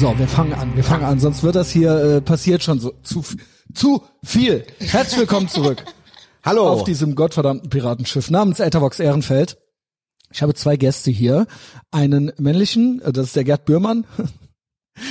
So, wir fangen an, wir fangen an, sonst wird das hier äh, passiert schon so zu zu viel. Herzlich willkommen zurück. Hallo. Auf diesem gottverdammten Piratenschiff namens Ethervox Ehrenfeld. Ich habe zwei Gäste hier. Einen männlichen, äh, das ist der Gerd Bührmann.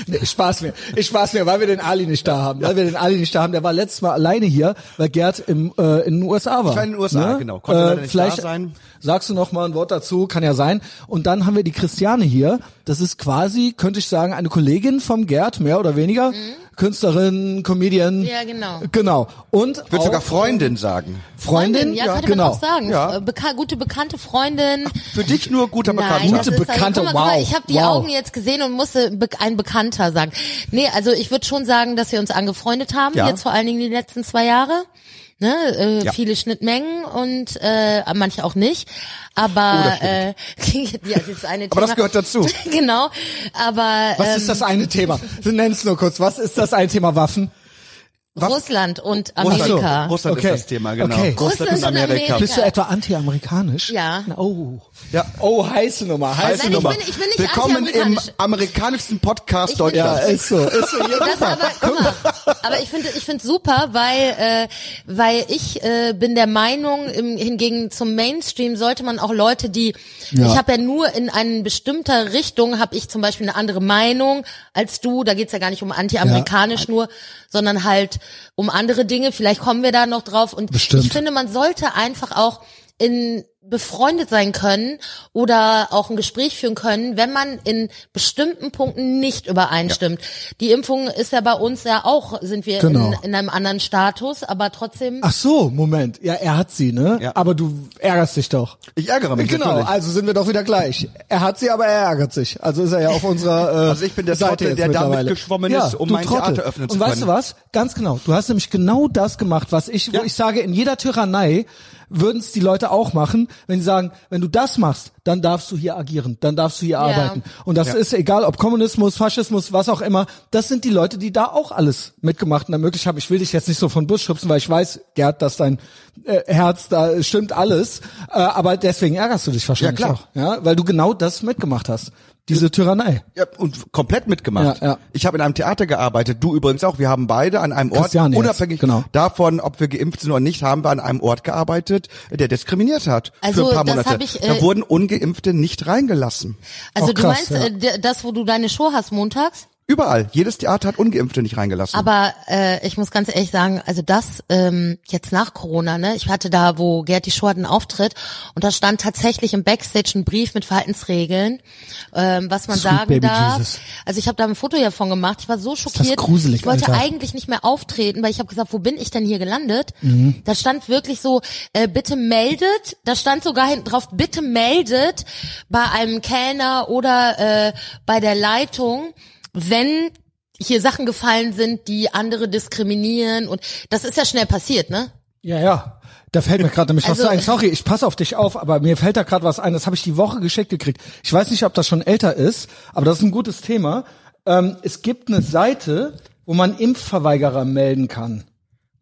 Nee, ich spaß mir. Ich spaß mir, weil wir den Ali nicht da haben. Weil wir den Ali nicht da haben. Der war letztes Mal alleine hier, weil Gerd im, äh, in den USA war. Ich war in den USA, ne? genau. Konnte leider nicht vielleicht da sein. sagst du noch mal ein Wort dazu, kann ja sein. Und dann haben wir die Christiane hier. Das ist quasi, könnte ich sagen, eine Kollegin vom Gerd, mehr oder weniger. Künstlerin, Comedian. Ja, genau. Genau. Und Ich würde sogar Freundin sagen. Freundin, ja, könnte genau. man auch sagen. Ja. Äh, Beka gute bekannte Freundin. Für dich nur guter Nein, Bekannter. das Gute ist halt- Bekannte, guck mal, guck mal, wow, Ich habe die wow. Augen jetzt gesehen und musste be ein Bekannter sagen. Nee, also ich würde schon sagen, dass wir uns angefreundet haben, Ja. jetzt vor allen Dingen die letzten zwei Jahre. Ne, äh, Ja. viele Schnittmengen und äh, manche auch nicht. Aber äh, ja, das ist eine Aber das Thema. gehört dazu. genau. Aber Was ähm, ist das eine Thema? Nenn's nur kurz. Was ist das ein Thema Waffen? Russland und Russland, Amerika. Russland Okay. ist das Thema, genau. Okay. Russland und Amerika. Bist du etwa anti-amerikanisch? Ja. Oh. Ja. Oh, heiße Nummer, heiße Nein, ich Nummer. bin, ich bin nicht Willkommen im amerikanischsten Podcast Ich bin- ja, Deutschlands. ist so, ist so. Das aber, guck mal, aber ich finde, ich finde super, weil, äh, weil ich äh, bin der Meinung, im, hingegen zum Mainstream sollte man auch Leute, die, Ja. ich habe ja nur in eine bestimmter Richtung, habe ich zum Beispiel eine andere Meinung als du. Da geht's ja gar nicht um anti-amerikanisch nur, sondern halt um andere Dinge. Vielleicht kommen wir da noch drauf. Und Bestimmt. ich finde, man sollte einfach auch in befreundet sein können oder auch ein Gespräch führen können, wenn man in bestimmten Punkten nicht übereinstimmt. Die Impfung ist ja bei uns ja auch, sind wir Genau. in, in einem anderen Status, aber trotzdem. Ach so, Moment. Ja, er hat sie, ne? Ja. Aber du ärgerst dich doch. Ich ärgere mich Genau, natürlich. also sind wir doch wieder gleich. Er hat sie, aber er ärgert sich. Also ist er ja auf unserer äh, Also ich bin der Seite Trottel, der da mittlerweile. mitgeschwommen ja, ist, um mein Trottel. Theater öffnen zu Und weißt können. du was? Ganz genau. Du hast nämlich genau das gemacht, was ich, wo Ja. ich sage, in jeder Tyrannei würden es die Leute auch machen, wenn sie sagen, wenn du das machst, dann darfst du hier agieren, dann darfst du hier arbeiten. Und das Ja. ist egal, ob Kommunismus, Faschismus, was auch immer, das sind die Leute, die da auch alles mitgemacht und ermöglicht haben. Ich will dich jetzt nicht so von Bus schubsen, weil ich weiß, Gerd, dass dein äh, Herz, da stimmt alles, äh, aber deswegen ärgerst du dich wahrscheinlich Ja, auch, ja, weil du genau das mitgemacht hast, diese Tyrannei. Ja, und komplett mitgemacht. Ja, ja. Ich habe in einem Theater gearbeitet, du übrigens auch. Wir haben beide an einem Ort, Christiane jetzt, unabhängig genau. davon, ob wir geimpft sind oder nicht, haben wir an einem Ort gearbeitet, der diskriminiert hat Also, für ein paar das Monate. ich, da äh, wurden Ungeimpfte nicht reingelassen. Also Auch du krass, meinst ja. äh, das, wo du deine Show hast montags? Überall. Jedes Theater hat Ungeimpfte nicht reingelassen. Aber äh, ich muss ganz ehrlich sagen, also das ähm, jetzt nach Corona, ne? Ich hatte da, wo Show hat, einen Auftritt und da stand tatsächlich im Backstage ein Brief mit Verhaltensregeln, ähm, was man Sweet sagen baby darf. Jesus. Also ich habe da ein Foto davon gemacht. Ich war so schockiert. gruselig, ich wollte Alter. eigentlich nicht mehr auftreten, weil ich habe gesagt, wo bin ich denn hier gelandet? Mhm. Da stand wirklich so, äh, bitte meldet. Da stand sogar hinten drauf, bitte meldet bei einem Kellner oder äh, bei der Leitung, wenn hier Sachen gefallen sind, die andere diskriminieren und das ist ja schnell passiert, ne? Ja, ja. Da fällt mir gerade nämlich Also- was ein. Sorry, ich passe auf dich auf, aber mir fällt da gerade was ein. Das habe ich die Woche geschickt gekriegt. Ich weiß nicht, ob das schon älter ist, aber das ist ein gutes Thema. Ähm, es gibt eine Seite, wo man Impfverweigerer melden kann.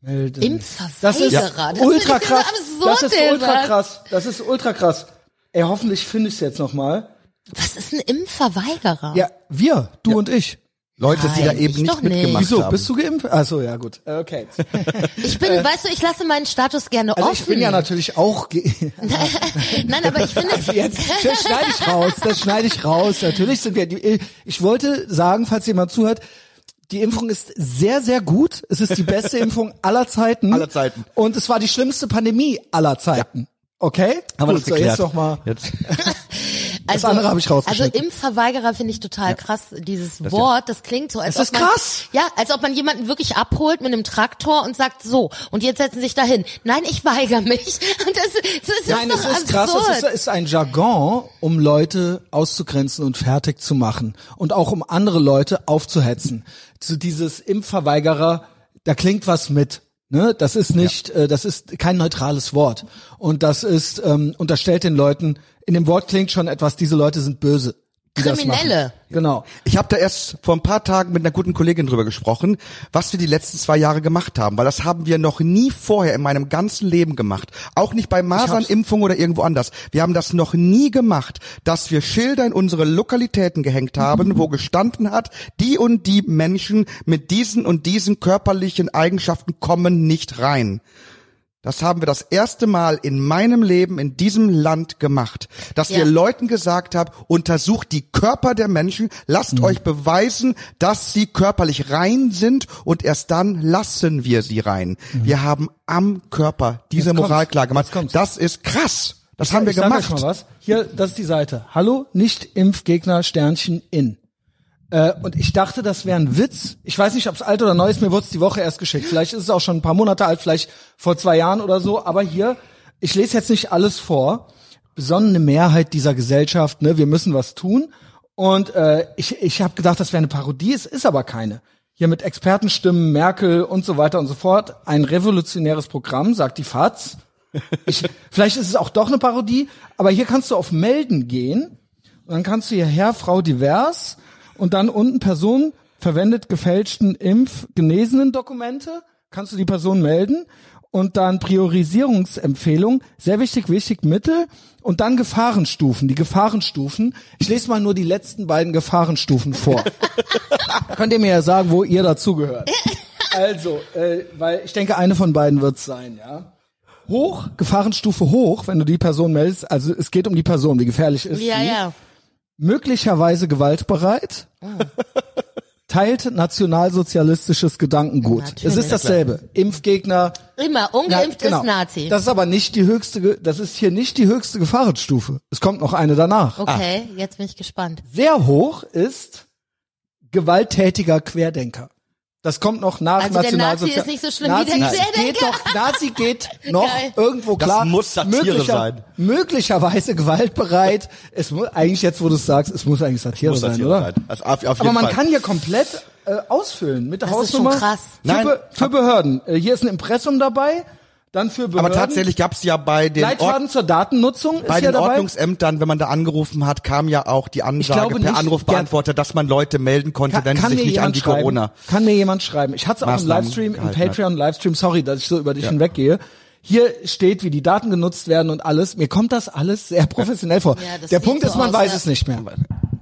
Melden. Impfverweigerer, Das ist das finde ultra ich krass. Das ist ultra krass. Das ist ultra krass. Ey, hoffentlich finde ich es jetzt noch mal. Was ist ein Impfverweigerer? Ja, wir, du und ich. Leute, die da Nein, eben ich nicht doch nicht. mitgemacht Wieso? haben. Bist du geimpft? Ach so, ja gut. Äh, Okay. Ich bin, weißt du, ich lasse meinen Status gerne Also offen. ich bin ja natürlich auch ge Nein, aber ich finde, Jetzt, das schneide ich raus, das schneide ich raus. Natürlich sind wir, die, ich wollte sagen, falls jemand zuhört, die Impfung ist sehr, sehr gut. Es ist die beste Impfung aller Zeiten. Aller Zeiten. Und es war die schlimmste Pandemie aller Zeiten. Okay? Haben wir Gut, das so, geklärt. jetzt noch mal. Jetzt. also, andere habe ich Also. Impfverweigerer finde ich total krass, dieses Wort, das klingt so, als Das ist ob man, krass. ja, als ob man jemanden wirklich abholt mit einem Traktor und sagt, so, und jetzt setzen Sie sich dahin. Nein, ich weigere mich. Und das, das ist Nein, doch es ist krass. absurd. Es ist, ist ein Jargon, um Leute auszugrenzen und fertig zu machen. Und auch um andere Leute aufzuhetzen. Zu dieses Impfverweigerer, da klingt was mit. Ne, das ist nicht, äh, das ist kein neutrales Wort. Und das ist, ähm, unterstellt den Leuten, in dem Wort klingt schon etwas, diese Leute sind böse. Kriminelle. Genau. Ich habe da erst vor ein paar Tagen mit einer guten Kollegin drüber gesprochen, was wir die letzten zwei Jahre gemacht haben, weil das haben wir noch nie vorher in meinem ganzen Leben gemacht. Auch nicht bei Masernimpfung oder irgendwo anders. Wir haben das noch nie gemacht, dass wir Schilder in unsere Lokalitäten gehängt haben, wo gestanden hat, die und die Menschen mit diesen und diesen körperlichen Eigenschaften kommen nicht rein. Das haben wir das erste Mal in meinem Leben in diesem Land gemacht, dass Ja. wir Leuten gesagt haben, untersucht die Körper der Menschen, lasst euch beweisen, dass sie körperlich rein sind und erst dann lassen wir sie rein. Wir haben am Körper diese Jetzt. Moral klar gemacht. Das ist krass. Das haben wir ich sag gemacht. Euch mal was. Hier, das ist die Seite. Hallo, Nicht-Impfgegner Sternchen in. Äh, und ich dachte, das wäre ein Witz. Ich weiß nicht, ob es alt oder neu ist. Mir wurde es die Woche erst geschickt. Vielleicht ist es auch schon ein paar Monate alt, vielleicht vor zwei Jahren oder so. Aber hier, ich lese jetzt nicht alles vor. Besonnene Mehrheit dieser Gesellschaft, ne, wir müssen was tun. Und äh, ich, ich habe gedacht, das wäre eine Parodie. Es ist aber keine. Hier mit Expertenstimmen, Merkel und so weiter und so fort. Ein revolutionäres Programm, sagt die FAZ. Ich, vielleicht ist es auch doch eine Parodie, aber hier kannst du auf Melden gehen und dann kannst du hier Herr, Frau divers und dann unten Person verwendet gefälschten Impf-genesenen Dokumente, kannst du die Person melden und dann Priorisierungsempfehlung, sehr wichtig, wichtig, Mittel und dann Gefahrenstufen. Die Gefahrenstufen, ich lese mal nur die letzten beiden Gefahrenstufen vor. Könnt ihr mir ja sagen, wo ihr dazugehört. Also, äh, weil ich denke, eine von beiden wird's sein, ja. Hoch, Gefahrenstufe hoch, wenn du die Person meldest, also es geht um die Person, wie gefährlich ist Ja, sie. ja. Möglicherweise gewaltbereit. Teilt nationalsozialistisches Gedankengut. Natürlich. es ist dasselbe. Impfgegner. Immer, ungeimpft genau. ist Nazi. Das ist aber nicht die höchste, das ist hier nicht die höchste Gefahrenstufe. Es kommt noch eine danach. okay, jetzt bin ich gespannt. Sehr hoch ist gewalttätiger Querdenker. Das kommt noch nach Also der Nationalsozial- Nazi ist nicht so schlimm wie der Nazi. Geht doch, Nazi geht noch Geil. irgendwo Das klar. muss Satire sein. Möglicherweise gewaltbereit. Es muss eigentlich jetzt, wo du es sagst, es muss eigentlich Satire, Muss sein, Satire oder? sein. Also auf, auf Aber man Fall. kann hier komplett äh, ausfüllen mit der Das ist schon Hausnummer. krass. Für, Nein. Be für Behörden. Äh, hier ist ein Impressum dabei. Dann für Behörden. aber tatsächlich gab's ja bei den Leitfaden zur Datennutzung bei ist ja den dabei. Ordnungsämtern, wenn man da angerufen hat, kam ja auch die Ansage per nicht, Anrufbeantworter, dass man Leute melden konnte, wenn sie sich nicht an die schreiben? Corona. Kann mir jemand schreiben? Ich hatte es auch im Livestream, im. Patreon Livestream, sorry, dass ich so über dich hinweggehe. Hier steht, wie die Daten genutzt werden und alles. Mir kommt das alles sehr professionell vor. Ja, Der Punkt so ist, man aus, weiß ja. es nicht mehr.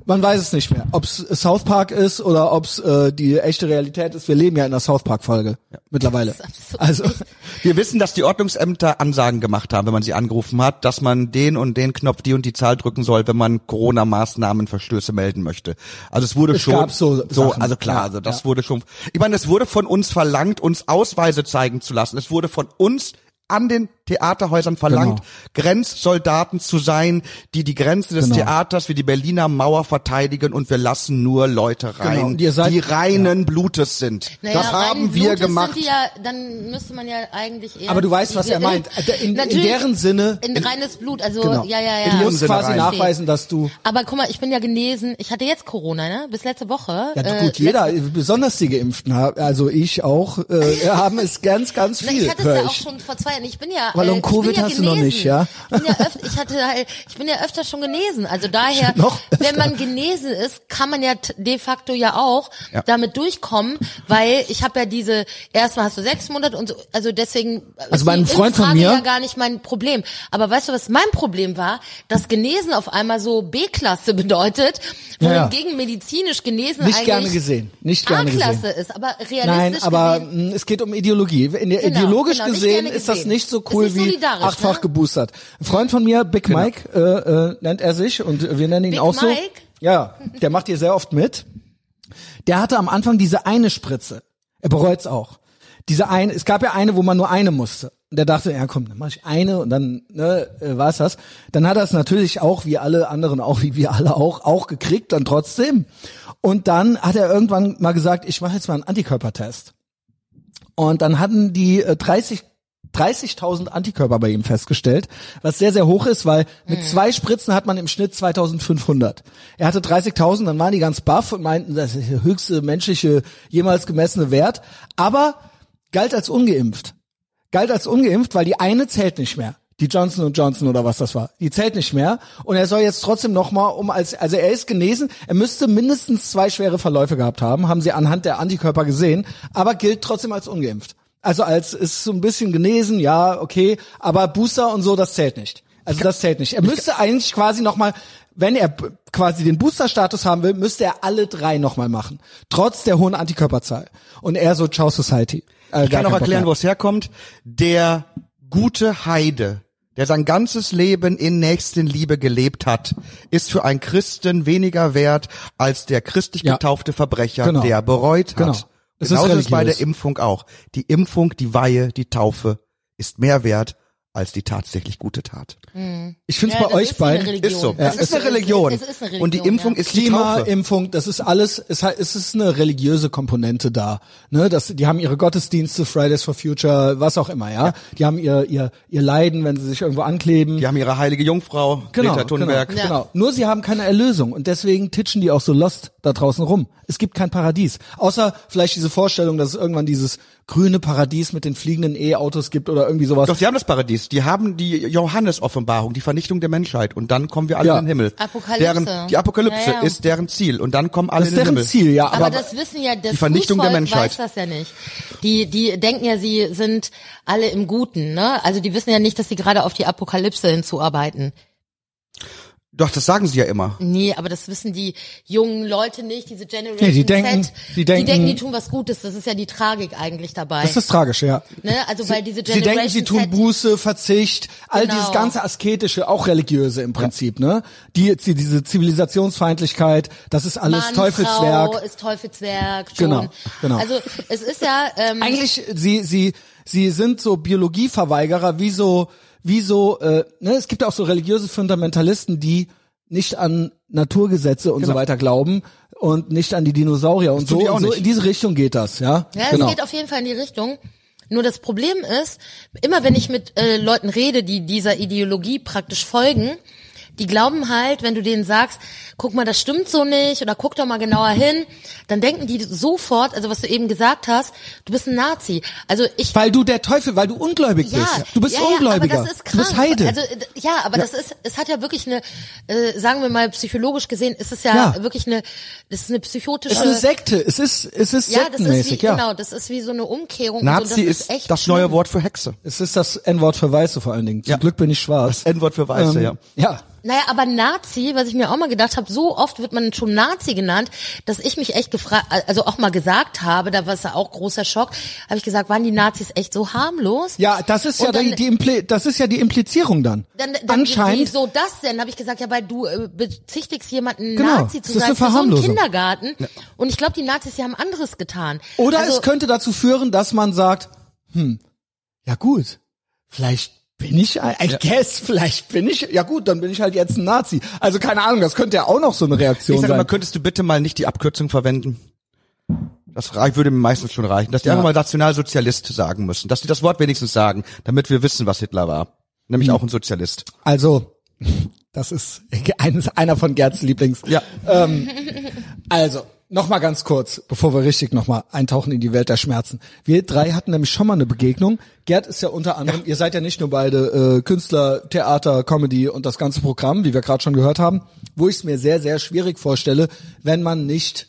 Man weiß es nicht mehr. Ob es South Park ist oder ob es äh, die echte Realität ist. Wir leben ja in einer South Park Folge mittlerweile. ist absurd. Also Wir wissen, dass die Ordnungsämter Ansagen gemacht haben, wenn man sie angerufen hat, dass man den und den Knopf, die und die Zahl drücken soll, wenn man Corona-Maßnahmenverstöße melden möchte. Also es wurde Es schon gab so Sachen. also klar, Ja, also das ja. wurde schon. Ich meine, es wurde von uns verlangt, uns Ausweise zeigen zu lassen. Es wurde von uns an den Theaterhäusern verlangt, Genau. Grenzsoldaten zu sein, die die Grenze des Genau. Theaters wie die Berliner Mauer verteidigen und wir lassen nur Leute rein, Genau. Und ihr seid- die reinen Blutes sind. Naja, das haben rein wir Blutes gemacht. Sind die ja, dann müsste man ja eigentlich eher. Aber du weißt, was er meint. In- in deren Sinne- In reines Blut, also Genau. ja, ja, ja. du musst Sinne quasi rein. nachweisen, dass du Aber guck mal, ich bin ja genesen. Ich hatte jetzt Corona, ne? Bis letzte Woche. ja Äh, gut, jeder, besonders die Geimpften, haben- also ich auch, äh, haben es ganz, ganz Na, viel. ich hatte es ja auch schon vor zwei Jahren. Ich bin ja. Aber äh, Long Covid ja hast du noch genesen. nicht, ja? Ich bin ja öfter, ich hatte halt, ich bin ja öfter schon genesen. Also daher, wenn man genesen ist, kann man ja de facto ja auch Ja. damit durchkommen, weil ich habe ja diese, erstmal hast du sechs Monate und so, also deswegen Also die Freund von mir- ja gar nicht mein Problem. Aber weißt du, was mein Problem war? Dass genesen auf einmal so B-Klasse bedeutet, Ja, ja. wohingegen medizinisch genesen Nicht gerne gesehen, nicht gerne A-Klasse gesehen. ist. Aber realistisch Nein, aber gesehen, mh, es geht um Ideologie. In der, Genau, ideologisch genau, gesehen ist das nicht so Ist cool wie solidarisch, achtfach ne? geboostert. Ein Freund von mir, Big Mike, äh, äh, nennt er sich und wir nennen ihn Big auch so. Mike? Ja, der macht hier sehr oft mit. Der hatte am Anfang diese eine Spritze. Er bereut's auch. Diese eine, es gab ja eine, wo man nur eine musste. Und der dachte, ja komm, dann mach ich eine und dann ne, äh, war's das. Dann hat er es natürlich auch, wie alle anderen auch, wie wir alle auch, auch gekriegt, dann trotzdem. Und dann hat er irgendwann mal gesagt, ich mache jetzt mal einen Antikörpertest. Und dann hatten die äh, 30 30.000 Antikörper bei ihm festgestellt, was sehr, sehr hoch ist, weil mit zwei Spritzen hat man im Schnitt 2.500. Er hatte 30.000, dann waren die ganz baff und meinten, das ist der höchste menschliche, jemals gemessene Wert, aber galt als ungeimpft. Galt als ungeimpft, weil die eine zählt nicht mehr. die Johnson Johnson oder was das war. Die zählt nicht mehr. Und er soll jetzt trotzdem nochmal um als, also er ist genesen, er müsste mindestens zwei schwere Verläufe gehabt haben, haben sie anhand der Antikörper gesehen, aber gilt trotzdem als ungeimpft. Also als ist so ein bisschen genesen, ja, okay, aber Booster und so, das zählt nicht. Also das zählt nicht. Er müsste eigentlich quasi nochmal, wenn er quasi den Booster-Status haben will, müsste er alle drei nochmal machen. Trotz der hohen Antikörperzahl. Und er so, ciao Society. Äh, Ich kann auch erklären, wo es herkommt. Der gute Heide, der sein ganzes Leben in Nächstenliebe gelebt hat, ist für einen Christen weniger wert als der christlich Ja. getaufte Verbrecher, Genau. der bereut hat. Genau. Es ist Genauso ist, bei religiös. der Impfung auch. Die Impfung, die Weihe, die Taufe ist mehr wert als die tatsächlich gute Tat. Ich finde es Ja, bei euch beiden. Ist so. Ja, es ist eine Religion. Es ist eine Religion Und die Impfung ja. ist die Klima, Taufe. Impfung, das ist alles, es, ist eine religiöse Komponente da. Ne, das, die haben ihre Gottesdienste, Fridays for Future, was auch immer, ja. Die haben ihr, ihr, ihr Leiden, wenn sie sich irgendwo ankleben. Die haben ihre heilige Jungfrau, Genau, Greta Thunberg. Genau, genau. Nur sie haben keine Erlösung und deswegen titschen die auch so lost da draußen rum. Es gibt kein Paradies. Außer vielleicht diese Vorstellung, dass es irgendwann dieses grüne Paradies mit den fliegenden E-Autos gibt oder irgendwie sowas. Doch, sie haben das Paradies. Die haben die Johannes-Offenbarung, die Vernichtung der Menschheit. Und dann kommen wir alle Ja. in den Himmel. Apokalypse. Deren, die Apokalypse Ja, ja. ist deren Ziel. Und dann kommen alle das ist in den deren Himmel. Ziel, ja. Aber, Aber, das wissen ja, das Die Vernichtung der Menschheit. weiß das ja nicht. Die, die denken ja, sie sind alle im Guten, ne? Also die wissen ja nicht, dass sie gerade auf die Apokalypse hinzuarbeiten. Doch, das sagen sie ja immer. Nee, aber das wissen die jungen Leute nicht, diese Generation Nee, die denken- Z. die denken- die denken, die tun was Gutes. Das ist ja die Tragik eigentlich dabei. das ist tragisch, ja. ne? Also weil diese Sie Generation denken, sie tun Z, Buße, Verzicht, all Genau. dieses ganze asketische, auch religiöse im Prinzip, ne? Die, die diese Zivilisationsfeindlichkeit, das ist alles Mann, Teufelswerk. Frau ist Teufelswerk. Schon. Genau, genau. Also es ist ja ähm, Eigentlich, sie, sie, sie sind so Biologieverweigerer, wie so, wie so, äh, ne, es gibt auch so religiöse Fundamentalisten, die nicht an Naturgesetze und so weiter glauben und nicht an die Dinosaurier und so. Und so in diese Richtung geht das, ja? Ja, genau. es geht auf jeden Fall in die Richtung. Nur das Problem ist, immer wenn ich mit äh, Leuten rede, die dieser Ideologie praktisch folgen, die glauben halt, wenn du denen sagst, guck mal, das stimmt so nicht oder guck doch mal genauer hin, dann denken die sofort, also was du eben gesagt hast, du bist ein Nazi. Also ich weil du der Teufel, weil du ungläubig ja, bist. Du bist ja, Ungläubiger. Ja, aber das ist du krass. bist Heide. Also ja, aber das ist, es hat ja wirklich eine, äh, sagen wir mal psychologisch gesehen, ist es ja, Ja. wirklich eine, das ist eine psychotische. es ist eine Sekte. Es ist, es ist ja, das ist wie, sektenmäßig, ja. genau, das ist wie so eine Umkehrung. Nazi so, das ist, echt das schlimm. neue Wort für Hexe. Es ist das N-Wort für Weiße vor allen Dingen. Zum Ja. Glück bin ich schwarz. Das N-Wort für Weiße, Ähm, ja. Ja. Naja, aber Nazi, was ich mir auch mal gedacht habe, so oft wird man schon Nazi genannt, dass ich mich echt gefragt, also auch mal gesagt habe, da war es ja auch großer Schock, habe ich gesagt, waren die Nazis echt so harmlos? Ja, das ist ja dann- die, die Impli das ist ja die Implizierung dann. Dann, dann Anscheinend. Wieso das denn? Habe ich gesagt, ja, weil du äh, bezichtigst jemanden Genau, Nazi zu sein für so einen. Kindergarten. Und ich glaube, die Nazis, die haben anderes getan. Oder also, es könnte dazu führen, dass man sagt, hm, ja gut, vielleicht bin ich, ein- I guess, vielleicht bin ich, ja gut, dann bin ich halt jetzt ein Nazi. Also keine Ahnung, das könnte ja auch noch so eine Reaktion Ich sage sein. mal, könntest du bitte mal nicht die Abkürzung verwenden? Das würde mir meistens schon reichen, dass die Ja. einfach mal Nationalsozialist sagen müssen, dass die das Wort wenigstens sagen, damit wir wissen, was Hitler war. Nämlich Hm. auch ein Sozialist. Also, das ist eines, einer von Gerds Lieblings. Ja. Also, noch mal ganz kurz, bevor wir richtig noch mal eintauchen in die Welt der Schmerzen. Wir drei hatten nämlich schon mal eine Begegnung. Gerd ist ja unter anderem, ihr seid ja nicht nur beide äh, Künstler, Theater, Comedy und das ganze Programm, wie wir gerade schon gehört haben, wo ich es mir sehr, sehr schwierig vorstelle, wenn man nicht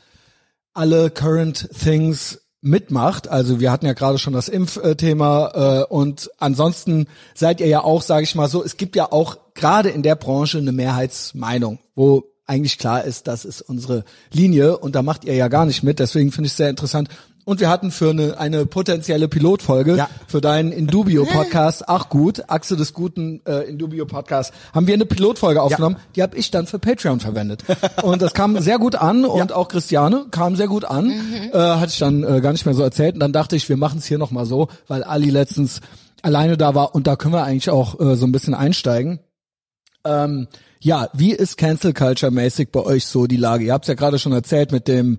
alle Current Things mitmacht. Also wir hatten ja gerade schon das Impfthema äh, und ansonsten seid ihr ja auch, sage ich mal so, es gibt ja auch gerade in der Branche eine Mehrheitsmeinung, wo eigentlich klar ist, das ist unsere Linie und da macht ihr ja gar nicht mit. Deswegen finde ich es sehr interessant. Und wir hatten für eine, eine potenzielle Pilotfolge Ja. für deinen Indubio-Podcast, ach gut, Achse des guten äh, Indubio-Podcasts, haben wir eine Pilotfolge aufgenommen, die habe ich dann für Patreon verwendet. Und das kam sehr gut an und auch Christiane kam sehr gut an, äh, hatte ich dann äh, gar nicht mehr so erzählt. Und dann dachte ich, wir machen es hier nochmal so, weil Ali letztens alleine da war und da können wir eigentlich auch äh, so ein bisschen einsteigen. Ähm, ja, wie ist Cancel Culture mäßig bei euch so die Lage? Ihr habt es ja gerade schon erzählt mit dem,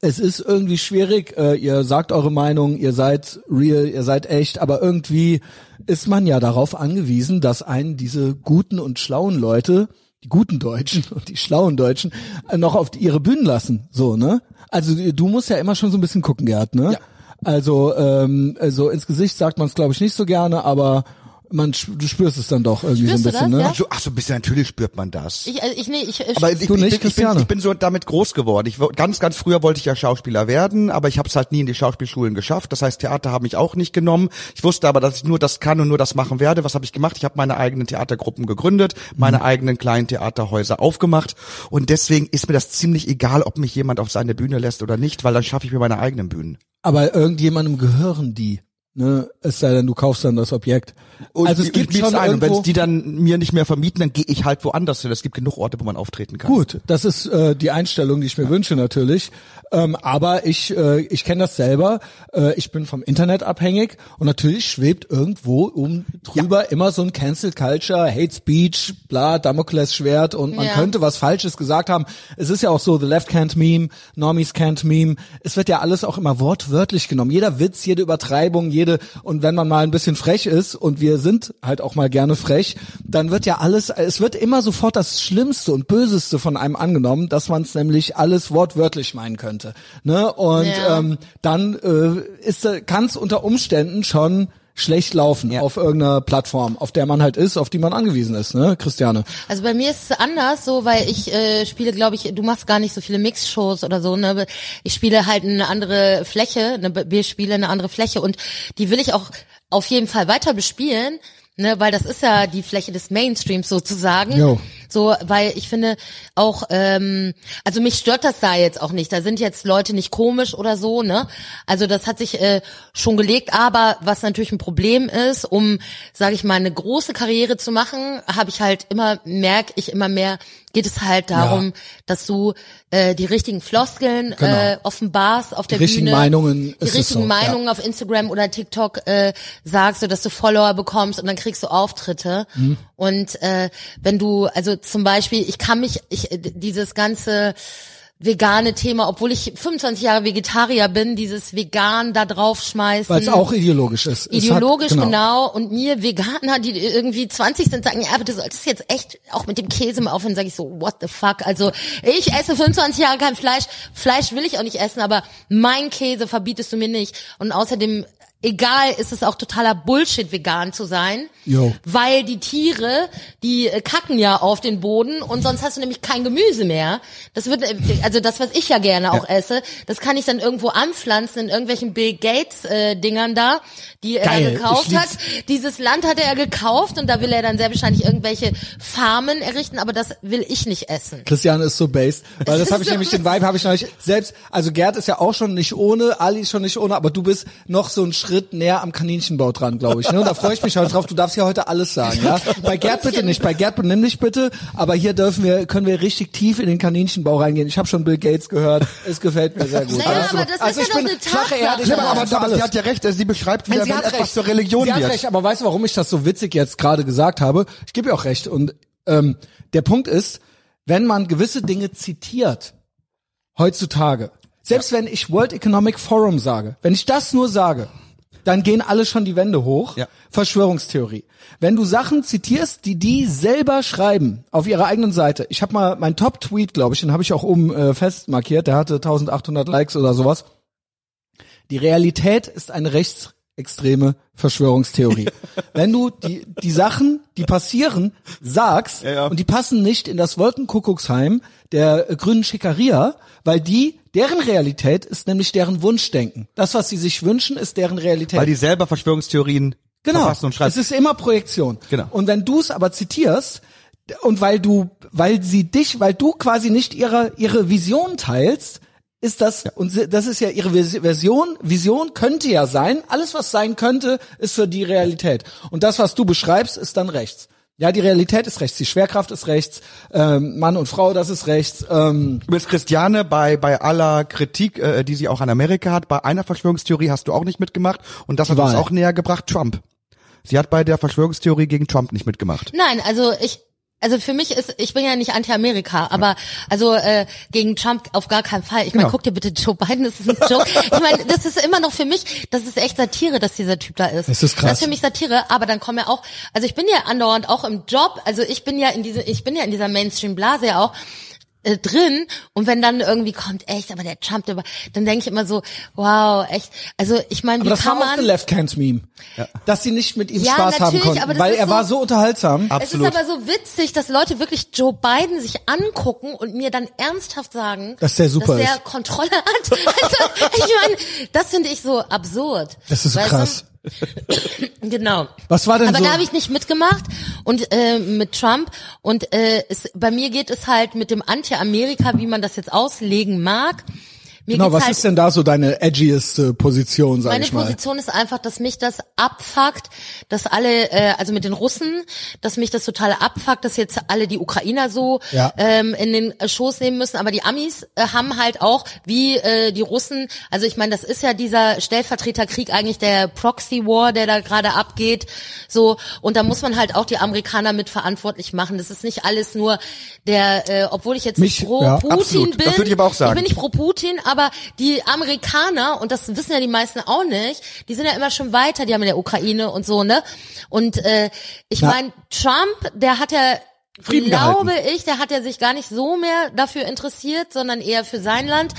es ist irgendwie schwierig, äh, ihr sagt eure Meinung, ihr seid real, ihr seid echt, aber irgendwie ist man ja darauf angewiesen, dass einen diese guten und schlauen Leute, die guten Deutschen und die schlauen Deutschen, äh, noch auf die, ihre Bühnen lassen. So, ne? Also du musst ja immer schon so ein bisschen gucken, Gerd, ne? Ja. Also, ähm, also ins Gesicht sagt man es, glaube ich, nicht so gerne, aber man du spürst es dann doch irgendwie Spürst so ein bisschen, das, ne? ja? Ach so, ach so, ein bisschen natürlich spürt man das. Ich, also ich, nee, ich, ich aber ich, Du ich, nicht, bin, ich, bin, ich bin so damit groß geworden. Ich ganz, ganz früher wollte ich ja Schauspieler werden, aber ich habe es halt nie in die Schauspielschulen geschafft. Das heißt, Theater haben mich auch nicht genommen. Ich wusste aber, dass ich nur das kann und nur das machen werde. Was habe ich gemacht? Ich habe meine eigenen Theatergruppen gegründet, meine eigenen kleinen Theaterhäuser aufgemacht und deswegen ist mir das ziemlich egal, ob mich jemand auf seine Bühne lässt oder nicht, weil dann schaffe ich mir meine eigenen Bühnen. Aber irgendjemandem gehören die, ne? Es sei denn, du kaufst dann das Objekt. Und also es gibt schon ein und wenn die dann mir nicht mehr vermieten, dann gehe ich halt woanders hin. Es gibt genug Orte, wo man auftreten kann. Gut, das ist äh, die Einstellung, die ich mir wünsche natürlich. Ähm, aber ich, äh, ich kenne das selber. Äh, ich bin vom Internet abhängig und natürlich schwebt irgendwo um drüber immer so ein Cancel Culture, Hate Speech, bla, Damoklesschwert und man Ja. könnte was Falsches gesagt haben. Es ist ja auch so, the left can't meme, normies can't meme. Es wird ja alles auch immer wortwörtlich genommen. Jeder Witz, jede Übertreibung, jede und wenn man mal ein bisschen frech ist und wir sind halt auch mal gerne frech, dann wird ja alles, es wird immer sofort das Schlimmste und Böseste von einem angenommen, dass man es nämlich alles wortwörtlich meinen könnte. Ne? Und Ja. ähm, dann äh, ist kann es unter Umständen schon schlecht laufen Ja. auf irgendeiner Plattform, auf der man halt ist, auf die man angewiesen ist, ne, Christiane? Also bei mir ist es anders, so weil ich äh, spiele, glaube ich, du machst gar nicht so viele Mix-Shows oder so, ne? Ich spiele halt eine andere Fläche, eine, wir spielen eine andere Fläche und die will ich auch auf jeden Fall weiter bespielen, ne? Weil das ist ja die Fläche des Mainstreams sozusagen. Jo. So, weil ich finde auch, ähm, also mich stört das da jetzt auch nicht. Da sind jetzt Leute nicht komisch oder so, ne? Also das hat sich äh, schon gelegt, aber was natürlich ein Problem ist, um, sage ich mal, eine große Karriere zu machen, habe ich halt immer, merke ich immer mehr, geht es halt darum, dass du äh, die richtigen Floskeln Genau. äh, offenbarst auf der Die richtigen Bühne. Meinungen, die richtigen so, Meinungen auf Instagram oder TikTok äh, sagst, so dass du Follower bekommst und dann kriegst du Auftritte. Mhm. Und äh, wenn du, also zum Beispiel, ich kann mich, ich dieses ganze vegane Thema, obwohl ich 25 Jahre Vegetarier bin, dieses vegan da draufschmeißen. Weil es auch ideologisch ist. Ideologisch, hat, genau. Und mir Veganer, die irgendwie 20 sind, sagen, ja, aber du solltest jetzt echt auch mit dem Käse mal aufhören. Sag ich so, what the fuck? Also ich esse 25 Jahre kein Fleisch. Fleisch will ich auch nicht essen, aber mein Käse verbietest du mir nicht. Und außerdem, egal, ist es auch totaler Bullshit, vegan zu sein. Jo. Weil die Tiere, die äh, kacken ja auf den Boden und sonst hast du nämlich kein Gemüse mehr. Das wird, äh, also das, was ich ja gerne auch esse, das kann ich dann irgendwo anpflanzen in irgendwelchen Bill Gates äh, Dingern da, die er Geil, gekauft ich hat. Dieses Land hat er gekauft und da will er dann sehr wahrscheinlich irgendwelche Farmen errichten, aber das will ich nicht essen. Christian ist so based, weil das habe ich so- nämlich den Vibe habe ich noch nicht selbst. Also Gerd ist ja auch schon nicht ohne, Ali ist schon nicht ohne, aber du bist noch so einen Schritt näher am Kaninchenbau dran, glaube ich. Ne? Und da freue ich mich heute drauf. Du darfst ja heute alles sagen, ja. Bei Gerd bitte nicht, bei Gerd benimm dich bitte. Aber hier dürfen wir, können wir richtig tief in den Kaninchenbau reingehen. Ich habe schon Bill Gates gehört. Es gefällt mir sehr gut. Naja, Alles aber super. das also ist ich ja doch eine Tatsache. Erde. ich Ja, aber, aber, aber sie hat ja recht, also sie beschreibt wieder, Sie wenn hat etwas recht. zur Religion Sie hat wird. recht, aber weißt du, warum ich das so witzig jetzt gerade gesagt habe? Ich gebe ihr auch recht. Und ähm, der Punkt ist, wenn man gewisse Dinge zitiert, heutzutage, selbst wenn ich World Economic Forum sage, wenn ich das nur sage, dann gehen alle schon die Wände hoch. Ja. Verschwörungstheorie. Wenn du Sachen zitierst, die die selber schreiben auf ihrer eigenen Seite. Ich habe mal mein Top-Tweet, glaube ich, den habe ich auch oben äh, fest markiert. Der hatte 1800 Likes oder sowas. Die Realität ist eine rechtsextreme Verschwörungstheorie. Wenn du die, die Sachen, die passieren, sagst Ja, ja. und die passen nicht in das Wolkenkuckucksheim der äh, grünen Schickeria, weil die, deren Realität ist nämlich deren Wunschdenken. Das, was sie sich wünschen, ist deren Realität. Weil die selber Verschwörungstheorien Genau. und schreiben. Es ist immer Projektion. Genau. Und wenn du es aber zitierst und weil du, weil sie dich, weil du quasi nicht ihre ihre Vision teilst, ist das und sie- das ist ja ihre Version. Vision könnte ja sein. Alles was sein könnte, ist für die Realität. Und das, was du beschreibst, ist dann rechts. Ja, die Realität ist rechts, die Schwerkraft ist rechts, ähm, Mann und Frau, das ist rechts. Ähm, Übrigens, Christiane, bei, bei aller Kritik, äh, die sie auch an Amerika hat, bei einer Verschwörungstheorie hast du auch nicht mitgemacht und das hat uns Wahl. auch näher gebracht, Trump. Sie hat bei der Verschwörungstheorie gegen Trump nicht mitgemacht. Nein, also ich, also für mich ist, ich bin ja nicht anti-Amerika, aber also äh, gegen Trump auf gar keinen Fall. Ich meine, Genau. guck dir bitte Joe Biden, das ist ein Joke. ich meine, das ist immer noch für mich, das ist echt Satire, dass dieser Typ da ist. Das ist krass. Das ist für mich Satire, aber dann kommen ja auch, also ich bin ja andauernd auch im Job, also ich bin ja in diese, ich bin ja in dieser Mainstream-Blase ja auch. Äh, drin und wenn dann irgendwie kommt, echt, aber der Trump, der, dann denke ich immer so, wow, echt. Also ich meine, wie Aber das kann war auch man? ein Left Hand Meme, dass sie nicht mit ihm Ja, Spaß haben konnten, aber das weil ist er so- war so unterhaltsam. Absolut. Es ist aber so witzig, dass Leute wirklich Joe Biden sich angucken und mir dann ernsthaft sagen, Dass der super dass der ist. Kontrolle hat. Also, ich meine, das finde ich so absurd. Das ist so Weißt du? Genau. Was war denn Aber so? da habe ich nicht mitgemacht und äh, mit Trump und äh, es, bei mir geht es halt mit dem Anti-Amerika, wie man das jetzt auslegen mag. Mir Genau, was halt ist denn da so deine edgieste Position, sag meine ich mal? Position ist einfach, dass mich das abfuckt, dass alle, äh, also mit den Russen, dass mich das total abfuckt, dass jetzt alle die Ukrainer so Ja. ähm, in den äh, Schoß nehmen müssen. Aber die Amis äh, haben halt auch, wie äh, die Russen, also ich meine, das ist ja dieser Stellvertreterkrieg eigentlich der Proxy War, der da gerade abgeht. So und da muss man halt auch die Amerikaner mit verantwortlich machen. Das ist nicht alles nur der, äh, obwohl ich jetzt Mich- pro ja, Putin absolut. bin. Das würde ich aber auch sagen. Ich bin nicht pro Putin, aber die Amerikaner, und das wissen ja die meisten auch nicht, die sind ja immer schon weiter, die haben in der Ukraine und so, ne? Und äh, ich meine, Trump, der hat ja, Frieden glaube gehalten. ich, der hat ja sich gar nicht so mehr dafür interessiert, sondern eher für sein Land.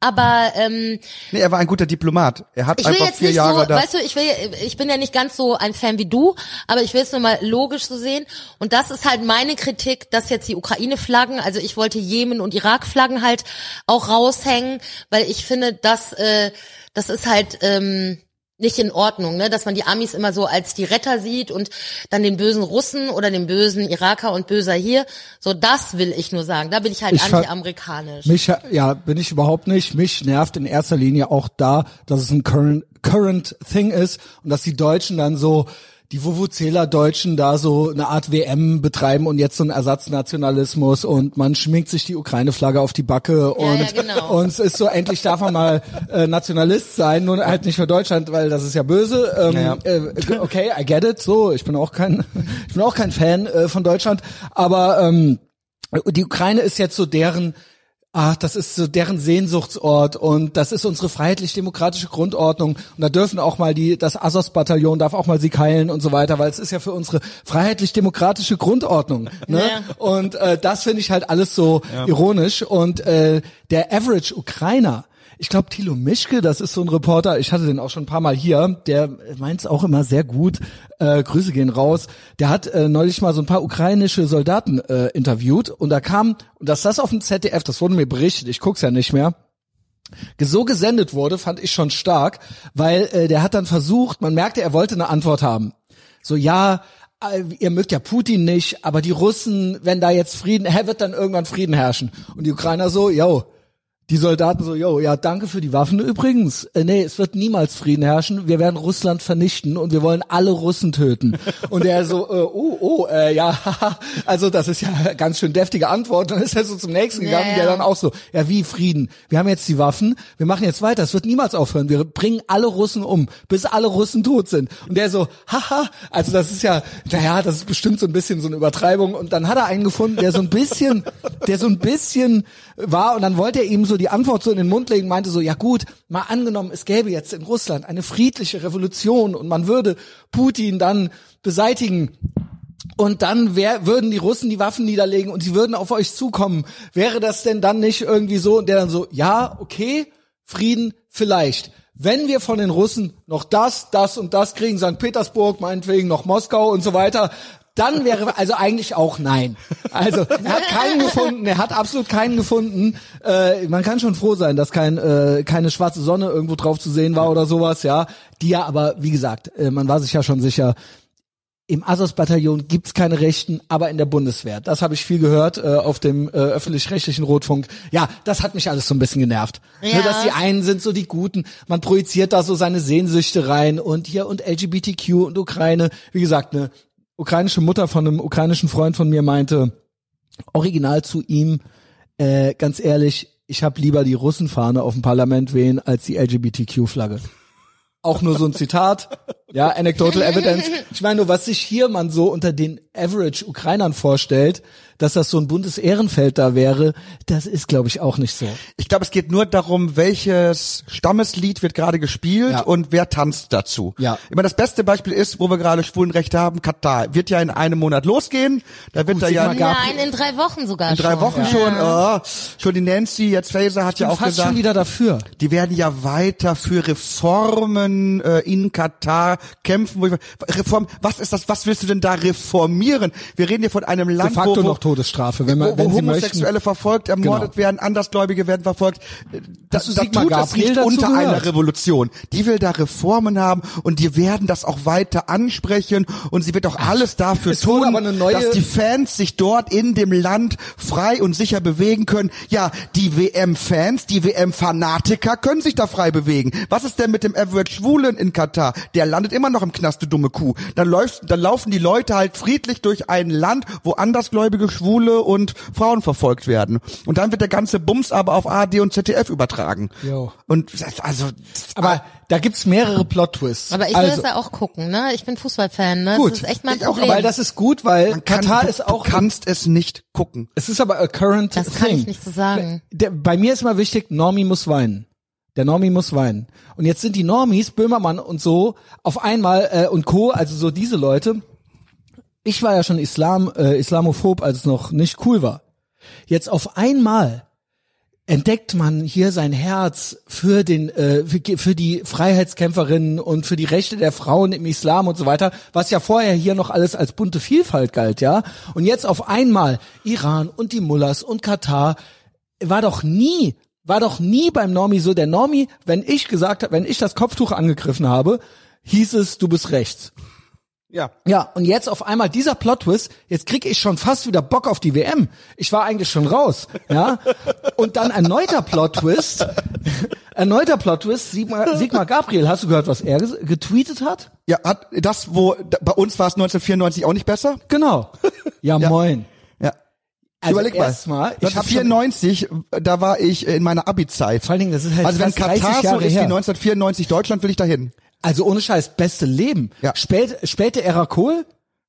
Aber ähm, Nee, er war ein guter Diplomat. Er hat ich will einfach jetzt vier nicht Jahre so, da. weißt du, ich will, ich bin ja nicht ganz so ein Fan wie du, aber ich will es nur mal logisch so sehen. Und das ist halt meine Kritik, dass jetzt die Ukraine-Flaggen, also ich wollte Jemen und Irak-Flaggen halt auch raushängen, weil ich finde, dass äh, das ist halt ähm, nicht in Ordnung, ne, dass man die Amis immer so als die Retter sieht und dann den bösen Russen oder den bösen Iraker und böser hier. So, das will ich nur sagen. Da bin ich halt Ich anti-amerikanisch. Mich, ja, bin ich überhaupt nicht. Mich nervt in erster Linie auch da, dass es ein current, current thing ist und dass die Deutschen dann so, die Vuvuzela-Deutschen da so eine Art WM betreiben und jetzt so einen Ersatznationalismus und man schminkt sich die Ukraine-Flagge auf die Backe Ja, und, ja, genau. und es ist so, endlich darf man mal äh, Nationalist sein, nur halt nicht für Deutschland, weil das ist ja böse. Ähm, Ja. äh, okay, I get it, so, ich bin auch kein, ich bin auch kein Fan äh, von Deutschland, aber ähm, die Ukraine ist jetzt so deren Ach, das ist so deren Sehnsuchtsort und das ist unsere freiheitlich-demokratische Grundordnung und da dürfen auch mal die, das Azov-Bataillon darf auch mal sie heilen und so weiter, weil es ist ja für unsere freiheitlich-demokratische Grundordnung. Ne? Ja. Und äh, das finde ich halt alles so ironisch und äh, der Average Ukrainer, ich glaube, Thilo Mischke, das ist so ein Reporter, ich hatte den auch schon ein paar Mal hier, der meint es auch immer sehr gut, äh, Grüße gehen raus, der hat äh, neulich mal so ein paar ukrainische Soldaten äh, interviewt. Und da kam, und dass das auf dem ZDF, das wurde mir berichtet, ich guck's ja nicht mehr, so gesendet wurde, fand ich schon stark, weil äh, der hat dann versucht, man merkte, er wollte eine Antwort haben. So, ja, äh, ihr mögt ja Putin nicht, aber die Russen, wenn da jetzt Frieden, hä, wird dann irgendwann Frieden herrschen. Und die Ukrainer so, yo, die Soldaten so, yo, ja, danke für die Waffen übrigens. Äh, nee, es wird niemals Frieden herrschen. Wir werden Russland vernichten und wir wollen alle Russen töten. Und er so, äh, oh, oh, äh, ja, haha. also das ist ja ganz schön deftige Antwort. Dann ist er so zum nächsten gegangen, ja. der dann auch so, ja, wie Frieden? Wir haben jetzt die Waffen, wir machen jetzt weiter, es wird niemals aufhören. Wir bringen alle Russen um, bis alle Russen tot sind. Und der so, haha, also das ist ja, naja, das ist bestimmt so ein bisschen so eine Übertreibung. Und dann hat er einen gefunden, der so ein bisschen, der so ein bisschen war und dann wollte er ihm so die Antwort so in den Mund legen, meinte so, ja gut, mal angenommen, es gäbe jetzt in Russland eine friedliche Revolution und man würde Putin dann beseitigen. Und dann wär, würden die Russen die Waffen niederlegen und sie würden auf euch zukommen. Wäre das denn dann nicht irgendwie so? Und der dann so, ja, okay, Frieden vielleicht. Wenn wir von den Russen noch das, das und das kriegen, St. Petersburg, meinetwegen noch Moskau und so weiter, dann wäre also eigentlich auch nein. Also er hat keinen gefunden, er hat absolut keinen gefunden. Äh, man kann schon froh sein, dass kein äh, keine schwarze Sonne irgendwo drauf zu sehen war oder sowas, ja. Die ja, aber wie gesagt, äh, man war sich ja schon sicher, im Azov-Bataillon gibt's keine Rechten, aber in der Bundeswehr. Das habe ich viel gehört äh, auf dem äh, öffentlich-rechtlichen Rotfunk. Ja, das hat mich alles so ein bisschen genervt. Ja. Nur, dass die einen sind so die Guten, man projiziert da so seine Sehnsüchte rein und hier und LGBTQ und Ukraine. Wie gesagt, eine ukrainische Mutter von einem ukrainischen Freund von mir meinte, original zu ihm, äh, ganz ehrlich, ich habe lieber die Russenfahne auf dem Parlament wehen als die LGBTQ-Flagge. Auch nur so ein Zitat. Ja, anecdotal evidence. Ich meine nur, was sich hier man so unter den Average Ukrainern vorstellt, dass das so ein buntes Ehrenfeld da wäre, das ist, glaube ich, auch nicht so. Ich glaube, es geht nur darum, welches Stammeslied wird gerade gespielt Ja. und wer tanzt dazu. Ja. Immer das beste Beispiel ist, wo wir gerade Schwulenrechte haben, Katar. Wird ja in einem Monat losgehen. Da wird Gut, da ja in Nein, in drei Wochen sogar drei schon. Wochen schon, oh, schon die Nancy, jetzt Faser hat ja auch Fast gesagt, schon wieder dafür. die werden ja weiter für Reformen äh, in Katar kämpfen. Wo ich, Reform, was ist das? Was willst du denn da reformieren? Wir reden hier von einem De Land, facto wo, wo, noch Todesstrafe, wenn man, wo, wenn wo möchten. Homosexuelle verfolgt, ermordet Genau. werden, Andersgläubige werden verfolgt. Da, Hast du da tut es nicht unter gehört? einer Revolution. Die will da Reformen haben und die werden das auch weiter ansprechen und sie wird auch alles dafür es tun, dass die Fans sich dort in dem Land frei und sicher bewegen können. Ja, die WM-Fans, die WM-Fanatiker können sich da frei bewegen. Was ist denn mit dem Average Schwulen in Katar? Der landet immer noch im Knast, du dumme Kuh. Dann, läuft, dann laufen die Leute halt friedlich durch ein Land, wo andersgläubige Schwule und Frauen verfolgt werden. Und dann wird der ganze Bums aber auf ARD und ZDF übertragen. Jo. Und also, Aber da gibt's mehrere Plot-Twists. Aber ich will also, das ja auch gucken, ne? Ich bin Fußballfan, ne? Gut. Das ist echt mein Ich auch, Problem. weil das ist gut, weil kann, Katar du, ist auch du kannst es nicht gucken. Es ist aber a current Das kann thing. ich nicht so sagen. Der, bei mir ist immer wichtig, Normie muss weinen. Der Normie muss weinen. Und jetzt sind die Normies, Böhmermann und so, auf einmal äh, und Co., also so diese Leute. Ich war ja schon Islam, äh, Islamophob, als es noch nicht cool war. Jetzt auf einmal entdeckt man hier sein Herz für den äh, für, für die Freiheitskämpferinnen und für die Rechte der Frauen im Islam und so weiter, was ja vorher hier noch alles als bunte Vielfalt galt, ja. Und jetzt auf einmal Iran und die Mullahs und Katar war doch nie war doch nie beim Normi so der Normi, wenn ich gesagt habe, wenn ich das Kopftuch angegriffen habe, hieß es, du bist rechts. Ja. Ja, und jetzt auf einmal dieser Plot-Twist, jetzt krieg ich schon fast wieder Bock auf die WM. Ich war eigentlich schon raus, ja. Und dann erneuter Plot-Twist, erneuter Plot-Twist, Sigmar, Sigmar Gabriel, hast du gehört, was er getweetet hat? Ja, hat das, wo da- bei uns war es 1994 auch nicht besser? Genau. Ja, moin. Also Überleg mal. erstmal, ich hab schon, 1994, da war ich in meiner Abi-Zeit. vor allen Dingen, das ist halt Also wenn fast 30 Katar so ist wie her. 1994 Deutschland, will ich dahin. Also ohne Scheiß, beste Leben. Ja. Spät, späte Ära Kohl,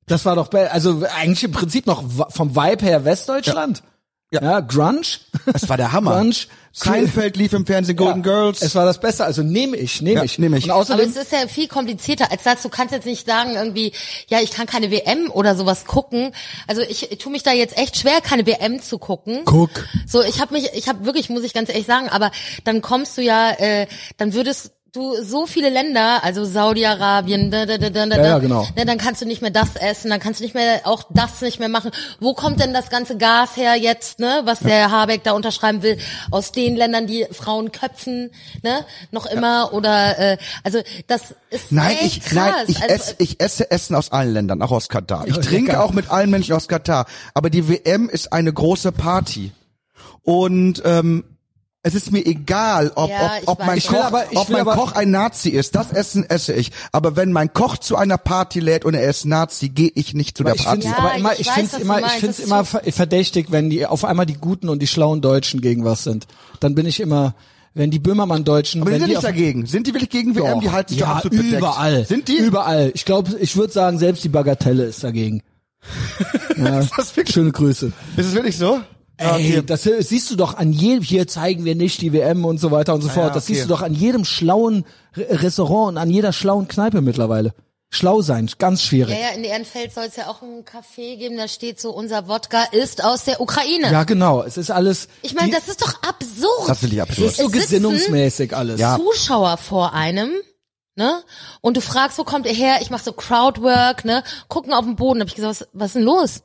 das war doch, also eigentlich im Prinzip noch vom Vibe her Westdeutschland. Ja. Ja Grunge. Das war der Hammer. Grunge. Seinfeld lief im Fernsehen, Golden ja, Girls. Es war das Beste, also nehme ich, nehme Ja, ich. nehm ich. Und Aber außerdem, es ist ja viel komplizierter als das. Du kannst jetzt nicht sagen irgendwie, ja, ich kann keine WM oder sowas gucken. Also ich, ich tue mich da jetzt echt schwer, keine WM zu gucken. Guck. So, ich habe mich, ich habe wirklich, muss ich ganz ehrlich sagen, aber dann kommst du ja, äh, dann würdest du so viele Länder, also Saudi-Arabien, da, da, da, da, da, Ja, ja, genau. ne, dann kannst du nicht mehr das essen, dann kannst du nicht mehr auch das nicht mehr machen. Wo kommt denn das ganze Gas her jetzt, ne, was der Habeck da unterschreiben will, aus den Ländern, die Frauen köpfen, ne, noch immer oder äh, also das ist Nein, echt ich, krass. nein, ich also, esse, ich esse Essen aus allen Ländern, auch aus Katar. Ich Ja, trinke auch mit allen Menschen aus Katar. Aber die WM ist eine große Party. Und ähm, es ist mir egal, ob, Ja, ob, ob mein, Koch, aber- ob mein aber- Koch ein Nazi ist. Das Essen esse ich. Aber wenn mein Koch zu einer Party lädt und er ist Nazi, gehe ich nicht zu der ich Party. Ja, aber immer, ich ich finde es immer, ich ist immer verdächtig, wenn die auf einmal die guten und die schlauen Deutschen gegen was sind. Dann bin ich immer, wenn die Böhmermann-Deutschen, Aber sind die nicht dagegen. Sind die wirklich gegen WM? Die halten sich doch ja, absolut bedeckt. überall. Sind die? Überall. Ich glaube, ich würde sagen, selbst die Bagatelle ist dagegen. Ja, das wirklich- schöne Grüße. Ist es wirklich so? Ah, Ey, das siehst du doch an jedem, hier zeigen wir nicht die WM und so weiter und so fort. ja, Das okay. siehst du doch an jedem schlauen Re- Restaurant und an jeder schlauen Kneipe mittlerweile. Schlau sein, ganz schwierig. ja, ja, in Ehrenfeld soll es ja auch ein Café geben, da steht so, unser Wodka ist aus der Ukraine. Ja, genau. Es ist alles. Ich meine, das ist doch absurd. Das finde ich es absurd. ist so es gesinnungsmäßig alles. Ja. Zuschauer vor einem, ne? Und du fragst, wo kommt er her? Ich mache so Crowdwork, ne? Gucken auf den Boden. Hab ich gesagt, was, was ist denn los?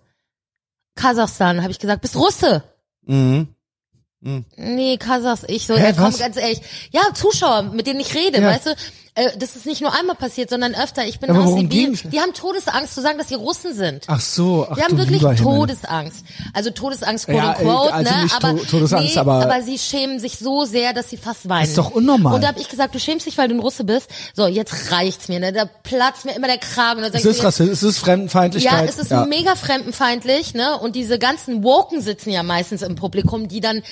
Kasachstan, habe ich gesagt, bist Russe? Mhm. Nee, Kasachs, ich so, Hä, ja, komm, was? ganz ehrlich. Ja, Zuschauer, mit denen ich rede, Ja. weißt du, äh, das ist nicht nur einmal passiert, sondern öfter. Ich bin Aber aus Sibirien. Die haben Todesangst zu sagen, dass sie Russen sind. Ach so, ach Die haben wirklich. Todesangst. Also Todesangst, quote Ja, unquote, also ne? aber, To- Todesangst, nee, aber- aber sie schämen sich so sehr, dass sie fast weinen. ist doch unnormal. Und da habe ich gesagt, du schämst dich, weil du ein Russe bist. So, jetzt reicht's mir, ne? Da platzt mir immer der Kragen. Und dann Es ist Rassismus, es ist Fremdenfeindlichkeit. ja, es ist mega fremdenfeindlich, ne? Und diese ganzen Woken sitzen ja meistens im Publikum, die dann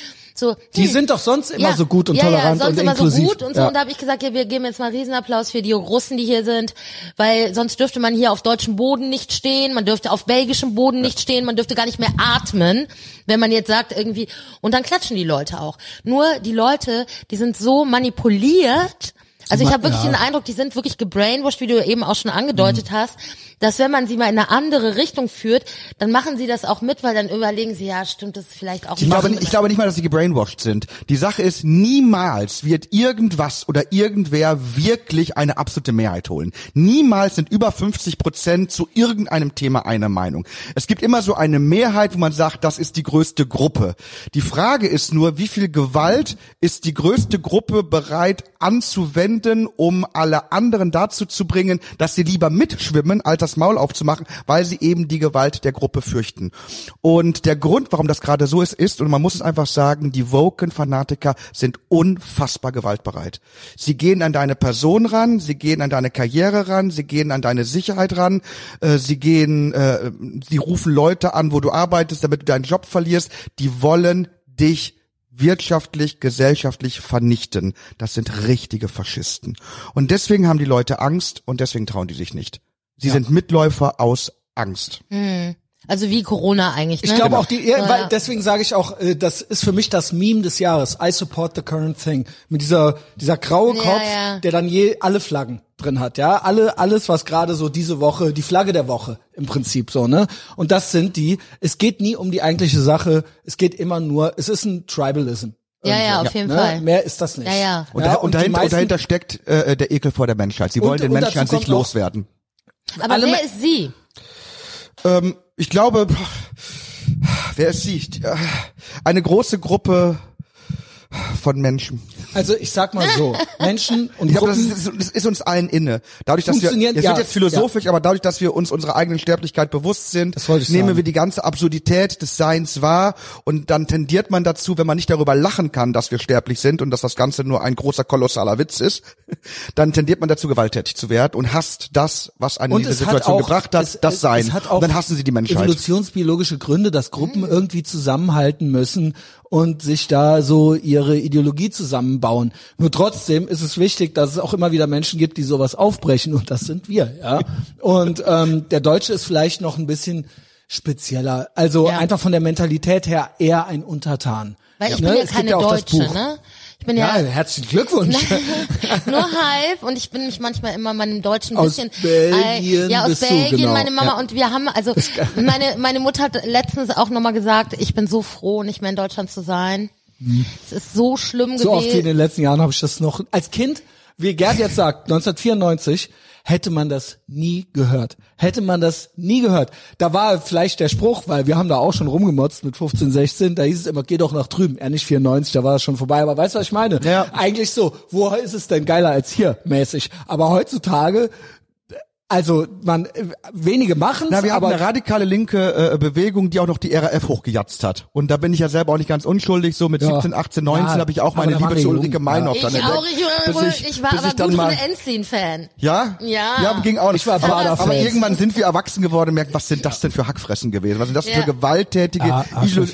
So, Die hm, sind doch sonst immer ja, so gut und ja, tolerant ja, sonst und immer inklusiv. so gut und so. Ja. Und da habe ich gesagt, ja, wir geben jetzt mal einen Riesenapplaus für die Russen, die hier sind, weil sonst dürfte man hier auf deutschem Boden nicht stehen, man dürfte auf belgischem Boden nicht stehen, man dürfte gar nicht mehr atmen, wenn man jetzt sagt irgendwie. Und dann klatschen die Leute auch. Nur die Leute, die sind so manipuliert. Also ich habe wirklich Ja. den Eindruck, die sind wirklich gebrainwashed, wie du eben auch schon angedeutet hast, dass wenn man sie mal in eine andere Richtung führt, dann machen sie das auch mit, weil dann überlegen sie, ja, stimmt das vielleicht auch Ich glaube, nicht- ich glaube nicht mal, dass sie gebrainwashed sind. Die Sache ist, niemals wird irgendwas oder irgendwer wirklich eine absolute Mehrheit holen. Niemals sind über 50 Prozent zu irgendeinem Thema einer Meinung. Es gibt immer so eine Mehrheit, wo man sagt, das ist die größte Gruppe. Die Frage ist nur, wie viel Gewalt ist die größte Gruppe bereit anzuwenden, um alle anderen dazu zu bringen, dass sie lieber mitschwimmen, als das Maul aufzumachen, weil sie eben die Gewalt der Gruppe fürchten. Und der Grund, warum das gerade so ist, ist, und man muss es einfach sagen, die Woken-Fanatiker sind unfassbar gewaltbereit. Sie gehen an deine Person ran, sie gehen an deine Karriere ran, sie gehen an deine Sicherheit ran, äh, sie gehen, äh, sie rufen Leute an, wo du arbeitest, damit du deinen Job verlierst. Die wollen dich wirtschaftlich, gesellschaftlich vernichten. Das sind richtige Faschisten. Und deswegen haben die Leute Angst und deswegen trauen die sich nicht. Sie sind Mitläufer aus Angst. Also wie Corona eigentlich, ne? Ich glaube auch die, ja, Ja, weil ja. deswegen sage ich auch, äh, das ist für mich das Meme des Jahres. I support the current thing. Mit dieser dieser graue Ja, Kopf, ja. der dann je alle Flaggen drin hat, ja, alle alles was gerade so diese Woche, die Flagge der Woche im Prinzip so, ne? Und das sind die. Es geht nie um die eigentliche Sache. Es geht immer nur. Es ist ein Tribalism. Ja, ja, auf jeden ne? Fall. Mehr ist das nicht. Ja, ja. Und, Ja, da, und, die dahinter, meisten- und dahinter steckt äh, der Ekel vor der Menschheit. Sie Und- wollen den und Menschen dazu an sich loswerden. Aber alle wer ist sie? Ähm, ich glaube, wer es sieht, eine große Gruppe von Menschen. Also ich sag mal so, Menschen und Ich glaube, das ist, das ist uns allen inne. Dadurch, dass wir, es ja, wird jetzt philosophisch, aber dadurch, dass wir uns unserer eigenen Sterblichkeit bewusst sind, nehmen sagen. wir die ganze Absurdität des Seins wahr und dann tendiert man dazu, wenn man nicht darüber lachen kann, dass wir sterblich sind und dass das Ganze nur ein großer, kolossaler Witz ist, dann tendiert man dazu, gewalttätig zu werden und hasst das, was einen in und diese Situation auch, gebracht hat, es, das es, Sein. Es hat auch und dann hassen sie die Menschheit. Evolutionsbiologische Gründe, dass Gruppen irgendwie zusammenhalten müssen und sich da so ihre Ideologie zusammenbauen. Nur trotzdem ist es wichtig, dass es auch immer wieder Menschen gibt, die sowas aufbrechen und das sind wir, ja. Und ähm, der Deutsche ist vielleicht noch ein bisschen spezieller, also Ja. einfach von der Mentalität her eher ein Untertan. Weil ich Ne? bin ja keine Deutsche, ne? Ich bin Ja, ja, herzlichen Glückwunsch. nur halb und ich bin mich manchmal immer meinem Deutschen Aus bisschen Belgien äh, ja aus bist du, Belgien genau. meine Mama Ja. und wir haben also meine meine Mutter hat letztens auch nochmal gesagt ich bin so froh nicht mehr in Deutschland zu sein es ist so schlimm Mhm. So oft wie in gewesen den letzten Jahren habe ich das noch als Kind, wie Gerd jetzt sagt, 1994 hätte man das nie gehört. Hätte man das nie gehört. Da war vielleicht der Spruch, weil wir haben da auch schon rumgemotzt mit 15, 16, da hieß es immer, geh doch nach drüben. Ja, nicht 94, da war es schon vorbei, aber weißt du, was ich meine? Ja. Eigentlich so, wo ist es denn geiler als hier, mäßig. Aber heutzutage, also man, äh, wenige machen's, Na, wir haben aber eine radikale linke äh, Bewegung, die auch noch die RAF hochgejatzt hat. Und da bin ich ja selber auch nicht ganz unschuldig. So mit Ja. 17, 18, 19 Ja, habe ich auch aber meine Liebe zu. Ulrike Meinhof ich dann entdeckt. auch ich war, bis ich, war bis aber ich dann gut mal, von Enslin-Fan ja? Ja. Ja, ging auch nicht. Ich war aber, aber irgendwann sind wir erwachsen geworden und merken, was sind das denn für Hackfressen gewesen? Was sind das Ja. für gewalttätige Ah,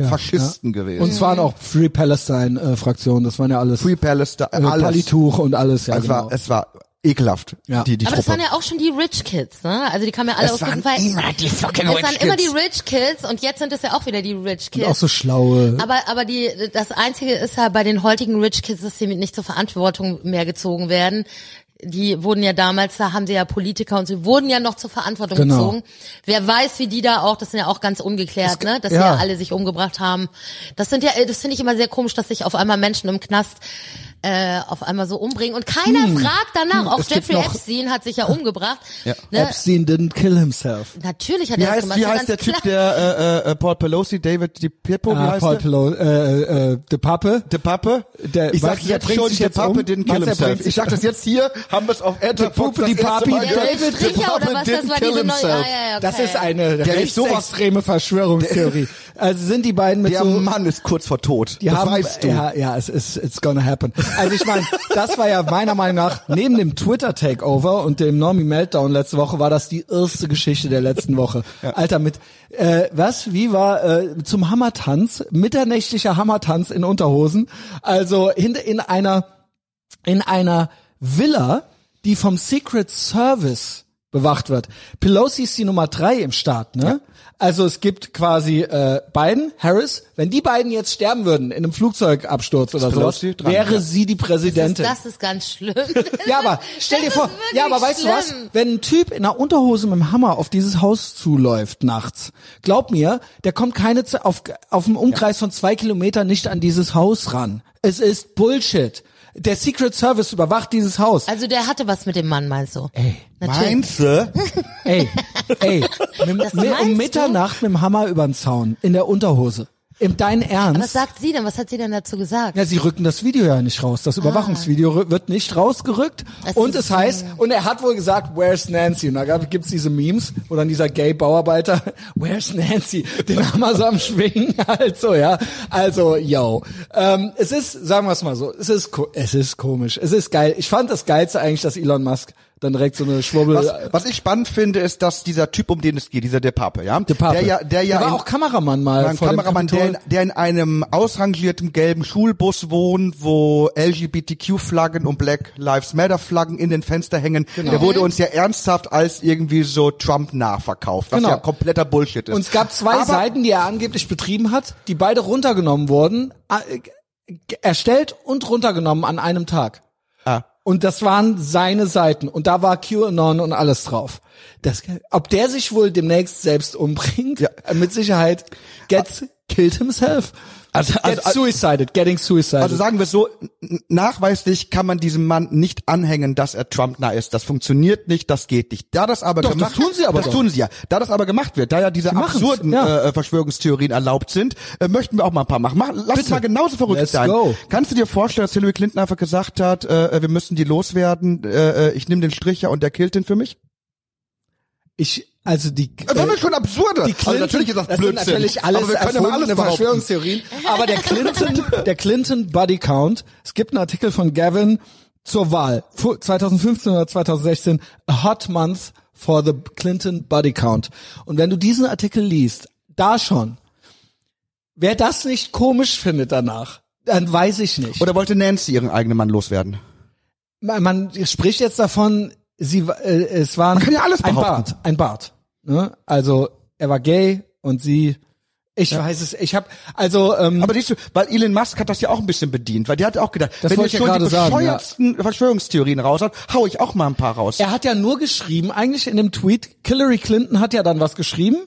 Faschisten ja. gewesen? Und es waren auch Free Palestine äh, Fraktionen, das waren ja alles Free Palestine, äh, alles. Palituch und alles, ja es, genau. war, es war ekelhaft, Ja. die, die aber das Truppe. waren ja auch schon die Rich Kids, ne? Also die kamen ja alle Es aus waren Verhältnissen. immer die fucking Es Rich waren immer die Kids. Rich Kids und jetzt sind es ja auch wieder die Rich und Kids. auch so schlaue. Aber, aber die, das Einzige ist ja bei den heutigen Rich Kids, dass sie nicht zur Verantwortung mehr gezogen werden. Die wurden ja damals, da haben sie ja Politiker und sie wurden ja noch zur Verantwortung Genau. gezogen. Wer weiß, wie die da auch, das sind ja auch ganz ungeklärt, ne, dass ja. sie ja alle sich umgebracht haben. Das sind ja, das finde ich immer sehr komisch, dass sich auf einmal Menschen im Knast äh, auf einmal so umbringen und keiner fragt danach. Auch Hm. es gibt Jeffrey noch- Epstein hat sich ja umgebracht. Ja. Ne? Epstein didn't kill himself. Natürlich hat Wie er das heißt, gemacht. wie das ist heißt der Typ, der äh, äh, Paul Pelosi, David DiPippo, wie Ah, heißt Paul der? Pelo, äh, äh, de Pappe. De Pappe? Der- ich sag der jetzt schon, De Pappe um? didn't kill der himself. Ich sag das jetzt hier, haben wir es auf das die Papi, der. Der David De Pappe? Das didn't kill himself. Das ist eine Der ist sowas- rechtsextreme Verschwörungstheorie. also sind die beiden mit Der so Mann ist kurz vor Tot. die das haben, weißt du. Ja, ja, es ist it's gonna happen. Also ich meine, das war ja meiner Meinung nach neben dem Twitter Takeover und dem Normie Meltdown letzte Woche war das die erste Geschichte der letzten Woche. Alter mit äh, was? Wie war äh, zum Hammertanz? Mitternächtlicher Hammertanz in Unterhosen. Also in, in einer in einer Villa, die vom Secret Service bewacht wird. Pelosi ist die Nummer drei im Staat, ne? Also es gibt quasi äh, Biden, Harris. Wenn die beiden jetzt sterben würden in einem Flugzeugabsturz oder dran, wäre ja. sie die Präsidentin. Das ist ganz schlimm. Ja, aber stell dir Das vor, ist wirklich ja, aber weißt du was? schlimm. Wenn ein Typ in einer Unterhose mit dem Hammer auf dieses Haus zuläuft nachts, glaub mir, der kommt keine auf auf einem Umkreis von zwei Kilometern nicht an dieses Haus ran. Es ist Bullshit. Der Secret Service überwacht dieses Haus. Also der hatte was mit dem Mann, meinst du? Ey, Natürlich. Meinst du? ey, ey, mit, mit, um? Mitternacht mit dem Hammer übern Zaun in der Unterhose. Im dein Was Ernst? sagt sie denn? Was hat sie denn dazu gesagt? Ja, sie rücken das Video ja nicht raus. Das Überwachungsvideo rü- wird nicht rausgerückt. Das und es heißt, und er hat wohl gesagt, where's Nancy? Und da gibt's diese Memes, wo dann dieser Gay-Bauarbeiter, where's Nancy? Den Hammer so am Schwingen halt so, ja. Also, yo. Ähm, es ist, sagen wir es mal so, es ist, es ist komisch. Es ist geil. Ich fand das Geilste eigentlich, dass Elon Musk dann direkt so eine Schwurbel... Was, was ich spannend finde, ist, dass dieser Typ, um den es geht, dieser De Pape, ja, De Pape. der ja, der ja war in, auch Kameramann mal ein vor dem Kameramann, der in, der in einem ausrangierten gelben Schulbus wohnt, wo LGBTQ-Flaggen und Black Lives Matter-Flaggen in den Fenster hängen. Genau. Der wurde uns ja ernsthaft als irgendwie so Trump nachverkauft, was Genau. ja kompletter Bullshit ist. Und es gab zwei Aber- Seiten, die er angeblich betrieben hat, die beide runtergenommen wurden, äh, erstellt und runtergenommen an einem Tag. Und das waren seine Seiten. Und da war QAnon und alles drauf. Das, ob der sich wohl demnächst selbst umbringt, Ja. mit Sicherheit, gets killed himself. Also- Gets also- suicided, getting suicided. Also sagen wir es so, nachweislich kann man diesem Mann nicht anhängen, dass er Trump nah ist. Das funktioniert nicht, das geht nicht. Da das aber Doch, das gemacht, tun sie aber das doch. tun sie ja. Da das aber gemacht wird, da ja diese absurden ja. äh, Verschwörungstheorien erlaubt sind, äh, möchten wir auch mal ein paar machen. Mach, lass Bitte. es mal genauso verrückt Let's sein. go. Kannst du dir vorstellen, dass Hillary Clinton einfach gesagt hat, äh, wir müssen die loswerden, äh, äh, ich nehme den Stricher und der killt den für mich? ich, also die, Das war schon absurde. Die Clinton, also natürlich ist das, das Blödsinn. sind natürlich alles aber wir können mal alles. Verschwörungstheorien. Aber der Clinton, der Clinton Body Count, es gibt einen Artikel von Gavin zur Wahl, fu- 2015 oder 2016, a hot month for the Clinton Body Count. Und wenn du diesen Artikel liest, da schon, wer das nicht komisch findet danach, dann weiß ich nicht. Oder wollte Nancy ihren eigenen Mann loswerden? man, man spricht jetzt davon, sie, äh, es war Man kann ja alles ein. Bart, ein Bart. Ne? Also er war gay und sie, ich weiß es, ich habe, also ähm, Aber siehst du, weil Elon Musk hat das ja auch ein bisschen bedient, weil der hat auch gedacht, Das wenn ihr schon ja die sagen, bescheuertsten Verschwörungstheorien raushaut, hau ich auch mal ein paar raus. er hat ja nur geschrieben, eigentlich in dem Tweet, Hillary Clinton hat ja dann was geschrieben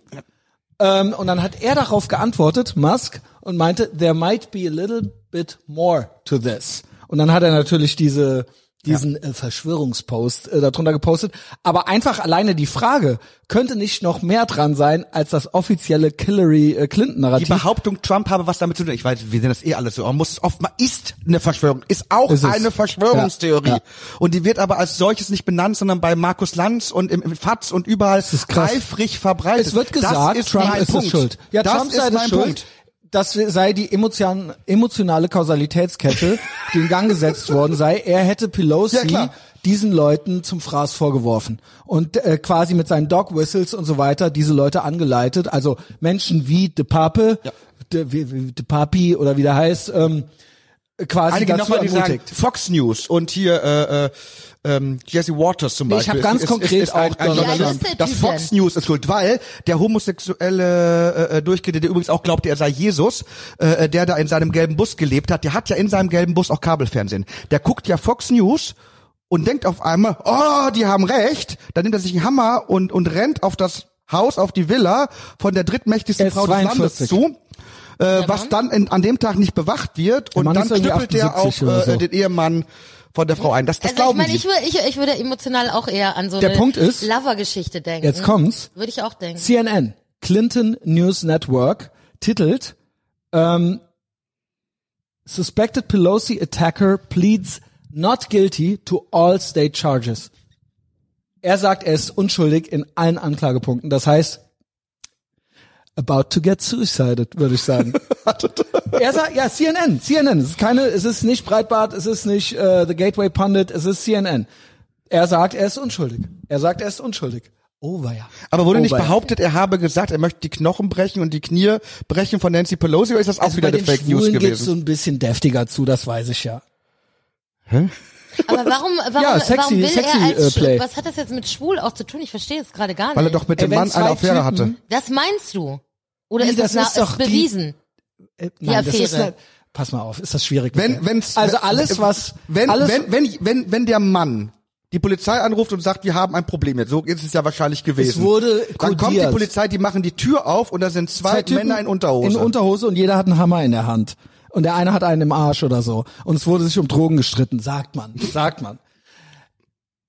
ähm, und dann hat er darauf geantwortet, Musk, und meinte, there might be a little bit more to this. Und dann hat er natürlich diese diesen äh, Verschwörungspost äh, darunter gepostet. Aber einfach alleine die Frage, könnte nicht noch mehr dran sein als das offizielle Hillary äh, die Clinton-Narrativ? Behauptung, Trump habe was damit zu tun. Ich weiß, wir sehen das eh alles so. Man muss oft mal, ist eine Verschwörung, ist auch Ist eine Verschwörungstheorie. Ja, ja. Und die wird aber als solches nicht benannt, sondern bei Markus Lanz und im, im FATS und überall eifrig verbreitet. Es wird gesagt, das ist Trump ist Punkt. schuld. Ja, das Trump ist mein schuld. Punkt. Das sei die emotion, emotionale Kausalitätskette, die in Gang gesetzt worden sei. Er hätte Ja, Pelosi klar. diesen Leuten zum Fraß vorgeworfen und äh, quasi mit seinen Dog Whistles und so weiter diese Leute angeleitet. Also Menschen wie De Pape, De, wie- wie De Papi oder wie der heißt, ähm, quasi Einige dazu nochmal, die sagen. Fox News und hier äh, äh, ähm, Jesse Waters zum Nee, ich Beispiel. hab ganz ist, konkret ist, ist ein, auch ein. Ja, Das Fox News ist schuld, weil der homosexuelle äh, äh, Durchgehende, der übrigens auch glaubte, er sei Jesus, äh, der da in seinem gelben Bus gelebt hat, der hat ja in seinem gelben Bus auch Kabelfernsehen. Der guckt ja Fox News und denkt auf einmal, oh, die haben recht. Dann nimmt er sich einen Hammer und, und rennt auf das Haus, auf die Villa von der drittmächtigsten Frau des Landes 42. zu. Äh, was dann in, an dem Tag nicht bewacht wird und Mann dann knüppelt er auf 78 oder äh, so. den Ehemann von der Frau ein. Das, das Also ich glauben meine, die. ich, würde, ich, ich würde emotional auch eher an so Der eine Punkt ist- Lover-Geschichte denken. Jetzt kommt's. Würde ich auch denken. CNN, Clinton News Network, titelt ähm, Suspected Pelosi attacker pleads not guilty to all state charges. Er sagt, er ist unschuldig in allen Anklagepunkten. Das heißt, about to get suicided, würde ich sagen. er sagt, ja, CNN, CNN. Es ist keine, es ist nicht Breitbart, es ist nicht äh, The Gateway Pundit, es ist CNN. Er sagt, er ist unschuldig. Er sagt, er ist unschuldig. Oh, war ja. Aber wurde nicht Oh, weia. behauptet, er habe gesagt, er möchte die Knochen brechen und die Knie brechen von Nancy Pelosi, oder ist das auch Also wieder bei eine den Fake News Schwulen geht's gewesen? so ein bisschen deftiger zu, das weiß ich ja. Aber warum, warum, Ja, sexy- warum will sexy, er als äh, was hat das jetzt mit schwul auch zu tun? Ich verstehe es gerade gar nicht. Weil er doch mit Ey, dem wenn Mann zwei eine Affäre Typen- hatte. das meinst du? Oder Nee, ist das, das ist doch ist die- bewiesen? Äh, Die nein, das ist Affäre. eine, pass mal auf, ist das schwierig. Wenn, wenn's, also alles, was, wenn, alles, wenn, wenn, wenn, wenn der Mann die Polizei anruft und sagt, wir haben ein Problem jetzt, so ist es ja wahrscheinlich gewesen. wurde Dann kommt die kodiert. Polizei, die machen die Tür auf und da sind zwei, Typen Männer in Unterhose. In Unterhose und jeder hat einen Hammer in der Hand. Und der eine hat einen im Arsch oder so. Und es wurde sich um Drogen gestritten, sagt man, sagt man.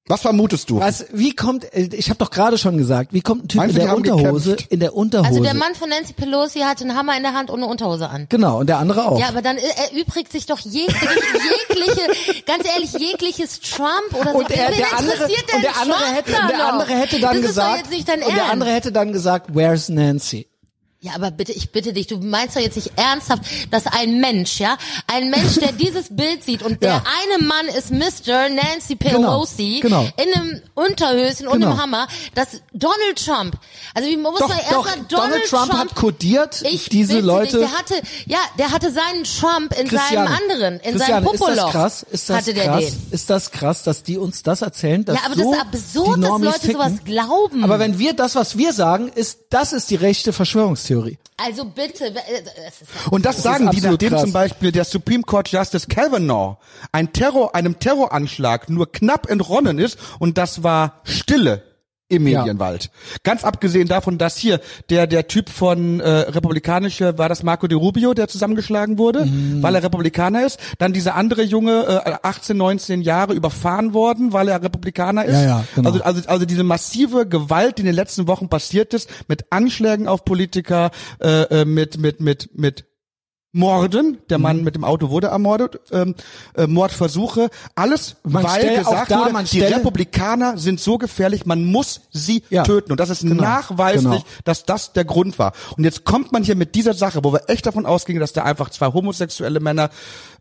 Was vermutest du? Was, wie kommt, äh, ich habe doch gerade schon gesagt, wie kommt ein Typ Meinst in der Unterhose, gekämpft? in der Unterhose? Also der Mann von Nancy Pelosi hatte einen Hammer in der Hand und eine Unterhose an. Genau, und der andere auch. Ja, aber dann äh, erübrigt sich doch jegliche, jegliche, ganz ehrlich, jegliches Trump oder so. und der, Wen der andere, und der andere hätte, der andere hätte dann das gesagt, ist doch jetzt nicht dein und der andere hätte dann gesagt, where's Nancy? Ja, aber bitte, ich bitte dich, du meinst doch jetzt nicht ernsthaft, dass ein Mensch, ja, ein Mensch, der dieses Bild sieht und der Ja. eine Mann ist Mr. Nancy Pelosi genau. in einem Unterhöschen und Genau. einem Hammer, dass Donald Trump, also wie muss Doch, man erst doch, mal Donald Trump hat kodiert ich diese Leute- Dich, der hatte, ja, der hatte seinen Trump in Christiane, seinem anderen, in Christiane, seinem ist das Popoloch. krass? Ist das hatte krass? Ist das krass, dass die uns das erzählen? Dass Ja, aber so das ist absurd, dass Leute ticken? sowas glauben. Aber wenn wir das, was wir sagen, ist, das ist die rechte Verschwörungstheorie. Also bitte, äh, es ist ja Und das, sagen die, nachdem krass. zum Beispiel der Supreme Court Justice Kavanaugh ein Terror, einem Terroranschlag nur knapp entronnen ist und das war Stille im Ja. Medienwald. Ganz abgesehen davon, dass hier der der Typ von äh, republikanische war das Marco de Rubio, der zusammengeschlagen wurde, Mhm. weil er Republikaner ist. Dann dieser andere Junge, äh, 18, 19 Jahre überfahren worden, weil er Republikaner ist. Ja, ja, genau. Also also also diese massive Gewalt, die in den letzten Wochen passiert ist, mit Anschlägen auf Politiker, äh, äh, mit mit mit mit Morden, der Mhm. Mann mit dem Auto wurde ermordet, ähm, äh, Mordversuche, alles, Man weil gesagt da, wurde, man die Republikaner sind so gefährlich, man muss sie Ja. töten. Und das ist Genau. nachweislich, Genau. dass das der Grund war. Und jetzt kommt man hier mit dieser Sache, wo wir echt davon ausgingen, dass da einfach zwei homosexuelle Männer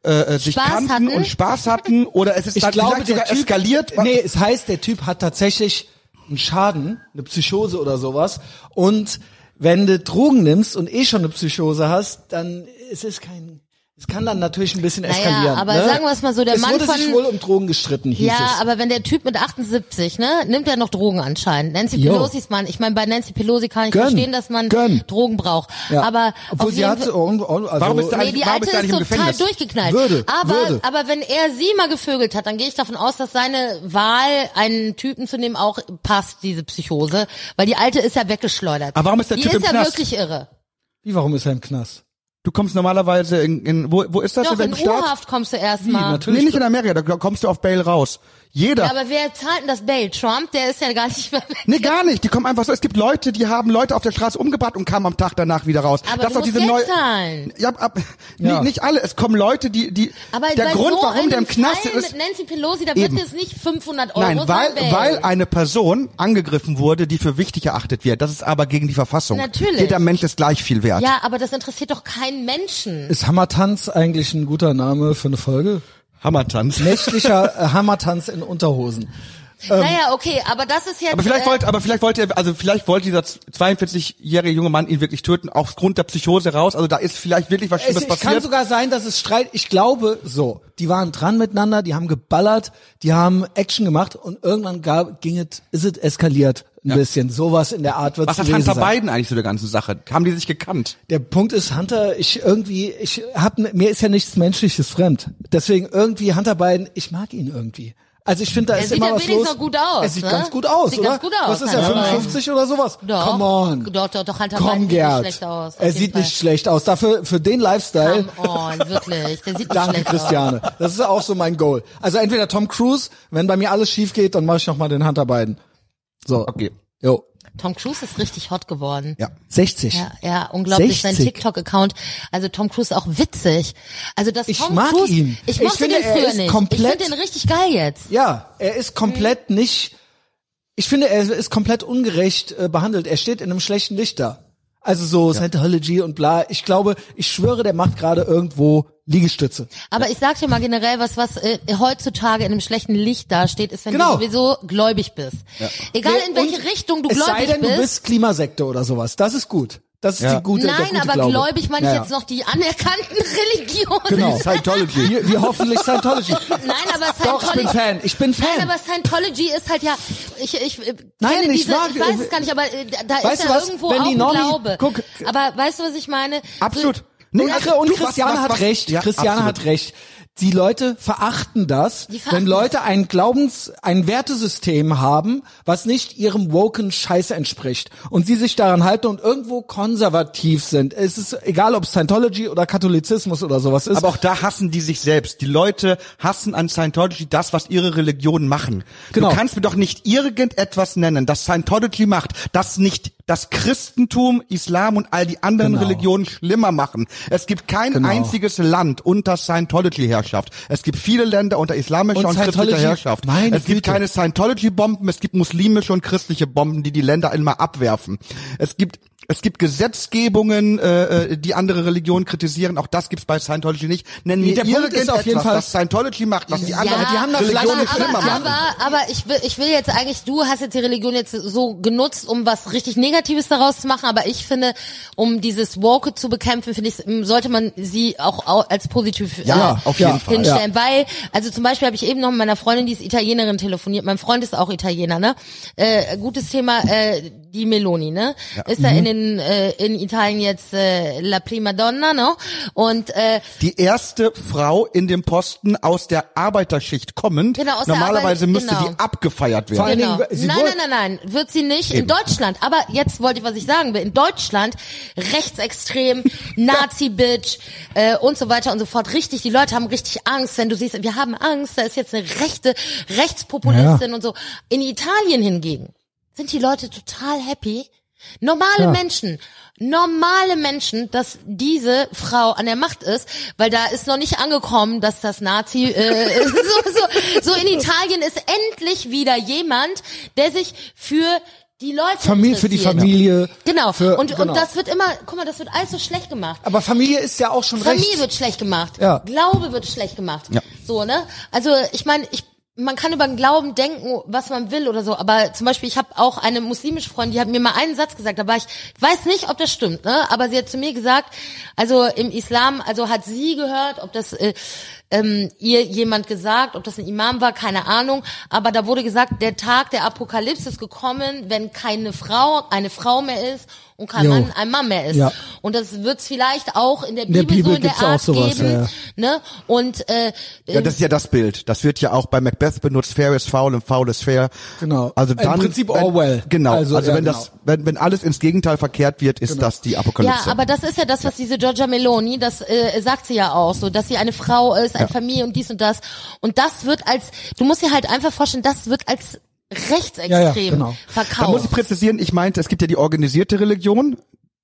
äh, äh, sich Spaß kannten hatten? und Spaß hatten, oder es ist Ich dann glaube, sogar typ, eskaliert. Nee, es heißt, der Typ hat tatsächlich einen Schaden, eine Psychose oder sowas. Und wenn du Drogen nimmst und eh schon eine Psychose hast, dann ist es kein, es kann dann natürlich ein bisschen Naja, eskalieren. aber ne? sagen wir es mal so, der es Mann wurde von- sich wohl um Drogen gestritten, hieß Ja, es. aber wenn der Typ mit 78, ne, nimmt er noch Drogen anscheinend. Nancy Jo. Pelosis Mann, ich meine, bei Nancy Pelosi kann ich Gönn. verstehen, dass man Gönn. Drogen braucht. ja. Aber Obwohl auf sie jeden hat, Fall- also, Warum ist der Nee, eigentlich- die warum alte ist ist total Gefängnis? durchgeknallt. Würde, aber, würde. aber wenn er sie mal gevögelt hat, dann gehe ich davon aus, dass seine Wahl, einen Typen zu nehmen, auch passt, diese Psychose. Weil die alte ist ja weggeschleudert. Aber warum ist der die Typ ist im ja Knast? wirklich irre. Wie, warum ist er im Knast? Du kommst normalerweise in, in wo, wo ist das? Doch, in in? Urhaft kommst du erstmal. natürlich. Nee, nicht in Amerika, da kommst du auf Bail raus. Jeder. Ja, aber wer zahlt denn das Bail? Trump, der ist ja gar nicht mehr weg. Nee, gar nicht. Die kommen einfach so. Es gibt Leute, die haben Leute auf der Straße umgebracht und kamen am Tag danach wieder raus. Aber das du musst diese neue. zahlen. Ja, ab, Ja. Nee, nicht alle. Es kommen Leute, die, die. Aber der Grund, so warum der im Knast Fall ist. mit Nancy Pelosi, da Eben. wird es nicht 500 Euro Nein, weil, sein, Bail. weil eine Person angegriffen wurde, die für wichtig erachtet wird. Das ist aber gegen die Verfassung. Natürlich. Jeder Mensch ist gleich viel wert. Ja, aber das interessiert doch keinen Menschen. Ist Hammertanz eigentlich ein guter Name für eine Folge? Hammertanz. Nächtlicher äh, Hammertanz in Unterhosen. naja, okay, aber das ist jetzt. Aber vielleicht äh, wollte, aber vielleicht wollte er, also vielleicht wollte dieser 42-jährige junge Mann ihn wirklich töten, aufgrund der Psychose raus. Also da ist vielleicht wirklich was Es, Schlimmes es kann passiert. sogar sein, dass es Streit. Ich glaube so. Die waren dran miteinander, die haben geballert, die haben Action gemacht und irgendwann gab, ging es, ist es eskaliert ein bisschen. Sowas in der Art wird Was hat Hunter Biden eigentlich zu der ganzen Sache? Haben die sich gekannt? Der Punkt ist, Hunter, ich irgendwie, ich hab, mir ist ja nichts Menschliches fremd. Deswegen irgendwie Hunter Biden, ich mag ihn irgendwie. Also ich finde, da Er ist sieht immer ja was wenigstens los. noch gut aus, Er sieht ne? ganz gut aus, Sieht oder? ganz gut aus, Was ist er, Hunter Biden. 55 oder sowas? Doch, Come on. Doch, doch, doch, Hunter Komm, Biden sieht nicht Gerd. schlecht aus. Er sieht Fall. nicht schlecht aus. Dafür, für den Lifestyle. Come on, wirklich. Der sieht nicht Danke, schlecht Christiane. Das ist auch so mein Goal. Also entweder Tom Cruise, wenn bei mir alles schief geht, dann mache ich noch mal den Hunter Biden. So. Okay. Jo. Tom Cruise ist richtig hot geworden. Ja. 60. Ja, ja, unglaublich. Sein 60. TikTok-Account. Also Tom Cruise auch witzig. Also das Ich Tom mag Cruise, ihn. Ich Ich finde, den er früher ist nicht. komplett- ich finde den richtig geil jetzt. Ja, er ist komplett nicht. Ich finde, er ist komplett ungerecht äh, behandelt. Er steht in einem schlechten Licht da. Also so Scientology und bla. Ich glaube, ich schwöre, der macht gerade irgendwo Liegestütze. Aber ich sag dir mal generell, was was äh, heutzutage in einem schlechten Licht dasteht, ist, wenn Genau. du sowieso gläubig bist. Egal in welche Und Richtung du es sei gläubig denn, bist. du bist Klimasekte oder sowas. Das ist gut. Das ist Ja. die gute, Nein, gute aber Glaube. gläubig meine ich Ja, jetzt ja. noch die anerkannten Religionen. Genau. Scientology. Wie, wie hoffentlich Scientology. Nein, aber Doch, Scientology. ich bin Fan. Ich bin Fan. Nein, aber Scientology ist halt ja, ich, ich äh, Nein, kenne ich diese, mag- ich weiß es gar nicht, aber äh, da Weißt ist du ja was? irgendwo Wenn auch die ein Nonny- Glaube. guck. aber weißt du, was ich meine? Absolut. Nee, Nee, und, also, und du, was- Christiane was- hat was- recht. ja, Christiane absolut. hat recht. Die Leute verachten das, Die wenn verachten Leute ein Glaubens, ein Wertesystem haben, was nicht ihrem woken Scheiße entspricht und sie sich daran halten und irgendwo konservativ sind. Es ist egal, ob Scientology oder Katholizismus oder sowas ist. Aber auch da hassen die sich selbst. Die Leute hassen an Scientology das, was ihre Religion machen. Genau. Du kannst mir doch nicht irgendetwas nennen, das Scientology macht, das nicht das Christentum, Islam und all die anderen Genau. Religionen schlimmer machen. Es gibt kein Genau. einziges Land unter Scientology-Herrschaft. Es gibt viele Länder unter islamischer Und und, christlicher Herrschaft. meine es gibt Güte. keine Scientology-Bomben, es gibt muslimische und christliche Bomben, die die Länder immer abwerfen. Es gibt es gibt Gesetzgebungen, äh, äh, die andere Religionen kritisieren. Auch das gibt's bei Scientology nicht. Nennen mir der Punkt ist auf jeden Fall- was Scientology macht, was die anderen die haben da vielleicht- Religionen aber, schlimmer aber, machen. aber, aber ich will, ich will jetzt eigentlich, du hast jetzt die Religion jetzt so genutzt, um was richtig Negatives daraus zu machen, aber ich finde, um dieses Woke zu bekämpfen, finde ich, sollte man sie auch au- als positiv Ja, äh, auf jeden ja, Fall. hinstellen, weil, also zum Beispiel habe ich eben noch mit meiner Freundin, die ist Italienerin, telefoniert. Mein Freund ist auch Italiener, ne? Äh, gutes Thema, äh, die Meloni, ne? Ist da in den äh, in Italien jetzt äh, la prima donna, ne? Und äh, Die erste Frau in dem Posten aus der Arbeiterschicht kommend. Genau, aus der Normalerweise Arbeit- müsste genau. die abgefeiert werden. Genau. Dingen, sie nein, nein, nein, nein, wird sie nicht in Deutschland. Aber jetzt wollte ich, was ich sagen will. In Deutschland rechtsextrem, Nazi-Bitch äh, und so weiter und so fort. Richtig, die Leute haben richtig Angst, wenn du siehst, wir haben Angst, da ist jetzt eine rechte Rechtspopulistin und so. In Italien hingegen sind die Leute total happy. Normale Ja. Menschen, normale Menschen, dass diese Frau an der Macht ist, weil da ist noch nicht angekommen, dass das Nazi äh, so, so, so in Italien ist endlich wieder jemand, der sich für die Leute Familie, für die. Familie. Genau. Für, und, genau. und das wird immer, guck mal, das wird alles so schlecht gemacht. Aber Familie ist ja auch schon Familie recht. wird schlecht gemacht. Ja. Glaube wird schlecht gemacht. Ja. So, ne? Also ich meine, ich man kann über den Glauben denken, was man will oder so, aber zum Beispiel, ich habe auch eine muslimische Freundin, die hat mir mal einen Satz gesagt, da war ich, ich weiß nicht, ob das stimmt, ne? aber sie hat zu mir gesagt, also im Islam, also hat sie gehört, ob das äh, ähm, ihr jemand gesagt, ob das ein Imam war, keine Ahnung, aber da wurde gesagt, der Tag der Apokalypse ist gekommen, wenn keine Frau eine Frau mehr ist und kein Jo. Mann ein Mann mehr ist. Ja. Und das wird's vielleicht auch in der In der Bibel, Bibel so in der gibt's auch Art sowas, geben, ja, ja. ne? Und äh, Ja, das ist ja das Bild. Das wird ja auch bei Macbeth benutzt. Fair ist foul und foul ist fair. Genau. Also Im dann, Prinzip wenn, Orwell. Genau. Also, Also, ja, wenn das, genau. wenn, wenn alles ins Gegenteil verkehrt wird, ist das die Apokalypse. Ja, aber das ist ja das, was diese Giorgia Meloni, das äh, sagt sie ja auch, so, dass sie eine Frau ist, eine Familie und dies und das. Und das wird als, du musst dir halt einfach vorstellen, das wird als rechtsextrem Ja, ja, genau. Da muss verkauft. ich präzisieren, ich meinte, es gibt ja die organisierte Religion.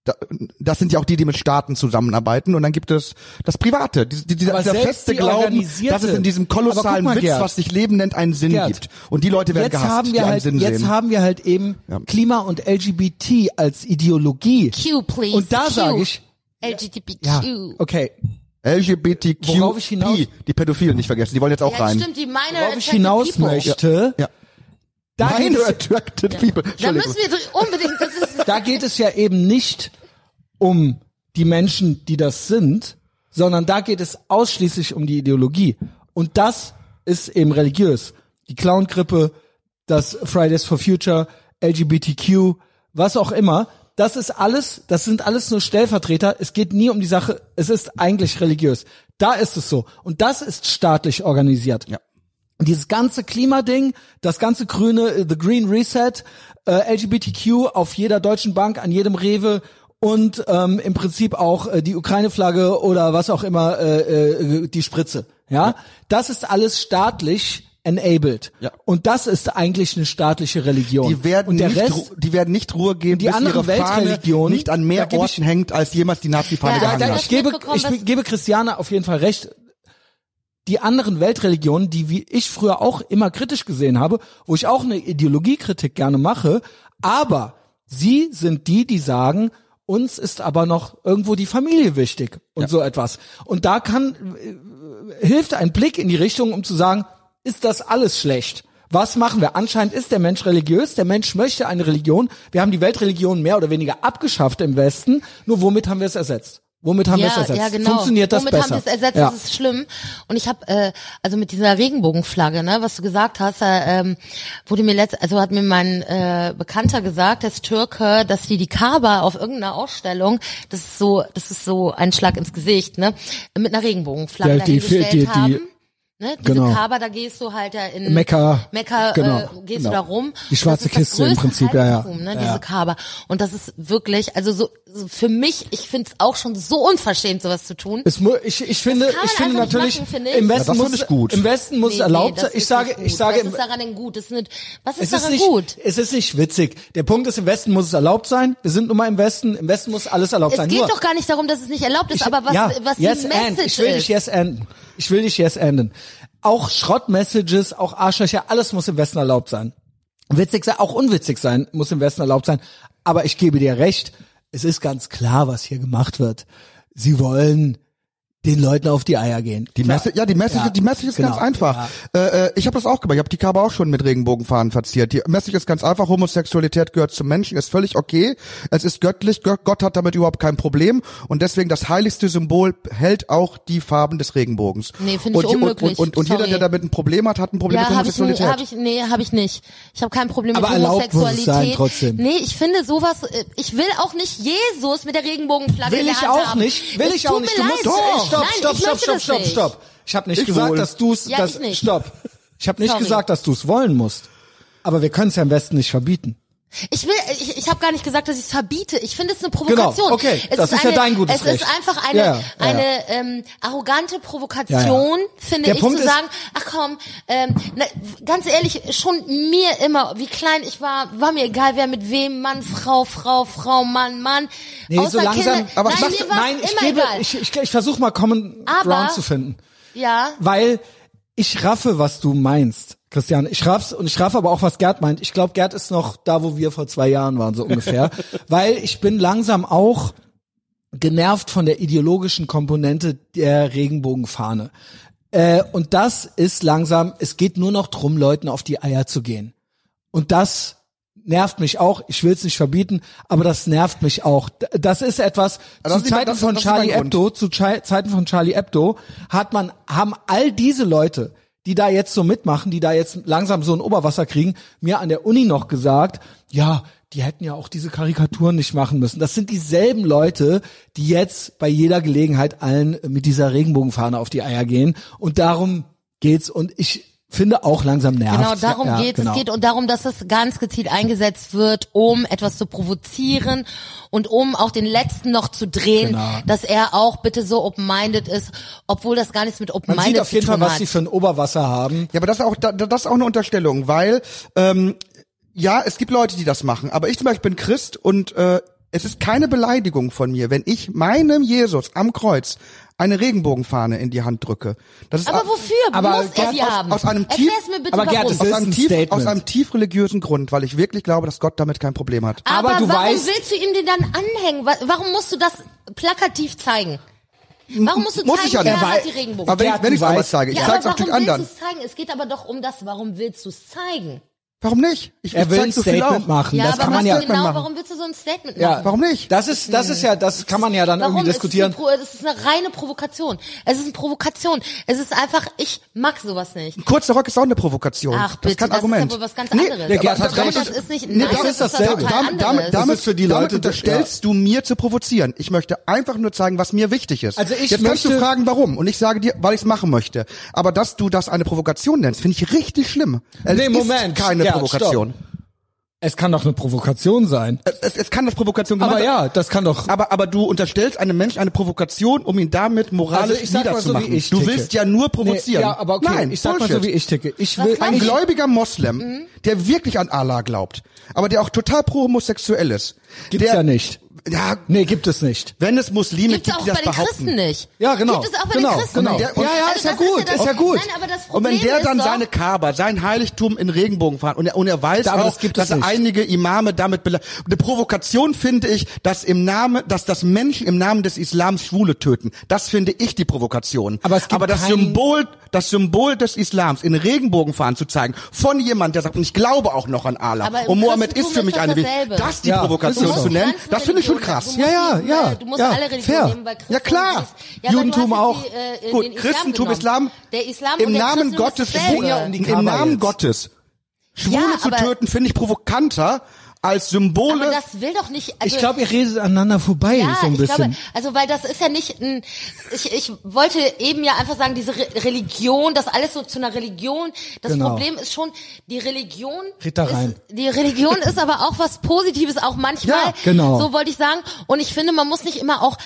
Da- Das sind ja auch die, die mit Staaten zusammenarbeiten. Und dann gibt es das Private, die, die, dieser, feste die Glauben, dass es in diesem kolossalen mal, Witz, Gerd. was sich Leben nennt, einen Sinn Gerd, gibt. Und die Leute werden Jetzt gehasst, haben die wir einen halt, Sinn jetzt sehen. haben wir halt eben Ja. Klima und LGBT als Ideologie. Q, please. Und da Q. sage ich, LGBTQ. ja, okay, LGBTQ, Worauf ich hinaus- die Pädophilen nicht vergessen, die wollen jetzt auch Ja, rein. stimmt, die meine worauf ich hinaus möchte, Ja. Da, es, attracted people. Da müssen wir unbedingt, das ist, da geht es ja eben nicht um die Menschen, die das sind, sondern da geht es ausschließlich um die Ideologie. Und das ist eben religiös. Die Clown-Grippe, das Fridays for Future, LGBTQ, was auch immer, das ist alles, das sind alles nur Stellvertreter. Es geht nie um die Sache, es ist eigentlich religiös. Da ist es so. Und das ist staatlich organisiert. Ja. Und dieses ganze Klimading, das ganze grüne, äh, The Green Reset, äh, LGBTQ auf jeder deutschen Bank, an jedem Rewe und ähm, im Prinzip auch äh, die Ukraine-Flagge oder was auch immer, äh, äh, die Spritze. Ja? das ist alles staatlich enabled. Ja. Und das ist eigentlich eine staatliche Religion. Die werden, und der nicht, Rest, die werden nicht Ruhe geben, die bis anderen ihre Weltreligionen, nicht an mehr ich- Orten hängt, als jemals die Nazi-Fahne Ja, da, da, ich gebe, ich gebe Christiane auf jeden Fall recht. Die anderen Weltreligionen, die wie ich früher auch immer kritisch gesehen habe, wo ich auch eine Ideologiekritik gerne mache, aber sie sind die, die sagen, uns ist aber noch irgendwo die Familie wichtig und so etwas. Und da kann, äh, hilft ein Blick in die Richtung, um zu sagen, ist das alles schlecht? Was machen wir? Anscheinend ist der Mensch religiös, der Mensch möchte eine Religion. Wir haben die Weltreligion mehr oder weniger abgeschafft im Westen, nur womit haben wir es ersetzt? Womit haben wir es ja, ersetzt? ja, genau. Funktioniert das Womit besser? haben wir es ersetzt? Ja. Das ist schlimm. Und ich habe, äh, also mit dieser Regenbogenflagge, ne, was du gesagt hast, äh, ähm, wurde mir letzt, also hat mir mein äh, Bekannter gesagt, das Türke, dass die die Kaaba auf irgendeiner Ausstellung, das ist so, das ist so ein Schlag ins Gesicht, ne, mit einer Regenbogenflagge Ja, die- die- die- haben. Ne, diese genau. Kaaba, da gehst du halt da in Mekka, Mekka genau, äh, gehst genau. du da rum. Die schwarze das ist das Kiste im Prinzip, ja, ja. Heiligtum, Ne, Ja. diese Kaaba. Und das ist wirklich, also so, so für mich, ich finde es auch schon so unverschämt, sowas zu tun. Es mu ich, ich finde, ich finde nicht natürlich, machen, finde ich. im Ja, Westen das muss, finde ich gut. im Westen muss Nee, erlaubt nee, sein. das Ich ist sage, nicht ich sage, Was ist daran denn gut? Das ist nicht, was ist es ist daran nicht, gut? es ist nicht witzig. Der Punkt ist, im Westen muss es erlaubt sein. Wir sind nun mal im Westen. Im Westen muss alles erlaubt Es sein. geht Nur, doch gar nicht darum, dass es nicht erlaubt ist, aber was, ja, was yes die and. Message Ich will ist. dich yes enden. Ich will dich yes enden. Auch Schrottmessages, auch Arschlöcher, alles muss im Westen erlaubt sein. Witzig sein, auch unwitzig sein, muss im Westen erlaubt sein. Aber ich gebe dir recht, es ist ganz klar, was hier gemacht wird. Sie wollen den Leuten auf die Eier gehen. Die. Message, ja, die Message, Ja, die Message ist genau, ganz einfach. Äh, äh, ich habe das auch gemacht. Ich habe die Kabe auch schon mit Regenbogenfahnen verziert. Die Message ist ganz einfach. Homosexualität gehört zum Menschen, ist völlig okay. Es ist göttlich. Gott, hat damit überhaupt kein Problem. Und deswegen das heiligste Symbol hält auch die Farben des Regenbogens. Nee, finde ich und, unmöglich. Und, und, und jeder, der damit ein Problem hat, hat ein Problem Ja, mit Homosexualität. hab ich, nee, habe ich nicht. Ich habe kein Problem Aber mit erlaubt muss es Homosexualität. sein, trotzdem. Nee, ich finde sowas, äh, ich will auch nicht Jesus mit der Regenbogenflagge Will ich auch haben. nicht. Will Es ich auch nicht. Du musst, Doch. Stopp, Nein, stopp, ich stopp, stopp, stopp, stopp. Ich habe nicht Ich gesagt, wohl. dass du es, Ja, das, ich nicht. stopp. Ich habe nicht Sorry. gesagt, dass du es wollen musst. Aber wir können es ja im Westen nicht verbieten. Ich will, ich, ich habe gar nicht gesagt, dass ich es verbiete. Ich finde es eine Provokation. Genau, okay, es das ist ja eine, dein gutes Es Recht. ist einfach eine, Ja, ja, ja, eine ja. Ähm, arrogante Provokation, Ja, ja. finde Der ich, Punkt zu ist- sagen, ach komm, ähm, na, ganz ehrlich, schon mir immer, wie klein ich war, war mir egal, wer mit wem, Mann, Frau, Frau, Frau, Mann, Mann. Nee, Außer so langsam, Kinder, aber nein, war's nein, ich immer gebe, egal. ich, ich, ich versuche mal Common Aber- Ground zu finden. ja, Weil ich raffe, was du meinst, Christian. Ich raff's und ich raffe aber auch, was Gerd meint. Ich glaube, Gerd ist noch da, wo wir vor zwei Jahren waren, so ungefähr. Weil ich bin langsam auch genervt von der ideologischen Komponente der Regenbogenfahne. Äh, und das ist langsam, es geht nur noch drum, Leuten auf die Eier zu gehen. Und das nervt mich auch. Ich will es nicht verbieten, aber das nervt mich auch. Das ist etwas, das zu Zeiten das- von das Charlie. Hebdo, zu Zeiten von Charlie Hebdo, hat man, haben all diese Leute, die da jetzt so mitmachen, die da jetzt langsam so ein Oberwasser kriegen, mir an der Uni noch gesagt, ja, die hätten ja auch diese Karikaturen nicht machen müssen. Das sind dieselben Leute, die jetzt bei jeder Gelegenheit allen mit dieser Regenbogenfahne auf die Eier gehen. Und darum geht's. Und ich finde auch langsam nervt. Genau, darum ja, geht genau. es. geht und darum, dass es ganz gezielt eingesetzt wird, um etwas zu provozieren und um auch den letzten noch zu drehen, Genau. dass er auch bitte so open-minded ist, obwohl das gar nichts mit Man open-minded sieht auf jeden zu Fall, tun was hat. sie für ein Oberwasser haben. Ja, aber das ist auch da, das ist auch eine Unterstellung, weil ähm, ja, es gibt Leute, die das machen, aber ich zum Beispiel bin Christ und äh, es ist keine Beleidigung von mir, wenn ich meinem Jesus am Kreuz eine Regenbogenfahne in die Hand drücke. Das ist aber wofür aber muss er die aus- haben? aus einem tief- Erklär's mir bitte aber Gerd, warum. aus ist einem ein tief Statement. aus einem tief religiösen Grund, weil ich wirklich glaube, dass Gott damit kein Problem hat. aber aber du warum weißt- willst du ihm den dann anhängen? Wa- Warum musst du das plakativ zeigen? Warum musst du Muss zeigen, ich ja er nicht. hat die Regenbogen? Aber wenn, Gerd, wenn ich es weißt- zeige, ich ja, zeige es aber auch den warum anderen. willst du es zeigen? Es geht aber doch um das, warum willst du es zeigen? Warum nicht? Ich, Er ich will ein so viel Statement machen. Ja, das aber kann man ja. genau, machen. warum willst du so ein Statement Ja. machen? Warum nicht? Das ist, das ist ja, das kann man ja dann Warum? irgendwie diskutieren. Es ist, ist eine reine Provokation. Es ist eine Provokation. Es ist einfach, ich mag sowas nicht. Kurzer Rock ist auch eine Provokation. Ach, das ist bitte, kein das ist Argument. ja wohl was ganz Nee, anderes. der Gerd aber hat damit- recht. Das ist nicht, Nee, nein, das das, ist dasselbe. total damit, anderes. damit, damit, ist für die damit Leute, unterstellst du mir zu provozieren. Ich möchte einfach nur zeigen, was mir wichtig ist. Also ich Jetzt kannst du möchte- fragen, warum. Und ich sage dir, weil ich es machen möchte. Aber dass du das eine Provokation nennst, finde ich richtig schlimm. Es Nee, ist Moment. keine Ja, Provokation. Es kann doch eine Provokation sein. Es, es, es kann das Provokation gemeint Aber sein. ja, das kann doch. Aber, aber du unterstellst einem Menschen eine Provokation, um ihn damit moralisch Also ich sag mal so, niederzumachen. wie ich du willst ja nur provozieren. Nee, ja, aber okay, Nein, ich sag mal so, Bullshit. wie ich ticke. Ich will, Ein Ich- gläubiger Moslem, der wirklich an Allah glaubt, aber der auch total pro homosexuell ist. gibt's der, ja nicht. Ja, Nee, gibt es nicht. wenn es Muslime gibt, auch die das bei den behaupten. Christen nicht. Ja, genau. Gibt es auch bei Genau, den Christen genau. nicht. Ja, ja, Also ist ja das gut, das- ist ja gut. Nein, aber das Und Problem wenn der ist dann seine Kaaba, sein Heiligtum in Regenbogen fahren und er, und er weiß Aber auch, das dass nicht. einige Imame damit eine Provokation finde ich, dass im Namen, dass das Menschen im Namen des Islams Schwule töten. Das finde ich die Provokation. Aber es gibt das keinen- Symbol, das Symbol des Islams in Regenbogen fahren zu zeigen von jemand, der sagt, und ich glaube auch noch an Allah. Aber und Mohammed ist für mich ist das eine, das die Ja, Provokation ist zu nennen, das finde ich schon Religionen, krass. Ja, ja, ja, Du musst ja, alle Religionen fair. nehmen, weil Christen Ja, klar. ist- Ja, Judentum auch. Die, äh, Gut, Christentum. Islam, Der Islam im und der Namen Gottes, dasselbe. ja um die im Namen jetzt. Gottes Schwule Ja, zu töten, finde ich provokanter als Symbole. Aber das will doch nicht. Also, Ich glaube, ihr redet aneinander vorbei ja, so ein ich bisschen. glaube, also weil das ist ja nicht ein, ich, ich wollte eben ja einfach sagen, diese Re Religion, das alles so zu einer Religion, das Genau. Problem ist schon, die Religion da rein. ist, die Religion ist aber auch was Positives, auch manchmal, Ja, genau. so wollte ich sagen, und ich finde, man muss nicht immer auch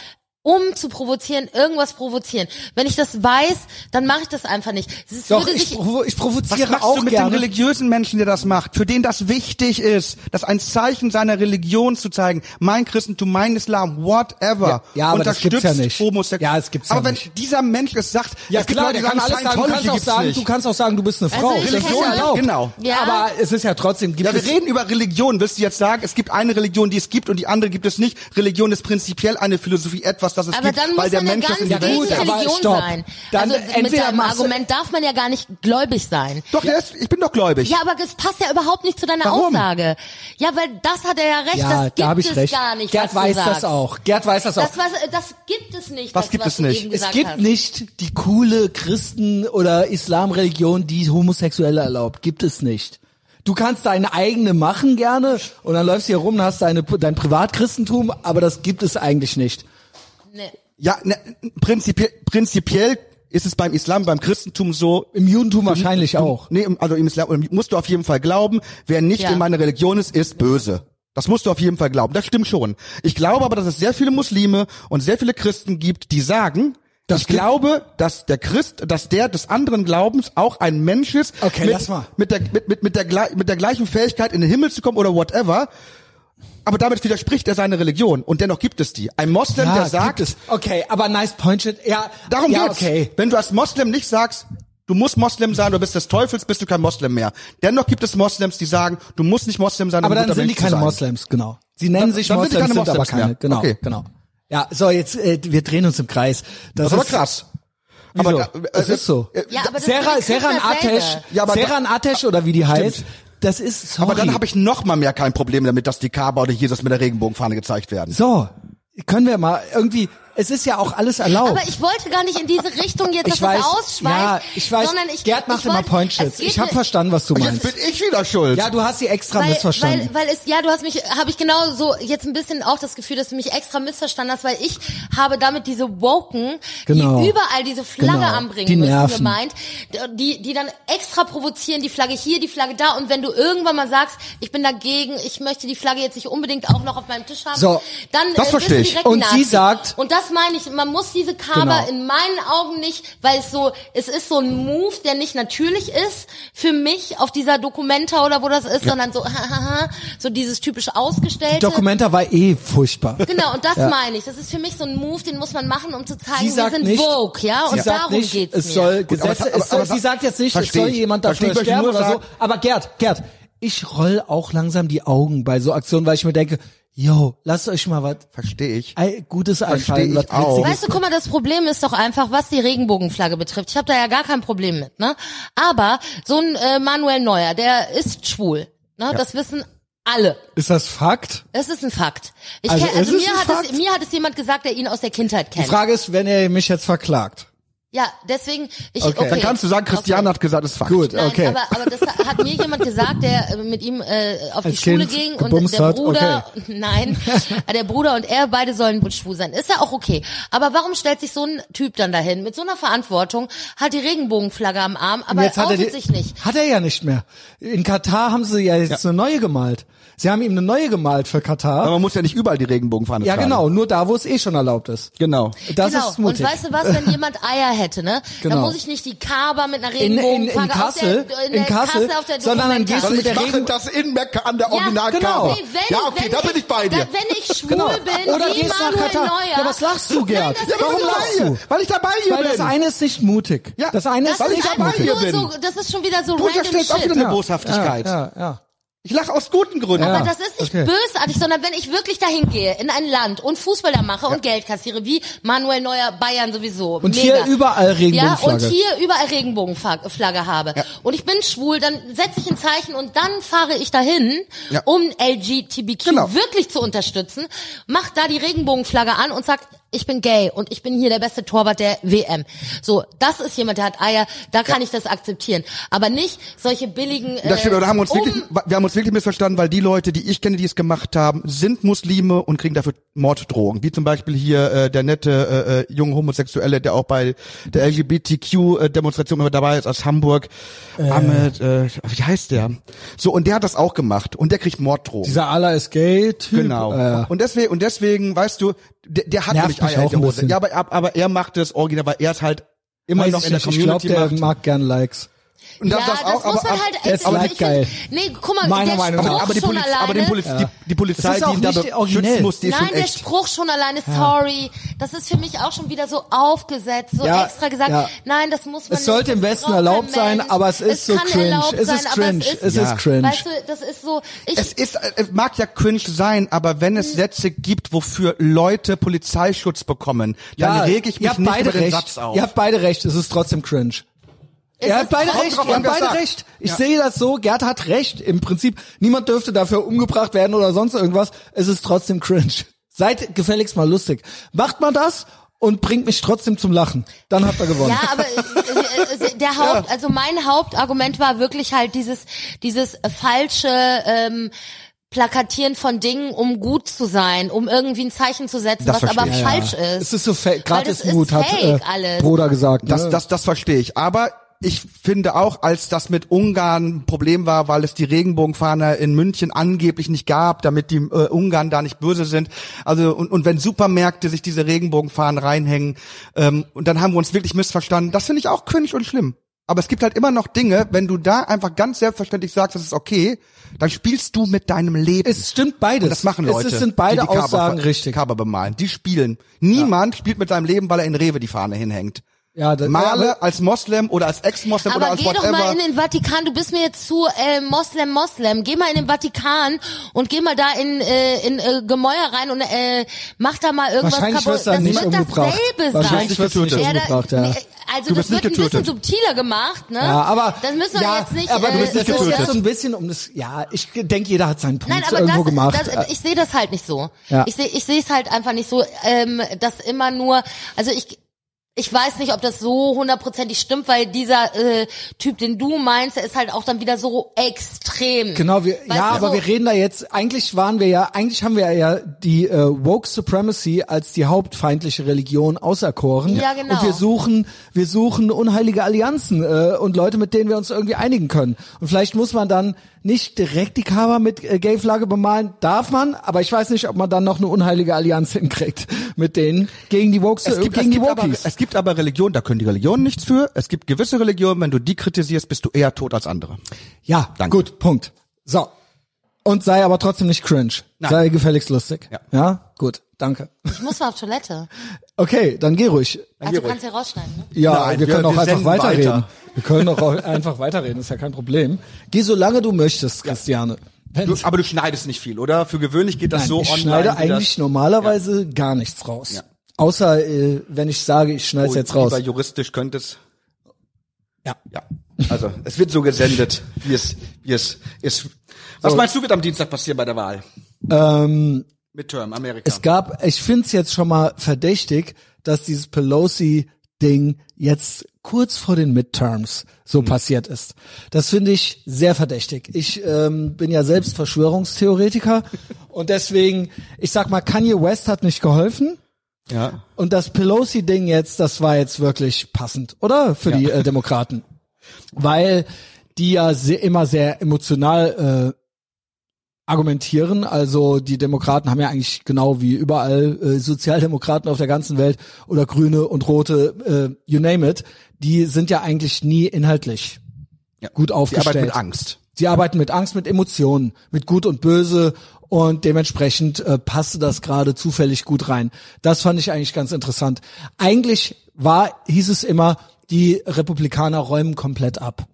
um zu provozieren, irgendwas provozieren. Wenn ich das weiß, dann mache ich das einfach nicht. Es Doch, würde ich, sich, provo ich Was provoziere machst auch du mit gerne. dem religiösen Menschen, der das macht, für den das wichtig ist, das ein Zeichen seiner Religion zu zeigen, mein Christentum, mein Islam, whatever, Ja, ja, aber das unterstützt gibt's ja nicht. Homosexuell. Ja, das gibt's ja Aber wenn nicht. dieser Mensch es sagt, ja es gibt klar, Leute, der kann alles sagen. Du kannst auch sagen, nicht. du kannst auch sagen, du bist eine Frau. Also ich ja- erlaubt. Genau. Ja. Aber es ist ja trotzdem, gibt Ja, wir es, reden über Religion. Willst du jetzt sagen, es gibt eine Religion, die es gibt und die andere gibt es nicht? Religion ist prinzipiell eine Philosophie, etwas, das es aber gibt, dann weil muss der man ja Mensch gar das in nicht die gegen Welt gut, setzt. aber Religion stopp. sein. Dann also mit entweder deinem machst du- Argument darf man ja gar nicht gläubig sein. Doch, der ist, ich bin doch gläubig. Ja, aber das passt ja überhaupt nicht zu deiner Warum? Aussage. Ja, weil das hat er ja recht, ja, das gibt da habe ich es recht. gar nicht. Gerd was weiß du sagst. das auch. Gerd weiß das auch. Das, was, das gibt es nicht. Was das, gibt was es du nicht? Eben es gesagt gibt hast. nicht die coole Christen- oder Islamreligion, die Homosexuelle erlaubt. Gibt es nicht. Du kannst deine eigene machen gerne und dann läufst du hier rum und hast deine, dein Privatchristentum, aber das gibt es eigentlich nicht. Nee. Ja, ne, prinzipiell, prinzipiell ist es beim Islam, beim Christentum so. Im Judentum wahrscheinlich auch. Nee, also im Islam musst du auf jeden Fall glauben, wer nicht Ja. in meiner Religion ist, ist böse. Das musst du auf jeden Fall glauben. Das stimmt schon. Ich glaube aber, dass es sehr viele Muslime und sehr viele Christen gibt, die sagen, Das ich glaube, dass der Christ, dass der des anderen Glaubens auch ein Mensch ist, Okay, mit, lass mal. mit der mit, mit, mit der mit der gleichen Fähigkeit in den Himmel zu kommen oder whatever. Aber damit widerspricht er seine Religion und dennoch gibt es die. Ein Moslem, der sagt, gibt es. Okay, aber nice point shit. Ja, Darum ja, geht's. okay. Wenn du als Moslem nicht sagst, du musst Moslem sein, du bist des Teufels, bist du kein Moslem mehr. Dennoch gibt es Moslems, die sagen, du musst nicht Moslem sein, um Aber ein dann guter sind die keine. Moslems, genau. Sie nennen Dann- sich dann sind Moslems, sind, keine aber Moslems keine. mehr. Genau, Okay. genau. Ja, so jetzt äh, wir drehen uns im Kreis. Das, Das ist aber krass. Wieso? Aber da- es äh, ist so. Ja, aber das Serra, ist Serran dasselbe. Atesh, Ja, aber da- Serran Atesh oder wie die heißt, das ist sorry. Aber dann habe ich noch mal mehr kein Problem damit, dass die Kaaba oder Jesus mit der Regenbogenfahne gezeigt werden. so können wir mal irgendwie. Es ist ja auch alles erlaubt. Aber ich wollte gar nicht in diese Richtung jetzt, dass Ich weiß, das ausschweift, ja, ich weiß. sondern ich, Gerd macht ich immer wollte- Pointshits. Ich habe verstanden, was du meinst. jetzt bin ich wieder schuld. Ja, du hast sie extra weil, missverstanden. Weil, weil es, ja, du hast mich, habe ich genau so jetzt ein bisschen auch das Gefühl, dass du mich extra missverstanden hast, weil ich habe damit diese Woken, Genau. die überall diese Flagge Genau. anbringen Die müssen, nerven. gemeint, die, die dann extra provozieren, die Flagge hier, die Flagge da und wenn du irgendwann mal sagst, ich bin dagegen, ich möchte die Flagge jetzt nicht unbedingt auch noch auf meinem Tisch haben, So, dann das äh, bist verstehe du ich. direkt Und Nazi. sie sagt- und das meine ich, man muss diese Kaber Genau. in meinen Augen nicht, weil es so, es ist so ein Move, der nicht natürlich ist für mich auf dieser Dokumenta oder wo das ist, sondern so, so dieses typisch ausgestellte. Dokumenta war eh furchtbar. Genau, und das Ja. meine ich. Das ist für mich so ein Move, den muss man machen, um zu zeigen, Sie wir sind nicht, Vogue, ja? Und darum nicht, geht's es mir. soll Gut, aber- Gesetze, aber- es soll, aber- sie sagt jetzt nicht, es soll ich. jemand dafür sterben oder so. Aber Gerd, Gerd, ich roll auch langsam die Augen bei so Aktionen, weil ich mir denke, yo, lasst euch mal was Verstehe ich. Ei- Gutes einfallen, ich was auch. Weißt du, guck mal, das Problem ist doch einfach, was die Regenbogenflagge betrifft. Ich habe da ja gar kein Problem mit, ne? Aber so ein äh, Manuel Neuer, der ist schwul, ne? Das wissen alle. Ist das Fakt? Das ist ein Fakt. Ich Also kenn, also ist es mir ein hat Fakt? es mir hat es jemand gesagt, der ihn aus der Kindheit Die kennt. Frage ist, wenn er mich jetzt verklagt. Ja, deswegen ich Okay. okay. Dann kannst du sagen, Christiane okay. hat gesagt, es ist Fakt. Gut, Nein, okay. aber, aber das hat mir jemand gesagt, der äh, mit ihm äh, auf Als die Schule Kind ging und der hat? Bruder, nein, der Bruder und er beide sollen schwul sein. Ist ja auch okay. Aber warum stellt sich so ein Typ dann dahin mit so einer Verantwortung, hat die Regenbogenflagge am Arm, aber Und jetzt hat er outet die, sich nicht. Hat er ja nicht mehr. In Katar haben sie ja jetzt eine neue gemalt. Sie haben ihm eine neue gemalt für Katar. Aber man muss ja nicht überall die Regenbogenfahne ja, tragen. genau, nur da, wo es eh schon erlaubt ist. Genau. Das genau. ist mutig. Und weißt du was, wenn jemand Eier hätte, ne? Genau. Dann muss ich nicht die Kaber mit einer in, in, Regenbogenflagge in Kassel, auf der, in, in der Kassel, Kassel auf der sondern dann gehst du Weil mit der Regen das in Mekka an der Ja, Originalkaba. nee, wenn, ja, okay, wenn da bin ich bei dir. Da, wenn ich schwul Genau. bin, Oder wie gehst nach Manuel Katar. Neuer. Ja, was lachst du, Gerd? Nein, ja, weil so. dabei hier, weil ich dabei hier Weil bin. das eine ist nicht mutig. Ja, das eine ist weil ich nicht dabei hier bin. so, das ist schon wieder so Du random unterstellst auch shit. wieder eine Boshaftigkeit. Ja, ja. Ich lache aus guten Gründen. Ja. Aber das ist nicht okay. bösartig, sondern wenn ich wirklich dahin gehe, in ein Land und Fußball da mache und Geld kassiere, wie Manuel Neuer Bayern sowieso. Und mega. hier überall Ja, Regenbogenflagge. und hier überall Regenbogenflagge habe. Und ich bin schwul, dann setze ich ein Zeichen und dann fahre ich dahin, Ja. um LGTBQ Genau. wirklich zu unterstützen, mach da die Regenbogenflagge an und sag, ich bin gay und ich bin hier der beste Torwart der WM. So, das ist jemand, der hat Eier, da kann ich das akzeptieren. Aber nicht solche billigen. Äh, Das stimmt, aber da haben wir uns um, wirklich, wir haben uns wirklich missverstanden, weil die Leute, die ich kenne, die es gemacht haben, sind Muslime und kriegen dafür Morddrohungen. Wie zum Beispiel hier äh, der nette äh, äh, junge Homosexuelle, der auch bei der LGBTQ-Demonstration immer dabei ist aus Hamburg. Ahmed, äh, wie heißt der? So, und der hat das auch gemacht und der kriegt Morddrohungen. Dieser Allah ist gay-Typ. Genau. Äh, Und deswegen, und deswegen, weißt du, der, der hat Nervt nämlich mich Eier in auch ein bisschen. Ja, aber, aber er macht das original, weil er es halt immer weiß noch in der nicht. Ich glaube, Community der macht. mag gern Likes. Und ja, das, das, das auch, muss aber, man aber, halt. der ist also geil. find- Nee, guck mal, Meiner der Meinung nach. Spruch aber die, schon Poliz alleine. aber den Poliz die, die Polizei, Das ist die ihn dabei schützen muss, die ist Nein, schon der echt. Spruch schon alleine, sorry, das ist für mich auch schon wieder so aufgesetzt, so Ja, extra gesagt, ja. nein, das muss man Es sollte nicht, im das Westen erlaubt sein, aber es ist so kann cringe. Es ist aber cringe. Es ist, Es Ja. ist cringe. Weißt du, das ist so, Es ist, es mag ja cringe sein, aber wenn es Sätze gibt, wofür Leute Polizeischutz bekommen, dann rege ich mich nicht beide über den. Satz auf. Ihr habt beide recht, es ist trotzdem cringe. Habt ist beide recht, habt wer beide sagt. recht. Ich sehe das so, Gerd hat recht. Im Prinzip, niemand dürfte dafür umgebracht werden oder sonst irgendwas. Es ist trotzdem cringe. Seid gefälligst mal lustig. Macht mal das und bringt mich trotzdem zum Lachen. Dann habt ihr gewonnen. Ja, aber äh, äh, der Haupt, also mein Hauptargument war wirklich halt dieses, dieses falsche ähm, Plakatieren von Dingen, um gut zu sein, um irgendwie ein Zeichen zu setzen, Das was aber ich. falsch Ja. ist. Es ist so fake. Gratis das ist Mut hat fake äh, alles. Bruder gesagt. Das, ne? das, das verstehe ich. Aber ich finde auch, als das mit Ungarn ein Problem war, weil es die Regenbogenfahne in München angeblich nicht gab, damit die äh, Ungarn da nicht böse sind. Also und, und wenn Supermärkte sich diese Regenbogenfahnen reinhängen, ähm, und dann haben wir uns wirklich missverstanden. Das finde ich auch cringe und schlimm. Aber es gibt halt immer noch Dinge, wenn du da einfach ganz selbstverständlich sagst, das ist okay, dann spielst du mit deinem Leben. es stimmt beides. Und das machen Leute. Es sind beide die die Aussagen richtig. Cover bemalen. Die spielen. Niemand spielt mit seinem Leben, weil er in Rewe die Fahne hinhängt. Ja, das- Male ja, als Moslem oder als Ex-Moslem oder Aber als geh doch whatever. mal in den Vatikan, du bist mir jetzt zu äh, Moslem, Moslem. Geh mal in den Vatikan und geh mal da in, äh, in äh, Gemäuer rein und äh, mach da mal irgendwas Wahrscheinlich kaputt. wirst du das nicht wird umgebracht. dasselbe Wahrscheinlich sein. wirst du nicht da- umgebracht, ja. nee, Also Du das nicht wird ein bisschen getötet. subtiler gemacht, ne? Ja, aber das müssen wir ja, jetzt nicht. Aber äh, du bist nicht so- getötet. getötet. so ein bisschen um das. Ja, ich denke, jeder hat seinen Punkt Nein, aber irgendwo das, gemacht. Das, ich sehe das halt nicht so. Ja. Ich sehe ich sehe es halt einfach nicht so, ähm, dass immer nur, also ich ich weiß nicht, ob das so hundertprozentig stimmt, weil dieser äh, Typ, den du meinst, der ist halt auch dann wieder so extrem. Genau, wir, Weißt ja, aber so- wir reden da jetzt, eigentlich waren wir ja, eigentlich haben wir ja die äh, Woke Supremacy als die hauptfeindliche Religion auserkoren. Ja, genau. Und wir suchen, wir suchen unheilige Allianzen äh, und Leute, mit denen wir uns irgendwie einigen können. Und vielleicht muss man dann nicht direkt die Cover mit äh, Gay-Flagge bemalen, darf man, aber ich weiß nicht, ob man dann noch eine unheilige Allianz hinkriegt mit denen gegen die Woke, es gibt, gegen es, die gibt aber, Wokies. es gibt aber Religionen, da können die Religionen nichts für. Es gibt gewisse Religionen, wenn du die kritisierst, bist du eher tot als andere. Ja, Danke. gut, Punkt. So. Und sei aber trotzdem nicht cringe. Nein. Sei gefälligst lustig. Ja. ja? Gut, danke. Ich muss mal auf Toilette. Okay, dann geh ruhig. Also du kannst hier rausschneiden, ne? Ja, Nein, wir wir- können auch wir einfach weiterreden. weiter. Wir können auch einfach weiterreden, ist ja kein Problem. Geh so lange du möchtest, Christiane. Du, aber du schneidest nicht viel, oder? Für gewöhnlich geht das Nein, so ich online. schneide wie eigentlich normalerweise gar nichts raus. Ja. Außer äh, wenn ich sage, ich schneide es Oh, jetzt raus. lieber juristisch könntest. Ja. Ja. Also, es wird so gesendet, wie es, wie es ist. Was So. meinst du, wird am Dienstag passieren bei der Wahl? Ähm, Midterm, Amerika. es gab, ich find's jetzt schon mal verdächtig, dass dieses Pelosi-Ding jetzt kurz vor den Midterms so passiert ist. Das finde ich sehr verdächtig. Ich ähm, bin ja selbst Verschwörungstheoretiker und deswegen, ich sag mal, Kanye West hat nicht geholfen. ja. Und das Pelosi-Ding jetzt, das war jetzt wirklich passend, oder? Für die äh, Demokraten. Weil die ja sehr, immer sehr emotional äh, argumentieren. Also die Demokraten haben ja eigentlich genau wie überall äh, Sozialdemokraten auf der ganzen Welt oder Grüne und Rote, äh, you name it, die sind ja eigentlich nie inhaltlich gut Die aufgestellt. arbeiten mit Angst. Sie arbeiten mit Angst, mit Emotionen, mit Gut und Böse und dementsprechend äh, passte das gerade zufällig gut rein. Das fand ich eigentlich ganz interessant. Eigentlich war, hieß es immer, die Republikaner räumen komplett ab.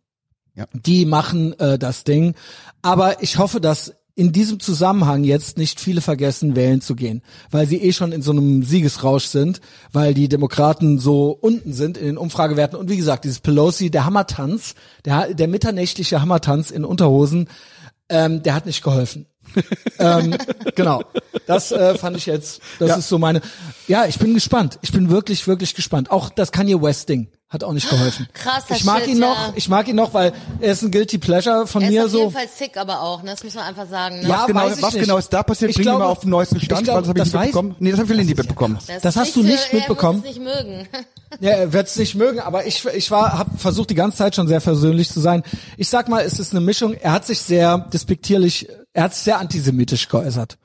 Ja. Die machen äh, das Ding. Aber ich hoffe, dass in diesem Zusammenhang jetzt nicht viele vergessen, wählen zu gehen, weil sie eh schon in so einem Siegesrausch sind, weil die Demokraten so unten sind in den Umfragewerten. Und wie gesagt, dieses Pelosi, der Hammertanz, der, der mitternächtliche Hammertanz in Unterhosen, ähm, der hat nicht geholfen. ähm, genau. Das äh, fand ich jetzt, das Ja. ist so meine. Ja, ich bin gespannt. Ich bin wirklich, wirklich gespannt. Auch das Kanye West Ding hat auch nicht geholfen. Krasser Ich mag Shit, ihn ja. noch, ich mag ihn noch, weil er ist ein guilty pleasure von Er ist mir auf so. jeden Fall sick, aber auch, ne? das muss man einfach sagen. Ne? Ja, Was genau, weiß ich was nicht. genau ist da passiert? Ich Bring glaube- mich mal auf den neuesten ich Stand, glaube, weil das habe ich das nicht weiß- mitbekommen. Nee, das habe ich nicht mitbekommen. Das, Das ist hast du nicht mitbekommen? Er wird es nicht mögen. Ja, er wird es nicht mögen, aber ich, ich war, habe versucht die ganze Zeit schon sehr versöhnlich zu sein. Ich sag mal, es ist eine Mischung. Er hat sich sehr despektierlich, er hat sich sehr antisemitisch geäußert.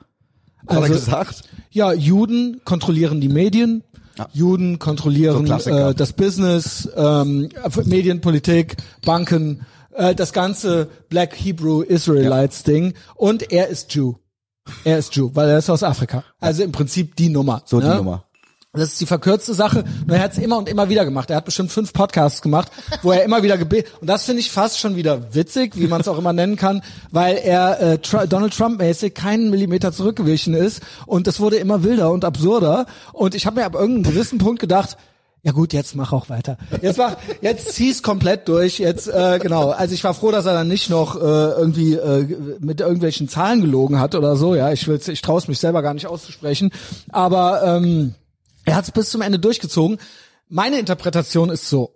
Was hat er Also- gesagt? Ja, Juden kontrollieren die Medien. Juden So kontrollieren Klassiker. äh, das Business, ähm, Medienpolitik, Banken, äh, das ganze Black Hebrew Israelites Ding. Und er ist Jew. Er ist Jew, weil er ist aus Afrika. Also im Prinzip die Nummer. So ne? die Nummer. Das ist die verkürzte Sache. Nur er hat es immer und immer wieder gemacht. Er hat bestimmt fünf Podcasts gemacht, wo er immer wieder gebe und das finde ich fast schon wieder witzig, wie man es auch immer nennen kann, weil er äh, Tr Donald Trump mäßig keinen Millimeter zurückgewichen ist und es wurde immer wilder und absurder und ich habe mir ab irgendeinem gewissen Punkt gedacht, ja gut, jetzt mach auch weiter. Jetzt mach, jetzt zieh's komplett durch. Jetzt äh, genau. Also ich war froh, dass er dann nicht noch äh, irgendwie äh, mit irgendwelchen Zahlen gelogen hat oder so. Ja, ich will's, ich traue es mich selber gar nicht auszusprechen. Aber ähm, er hat es bis zum Ende durchgezogen. Meine Interpretation ist so.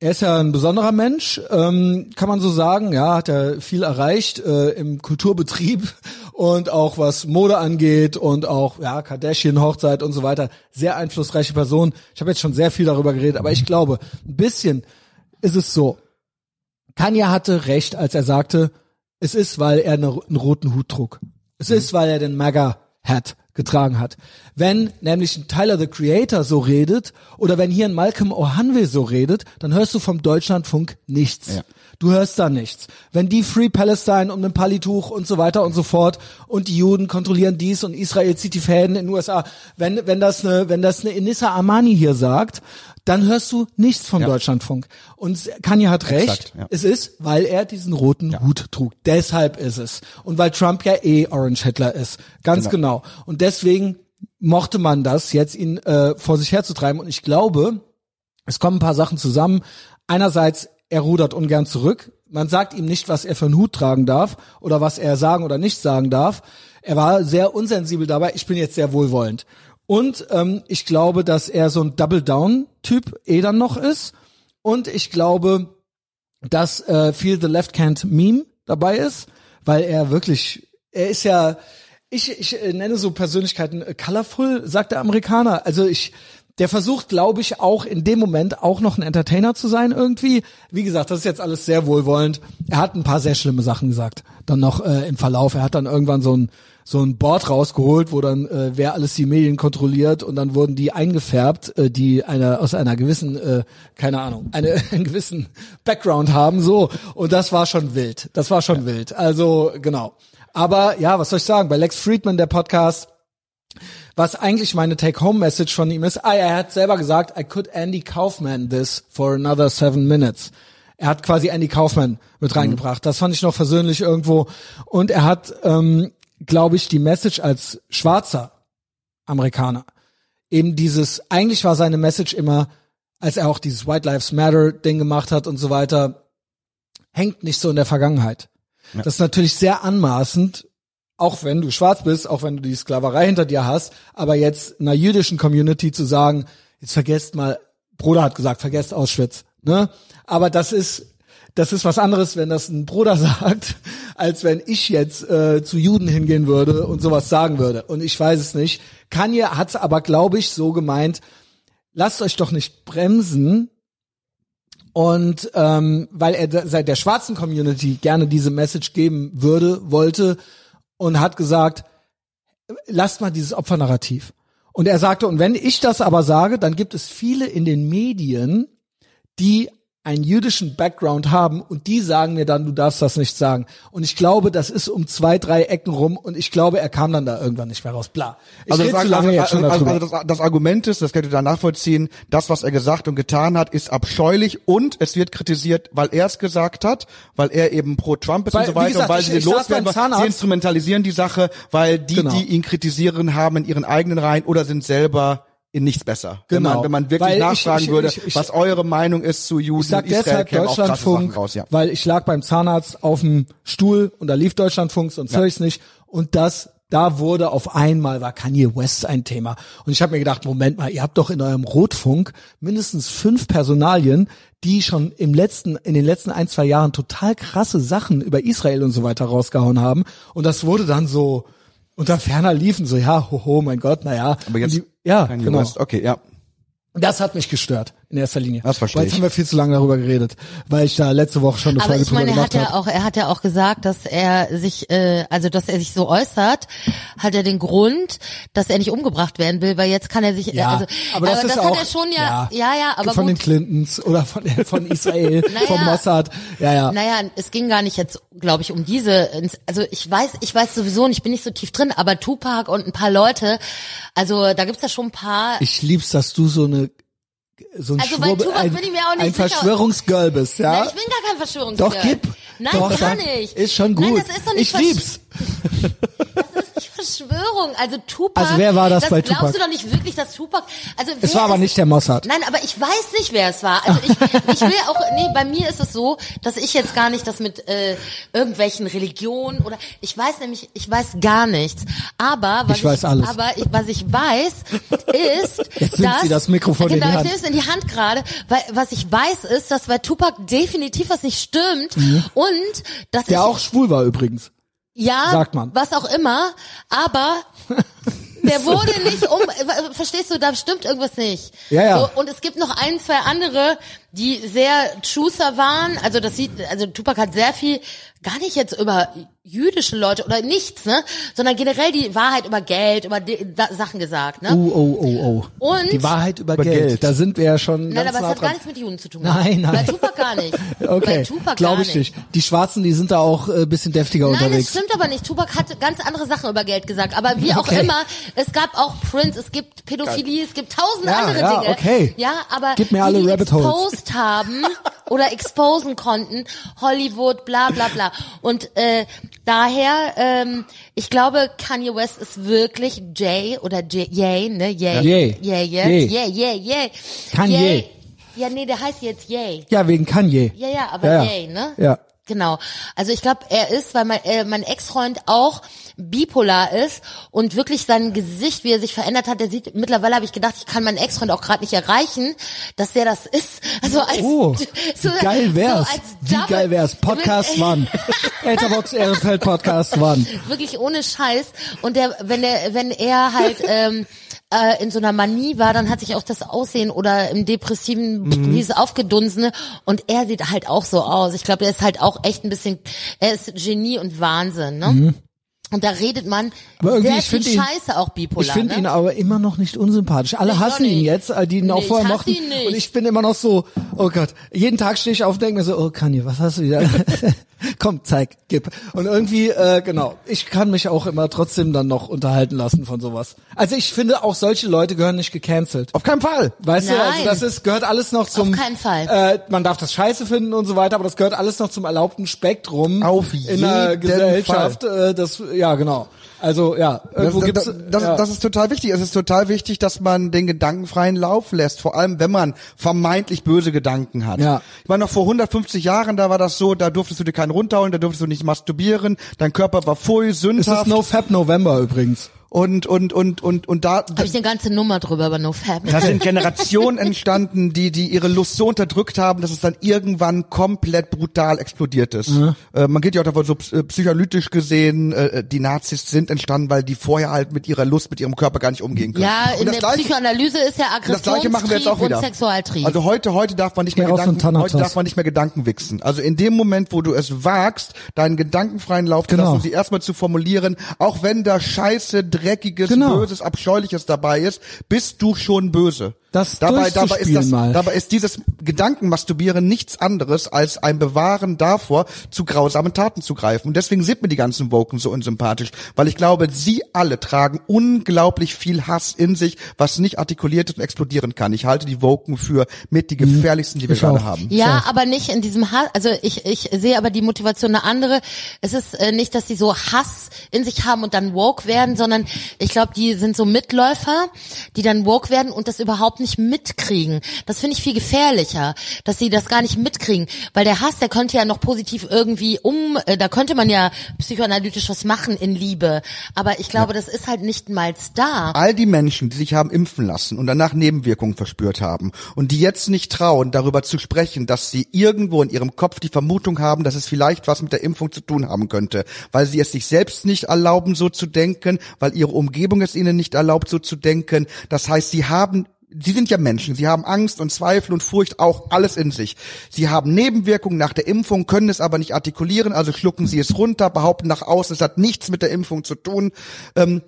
Er ist ja ein besonderer Mensch, ähm, kann man so sagen. Ja, hat er viel erreicht äh, im Kulturbetrieb und auch was Mode angeht und auch ja Kardashian Hochzeit und so weiter. Sehr einflussreiche Person. Ich habe jetzt schon sehr viel darüber geredet, aber ich glaube, ein bisschen ist es so. Kanye hatte recht, als er sagte, es ist, weil er eine, einen roten Hut trug. Es ist, weil er den MAGA-Hat getragen hat. Wenn nämlich ein Tyler the Creator so redet oder wenn hier ein Malcolm O'Hanwe so redet, dann hörst du vom Deutschlandfunk nichts. Ja. Du hörst da nichts. Wenn die Free Palestine um ein Palituch und so weiter und so fort und die Juden kontrollieren dies und Israel zieht die Fäden in den USA, wenn, wenn das eine, wenn das eine Inissa Amani hier sagt, dann hörst du nichts vom Deutschlandfunk. Und Kanye hat recht. Exakt, ja. Es ist, weil er diesen roten Hut trug. Deshalb ist es. Und weil Trump ja eh Orange Hitler ist. Ganz genau. Und deswegen mochte man das, jetzt ihn äh, vor sich herzutreiben. Und ich glaube, es kommen ein paar Sachen zusammen. Einerseits, er rudert ungern zurück. Man sagt ihm nicht, was er für einen Hut tragen darf oder was er sagen oder nicht sagen darf. Er war sehr unsensibel dabei. Ich bin jetzt sehr wohlwollend. Und ähm, ich glaube, dass er so ein Double-Down-Typ eh dann noch ist. Und ich glaube, dass äh, viel The Left Can't Meme dabei ist, weil er wirklich, er ist ja, ich, ich äh, nenne so Persönlichkeiten äh, colorful, sagt der Amerikaner. Also ich, der versucht, glaube ich, auch in dem Moment auch noch ein Entertainer zu sein irgendwie. Wie gesagt, das ist jetzt alles sehr wohlwollend. Er hat ein paar sehr schlimme Sachen gesagt. Dann noch äh, im Verlauf. Er hat dann irgendwann so ein so ein Board rausgeholt, wo dann äh, wer alles die Medien kontrolliert und dann wurden die eingefärbt, äh, die eine aus einer gewissen, äh, keine Ahnung, eine, einen gewissen Background haben, so und das war schon wild, das war schon wild. Also genau. Aber ja, was soll ich sagen? Bei Lex Friedman der Podcast, was eigentlich meine Take-Home-Message von ihm ist, ah, er hat selber gesagt, I could Andy Kaufman this for another seven minutes. Er hat quasi Andy Kaufman mit reingebracht. Das fand ich noch versöhnlich irgendwo. Und er hat, ähm, glaube ich, die Message als schwarzer Amerikaner. Eben dieses, eigentlich war seine Message immer, als er auch dieses White Lives Matter Ding gemacht hat und so weiter, hängt nicht so in der Vergangenheit. Das ist natürlich sehr anmaßend, auch wenn du schwarz bist, auch wenn du die Sklaverei hinter dir hast, aber jetzt einer jüdischen Community zu sagen, jetzt vergesst mal, Bruder hat gesagt, vergesst Auschwitz, ne? Aber das ist, das ist was anderes, wenn das ein Bruder sagt, als wenn ich jetzt äh, zu Juden hingehen würde und sowas sagen würde. Und ich weiß es nicht. Kanye hat's aber, glaube ich, so gemeint, lasst euch doch nicht bremsen, und ähm, weil er seit der schwarzen Community gerne diese Message geben würde, wollte und hat gesagt, lasst mal dieses Opfernarrativ. Und er sagte, und wenn ich das aber sage, dann gibt es viele in den Medien, die einen jüdischen Background haben und die sagen mir dann, du darfst das nicht sagen. Und ich glaube, das ist um zwei, drei Ecken rum und ich glaube, er kam dann da irgendwann nicht mehr raus. Bla. Ich Also, das, zu lange jetzt schon also, also das, das Argument ist, das könnt ihr da nachvollziehen, das, was er gesagt und getan hat, ist abscheulich und es wird kritisiert, weil er es gesagt hat, weil er eben pro Trump ist Weil, und so weiter gesagt, und weil ich- sie den ich loswerden, sie instrumentalisieren die Sache, weil die, Genau. die ihn kritisieren, haben in ihren eigenen Reihen oder sind selber in nichts besser. Wenn Genau. man, wenn man wirklich Weil ich- nachfragen ich- würde, ich- ich- was eure Meinung ist zu Juden Ich sag Israel, deshalb Deutschlandfunk, raus, ja. weil ich lag beim Zahnarzt auf dem Stuhl und da lief Deutschlandfunk, sonst höre ich's nicht. Und das, da wurde auf einmal, war Kanye West ein Thema. Und ich habe mir gedacht, Moment mal, ihr habt doch in eurem Rotfunk mindestens fünf Personalien, die schon im letzten, in den letzten ein, zwei Jahren total krasse Sachen über Israel und so weiter rausgehauen haben. Und das wurde dann so unter ferner liefen, so, ja, hoho, mein Gott, naja. Aber jetzt die, ja, Kanye genau. West. Okay, ja. Das hat mich gestört in erster Linie. Das verstehe Weil jetzt ich. haben wir viel zu lange darüber geredet, weil ich da letzte Woche schon eine Aber Folge ich meine, drüber er hat gemacht ja habe. auch, er hat ja auch gesagt, dass er sich, äh, also dass er sich so äußert, hat er den Grund, dass er nicht umgebracht werden will, weil jetzt kann er sich, Ja, also, aber das ist hat auch er schon ja, ja, ja, aber von gut. den Clintons oder von von Israel, Naja. vom Mossad. Ja, ja. Naja, es ging gar nicht jetzt, glaube ich, um diese. Also ich weiß, ich weiß sowieso, und ich bin nicht so tief drin, aber Tupac und ein paar Leute, also da gibt's ja schon ein paar. Ich lieb's, dass du so eine so ein, Also Tupac ein, bin ich mir auch nicht ein sicher. Verschwörungsgirl bist, ja? Nein, ich bin gar kein Verschwörungsgirl. Doch, gib. Nein, Doch, gar sag, nicht. Ist schon gut. Nein, das ist doch nicht ich lieb's. Das Verschwörung. Also Tupac. Also wer war das bei glaubst Tupac? du doch nicht wirklich, dass Tupac. Also Es war aber nicht der Mossad. Nein, aber ich weiß nicht, wer es war. Also ich, ich will auch, nee, bei mir ist es so, dass ich jetzt gar nicht das mit äh, irgendwelchen Religionen oder ich weiß nämlich, ich weiß gar nichts. Aber was Ich weiß alles. Aber ich, was ich weiß, ist, Jetzt nimmt dass sie das Mikrofon in die genau, Hand. ich nehme es in die Hand gerade, weil was ich weiß ist, dass bei Tupac definitiv was nicht stimmt und dass Mhm. Der ich auch schwul war übrigens. Ja, Sagt man. was auch immer, aber der wurde nicht um, verstehst du, da stimmt irgendwas nicht. Ja, ja. So, und es gibt noch ein, zwei andere, die sehr Truther waren, also das sieht, also Tupac hat sehr viel, gar nicht jetzt über jüdische Leute oder nichts, ne, sondern generell die Wahrheit über Geld, über die, da, Sachen gesagt, ne. Oh, oh, oh, oh. Und- die Wahrheit über, Über Geld. Geld. Da sind wir ja schon Nein, ganz aber es nah hat dran. gar nichts mit Juden zu tun. Nein, nein. Bei Tupac gar nicht. Bei Okay, Tupac glaube gar ich nicht. Die Schwarzen, die sind da auch äh, bisschen deftiger Nein, das unterwegs. stimmt aber nicht. Tupac hat ganz andere Sachen über Geld gesagt. Aber wie auch Okay. immer, es gab auch Prince, es gibt Pädophilie, es gibt tausend Ja, andere ja, Dinge. okay. Ja, aber Gib mir die, alle die Rabbit Holes. haben oder exposen konnten, Hollywood, bla bla bla. Und äh, daher, ähm, ich glaube, Kanye West ist wirklich Jay oder Jay, Yay, ne? Yay. Yay. Yay. Yay. Yay, yay, yay. Kanye. Yay. Ja, nee, der heißt jetzt Yay. Ja, wegen Kanye. Ja, ja, aber Ja, ja. Yay, ne? Ja. Genau. Also ich glaube, er ist, weil mein, äh, mein Ex-Freund auch bipolar ist und wirklich sein Gesicht, wie er sich verändert hat, der sieht, mittlerweile habe ich gedacht, ich kann meinen Ex-Freund auch gerade nicht erreichen, dass der das ist. Also als, Oh, so, wie geil wär's. So als wie geil wär's. Podcast One. Etherbox Ehrenfeld Podcast One. wirklich ohne Scheiß. Und der, wenn der, wenn er halt ähm, äh, in so einer Manie war, dann hat sich auch das Aussehen oder im depressiven Mhm. dieses aufgedunsene und er sieht halt auch so aus. Ich glaube, er ist halt auch echt ein bisschen, er ist Genie und Wahnsinn, ne? Und da redet man. Aber irgendwie, sehr ich viel ihn- Scheiße auch bipolar. Ich finde ne? ihn aber immer noch nicht unsympathisch. Alle Ich hassen auch ihn jetzt, äh, die ihn auch Nee, vorher ich mochten. ihn nicht. Und ich bin immer noch so, oh Gott, jeden Tag stehe ich auf und denke mir so, oh Kanye, was hast du wieder? Komm, zeig, gib. Und irgendwie, äh, genau, ich kann mich auch immer trotzdem dann noch unterhalten lassen von sowas. Also ich finde, auch solche Leute gehören nicht gecancelt. Auf keinen Fall. Weißt du, also Nein. das ist, gehört alles noch zum. keinen Fall. Äh, man darf das scheiße finden und so weiter, aber das gehört alles noch zum erlaubten Spektrum Auf in der jeden Gesellschaft. Äh, das, ja, genau. Also ja, irgendwo das, gibt's. das, das, ja. das ist total wichtig. Es ist total wichtig, dass man den Gedanken freien Lauf lässt. Vor allem, wenn man vermeintlich böse Gedanken hat. Ja. Ich meine, noch vor 150 Jahren, da war das so, da durftest du dir keinen runterholen, da durftest du nicht masturbieren, dein Körper war voll es ist sündhaft. No Fab November übrigens. Und und und und und da Habe ich eine ganze Nummer drüber, aber no fab. da sind Generationen entstanden, die die ihre Lust so unterdrückt haben, dass es dann irgendwann komplett brutal explodiert ist. Äh, man geht ja auch davon so äh, psychoanalytisch gesehen, äh, die Nazis sind entstanden, weil die vorher halt mit ihrer Lust, mit ihrem Körper gar nicht umgehen können. Ja, Und in das der Gleiche- Psychoanalyse ist ja und das gleiche machen wir jetzt auch Aggressionstrieb wieder. und Sexualtrieb. Also heute, heute darf man nicht mehr Gedanken, heute darf man nicht mehr Gedanken wichsen. Also in dem Moment, wo du es wagst, deinen gedankenfreien Lauf zu Genau. lassen und sie erstmal zu formulieren, auch wenn da scheiße, dreckiges, Genau. böses, abscheuliches dabei ist, bist du schon böse. Das dabei, dabei ist das, mal. dabei ist dieses Gedankenmasturbieren nichts anderes als ein Bewahren davor, zu grausamen Taten zu greifen. Und deswegen sind mir die ganzen Woken so unsympathisch, weil ich glaube, sie alle tragen unglaublich viel Hass in sich, was nicht artikuliert ist und explodieren kann. Ich halte die Woken für mit die gefährlichsten, die wir Ich gerade auch. haben. Ja, aber nicht in diesem Hass. Also ich, ich sehe aber die Motivation eine andere. Es ist äh, nicht, dass sie so Hass in sich haben und dann woke werden, sondern ich glaube, die sind so Mitläufer, die dann woke werden und das überhaupt nicht mitkriegen. Das finde ich viel gefährlicher, dass sie das gar nicht mitkriegen, weil der Hass, der könnte ja noch positiv irgendwie um, äh, da könnte man ja psychoanalytisch was machen in Liebe. Aber ich glaube, das ist halt nicht mal da. All die Menschen, die sich haben impfen lassen und danach Nebenwirkungen verspürt haben und die jetzt nicht trauen, darüber zu sprechen, dass sie irgendwo in ihrem Kopf die Vermutung haben, dass es vielleicht was mit der Impfung zu tun haben könnte, weil sie es sich selbst nicht erlauben, so zu denken, weil ihre Umgebung es ihnen nicht erlaubt, so zu denken. Das heißt, sie haben Sie sind ja Menschen, sie haben Angst und Zweifel und Furcht auch alles in sich. Sie haben Nebenwirkungen nach der Impfung, können es aber nicht artikulieren, also schlucken sie es runter, behaupten nach außen, es hat nichts mit der Impfung zu tun. Ähm,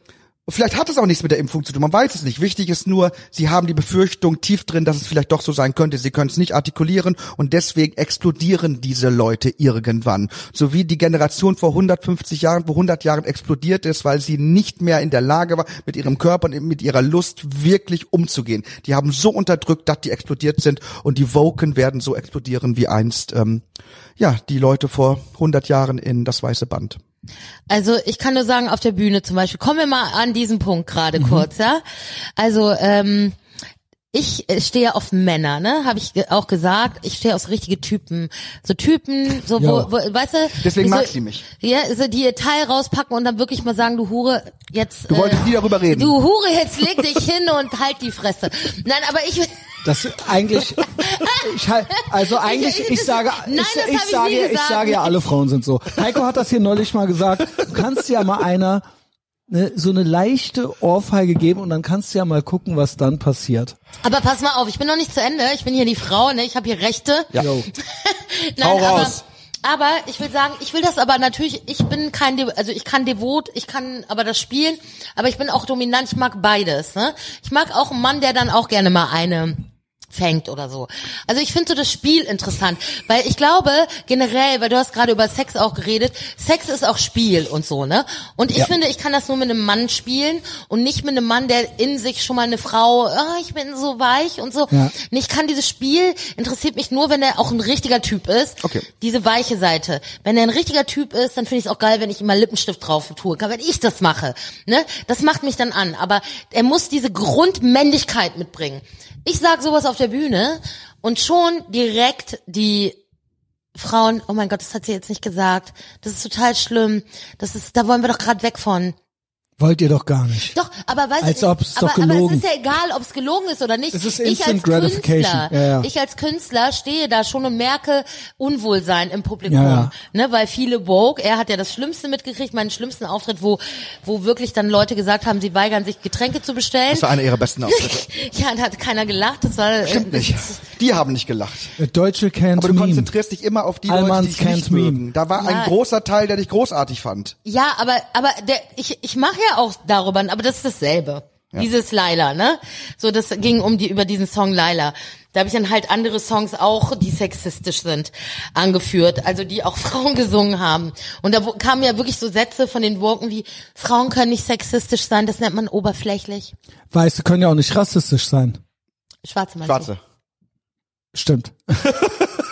Vielleicht hat es auch nichts mit der Impfung zu tun, man weiß es nicht. Wichtig ist nur, sie haben die Befürchtung tief drin, dass es vielleicht doch so sein könnte. Sie können es nicht artikulieren und deswegen explodieren diese Leute irgendwann. So wie die Generation vor 150 Jahren, vor 100 Jahren explodiert ist, weil sie nicht mehr in der Lage war, mit ihrem Körper und mit ihrer Lust wirklich umzugehen. Die haben so unterdrückt, dass die explodiert sind und die Woken werden so explodieren wie einst, ähm, ja, die Leute vor 100 Jahren in das Weiße Band. Also ich kann nur sagen, auf der Bühne zum Beispiel, kommen wir mal an diesen Punkt gerade kurz, ja. Also ähm, ich äh, stehe auf Männer, ne? Habe ich auch gesagt. Ich stehe auf richtige Typen, so Typen, so wo, Ja. wo weißt du? Deswegen so, mag sie mich. Ja, so die ihr Teil rauspacken und dann wirklich mal sagen, du Hure, jetzt. Du wolltest nie darüber reden. Du Hure, jetzt leg dich hin und halt die Fresse. Nein, aber ich. Das eigentlich, ich halt, also eigentlich, ich, ich- sage, Nein, ich, ich ich sage, ich sage ja, alle Frauen sind so. Heiko hat das hier neulich mal gesagt. Du kannst ja mal einer ne, so eine leichte Ohrfeige geben und dann kannst du ja mal gucken, was dann passiert. Aber pass mal auf, ich bin noch nicht zu Ende. Ich bin hier die Frau, ne? Ich habe hier Rechte. Ja. Nein, Hau aber, raus. aber ich will sagen, ich will das aber natürlich, ich bin kein, De also ich kann devot, ich kann aber das spielen, aber ich bin auch dominant, ich mag beides. Ne? Ich mag auch einen Mann, der dann auch gerne mal eine fängt oder so. Also ich finde so das Spiel interessant, weil ich glaube generell, weil du hast gerade über Sex auch geredet, Sex ist auch Spiel und so, ne? Und ich Ja. finde, ich kann das nur mit einem Mann spielen und nicht mit einem Mann, der in sich schon mal eine Frau, ah, ich bin so weich und so. Ja. Und ich kann dieses Spiel interessiert mich nur, wenn er auch ein richtiger Typ ist. Okay. Diese weiche Seite. Wenn er ein richtiger Typ ist, dann finde ich es auch geil, wenn ich immer Lippenstift drauf tue. Wenn ich das mache, ne? Das macht mich dann an. Aber er muss diese Grundmännlichkeit mitbringen. Ich sag sowas auf der Bühne und schon direkt die Frauen, oh mein Gott, das hat sie jetzt nicht gesagt. Das ist total schlimm. Das ist, da wollen wir doch gerade weg von. Wollt ihr doch gar nicht. Doch, aber weißt Als ob's aber, doch aber es gelogen. ist ja egal, ob es gelogen ist oder nicht. Es ist ich als instant gratification. Künstler, Ja, ja. ich als Künstler stehe da schon und merke Unwohlsein im Publikum, Ja, ja. ne, weil viele woke. Er hat ja das Schlimmste mitgekriegt, meinen schlimmsten Auftritt, wo wo wirklich dann Leute gesagt haben, sie weigern sich Getränke zu bestellen. Das war einer ihrer besten Auftritte. ja, da hat keiner gelacht. Das war Stimmt nicht. Die haben nicht gelacht. Deutsche can't Aber du meme. konzentrierst dich immer auf die Leute, Almans die dich nicht can't meme. mögen. Da war Ja. ein großer Teil, der dich großartig fand. Ja, aber aber der ich ich mache ja auch darüber, aber das ist dasselbe. Dieses Laila, ne? So, das ging um die über diesen Song Laila. Da habe ich dann halt andere Songs auch, die sexistisch sind, angeführt, also die auch Frauen gesungen haben. Und da kamen ja wirklich so Sätze von den Woken wie Frauen können nicht sexistisch sein, das nennt man oberflächlich. Weiße können ja auch nicht rassistisch sein. Schwarze meinst du? Schwarze. Stimmt.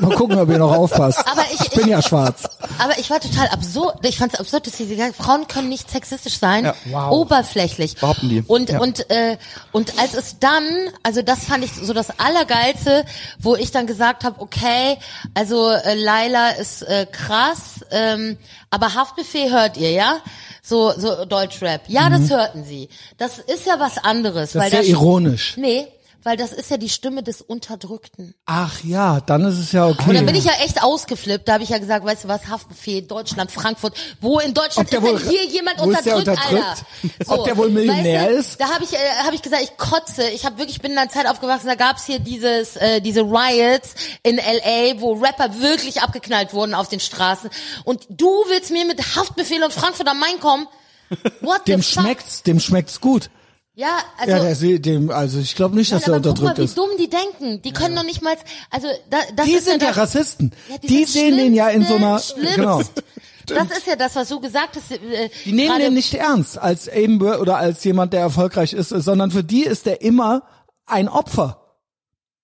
Mal gucken, ob ihr noch aufpasst. Aber ich, Ich bin ja schwarz. Aber ich war total absurd. Ich fand es absurd, dass sie gesagt haben, Frauen können nicht sexistisch sein. Ja. Wow. Oberflächlich. Behaupten die. Und, Ja. und, äh, und als es dann, also das fand ich so das Allergeilste, wo ich dann gesagt habe, okay, also äh, Laila ist äh, krass, ähm, aber Haftbefehl hört ihr, ja? So, so Deutschrap. Ja, das hörten sie. Das ist ja was anderes. Mhm. Das weil ist sehr da- ironisch. Nee, weil das ist ja die Stimme des Unterdrückten. Ach ja, dann ist es ja okay. Und dann bin ich ja echt ausgeflippt. Da habe ich ja gesagt, weißt du was, Haftbefehl, Deutschland, Frankfurt. Wo in Deutschland ist wohl- denn hier jemand unterdrückt, unterdrückt? Alter? Ob der wohl Millionär weißt du, ist? Da habe ich, äh, hab ich gesagt, ich kotze. Ich habe wirklich, bin in einer Zeit aufgewachsen, da gab's hier dieses, äh, diese Riots in L.A., wo Rapper wirklich abgeknallt wurden auf den Straßen. Und du willst mir mit Haftbefehl und Frankfurt am Main kommen? What dem the fuck? schmeckt's, dem schmeckt's gut. Ja, also. ja, der, dem, also ich glaube nicht, dass Nein, er aber guck mal, unterdrückt wie ist. dumm die denken. Die können doch nicht mal, also da, das Die ist sind ja das, Rassisten. Ja, die sind sehen den ja in so einer, genau. schlimmst. Das ist ja das, was du gesagt hast. Äh, Die nehmen den nicht ernst als Ebenbür oder als jemand, der erfolgreich ist, sondern für die ist der immer ein Opfer.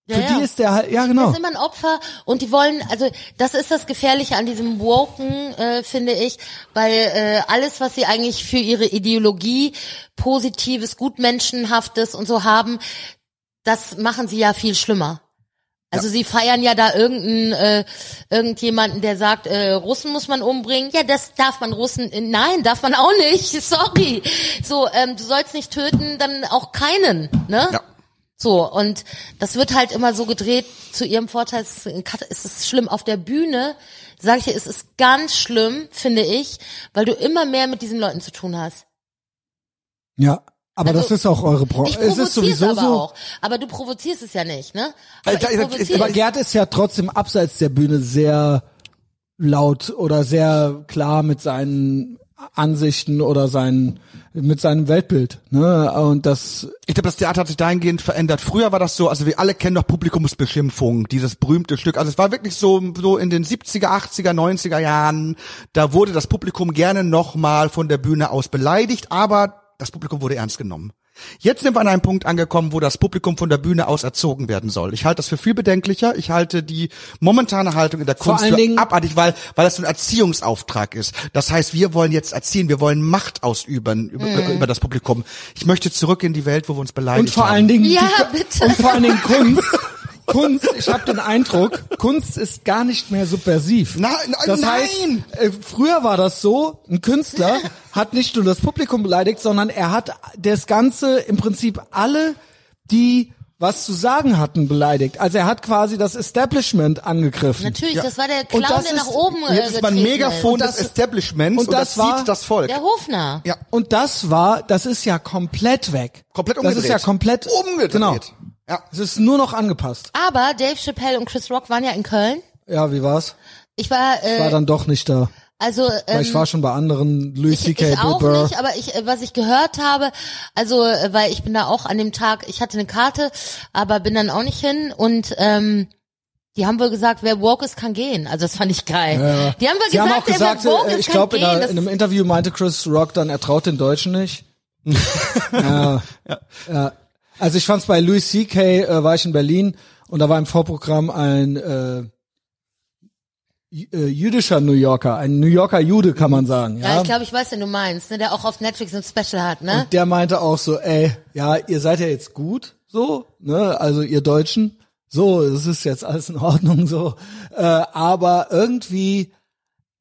Ja, für ja. die ist der halt, ja Das genau. ist immer ein Opfer und die wollen, also das ist das Gefährliche an diesem Woken, äh, finde ich, weil äh, alles, was sie eigentlich für ihre Ideologie, positives, gutmenschenhaftes und so haben, das machen sie ja viel schlimmer. Also sie feiern ja da irgendeinen äh, irgendjemanden, der sagt, äh, Russen muss man umbringen. Ja, das darf man Russen. äh, Nein, darf man auch nicht. Sorry. So, ähm, du sollst nicht töten, dann auch keinen. Ne? Ja. So, und das wird halt immer so gedreht, zu ihrem Vorteil es ist schlimm. Auf der Bühne, sage ich dir, es ist ganz schlimm, finde ich, weil du immer mehr mit diesen Leuten zu tun hast. Ja, aber Also, das ist auch eure Ich Branche. Es ist sowieso aber so. auch. Aber du provozierst es ja nicht, ne? Also Aber ich provoziere Aber. Gerd ist ja trotzdem abseits der Bühne sehr laut oder sehr klar mit seinen Ansichten oder seinen mit seinem Weltbild, ne? Und das Ich glaube, das Theater hat sich dahingehend verändert. Früher war das so, also wir alle kennen doch Publikumsbeschimpfung, dieses berühmte Stück. Also es war wirklich so, so in den 70er, 80er, 90er Jahren, da wurde das Publikum gerne nochmal von der Bühne aus beleidigt, aber das Publikum wurde ernst genommen. Jetzt sind wir an einem Punkt angekommen, wo das Publikum von der Bühne aus erzogen werden soll. Ich halte das für viel bedenklicher. Ich halte die momentane Haltung in der Kunst für Dingen- abartig, weil, weil das so ein Erziehungsauftrag ist. Das heißt, wir wollen jetzt erziehen, wir wollen Macht ausüben über, Mhm. über das Publikum. Ich möchte zurück in die Welt, wo wir uns beleidigt und vor haben. allen Dingen Ja, die, bitte. und vor allen Dingen Kunst. Kunst, ich habe den Eindruck, Kunst ist gar nicht mehr subversiv. Nein, nein, das nein. heißt, äh, früher war das so, ein Künstler hat nicht nur das Publikum beleidigt, sondern er hat das Ganze im Prinzip alle, die was zu sagen hatten, beleidigt. Also er hat quasi das Establishment angegriffen. Natürlich, Ja. das war der Clown, das der nach ist- oben äh, Jetzt ist man getreten Megafon das- des Establishments und und, das das, war- sieht das Volk. Der Hofner. Ja. Und das war, das ist ja komplett weg. Komplett Das umgedreht. ist ja komplett Umgedreht. Genau. Ja. Es ist nur noch angepasst. Aber Dave Chappelle und Chris Rock waren ja in Köln. Ja, wie war's? Ich war, äh, War dann doch nicht da. also Weil ähm, ich war schon bei anderen Louis ich, C.K. ich auch Burr. nicht, aber ich, äh, was ich gehört habe, also äh, weil ich bin da auch an dem Tag, ich hatte eine Karte, aber bin dann auch nicht hin und ähm, die haben wohl gesagt, wer woke ist, kann gehen. Also das fand ich geil. Ja. Die haben wohl Sie gesagt, haben auch gesagt, wer woke äh, ist, ich kann glaube, in, gehen. einer- Das in einem Interview meinte Chris Rock dann, er traut den Deutschen nicht. ja. ja. Also ich fand's bei Louis C.K. Äh, war ich in Berlin und da war im Vorprogramm ein äh, äh, jüdischer New Yorker, ein New Yorker Jude, kann man sagen. Ja, ja, ich glaube, ich weiß, wen du meinst, ne, der auch auf Netflix ein Special hat, ne? Und der meinte auch so, ey, ja, ihr seid ja jetzt gut, so, ne, also ihr Deutschen, so, es ist jetzt alles in Ordnung, so, äh, aber irgendwie,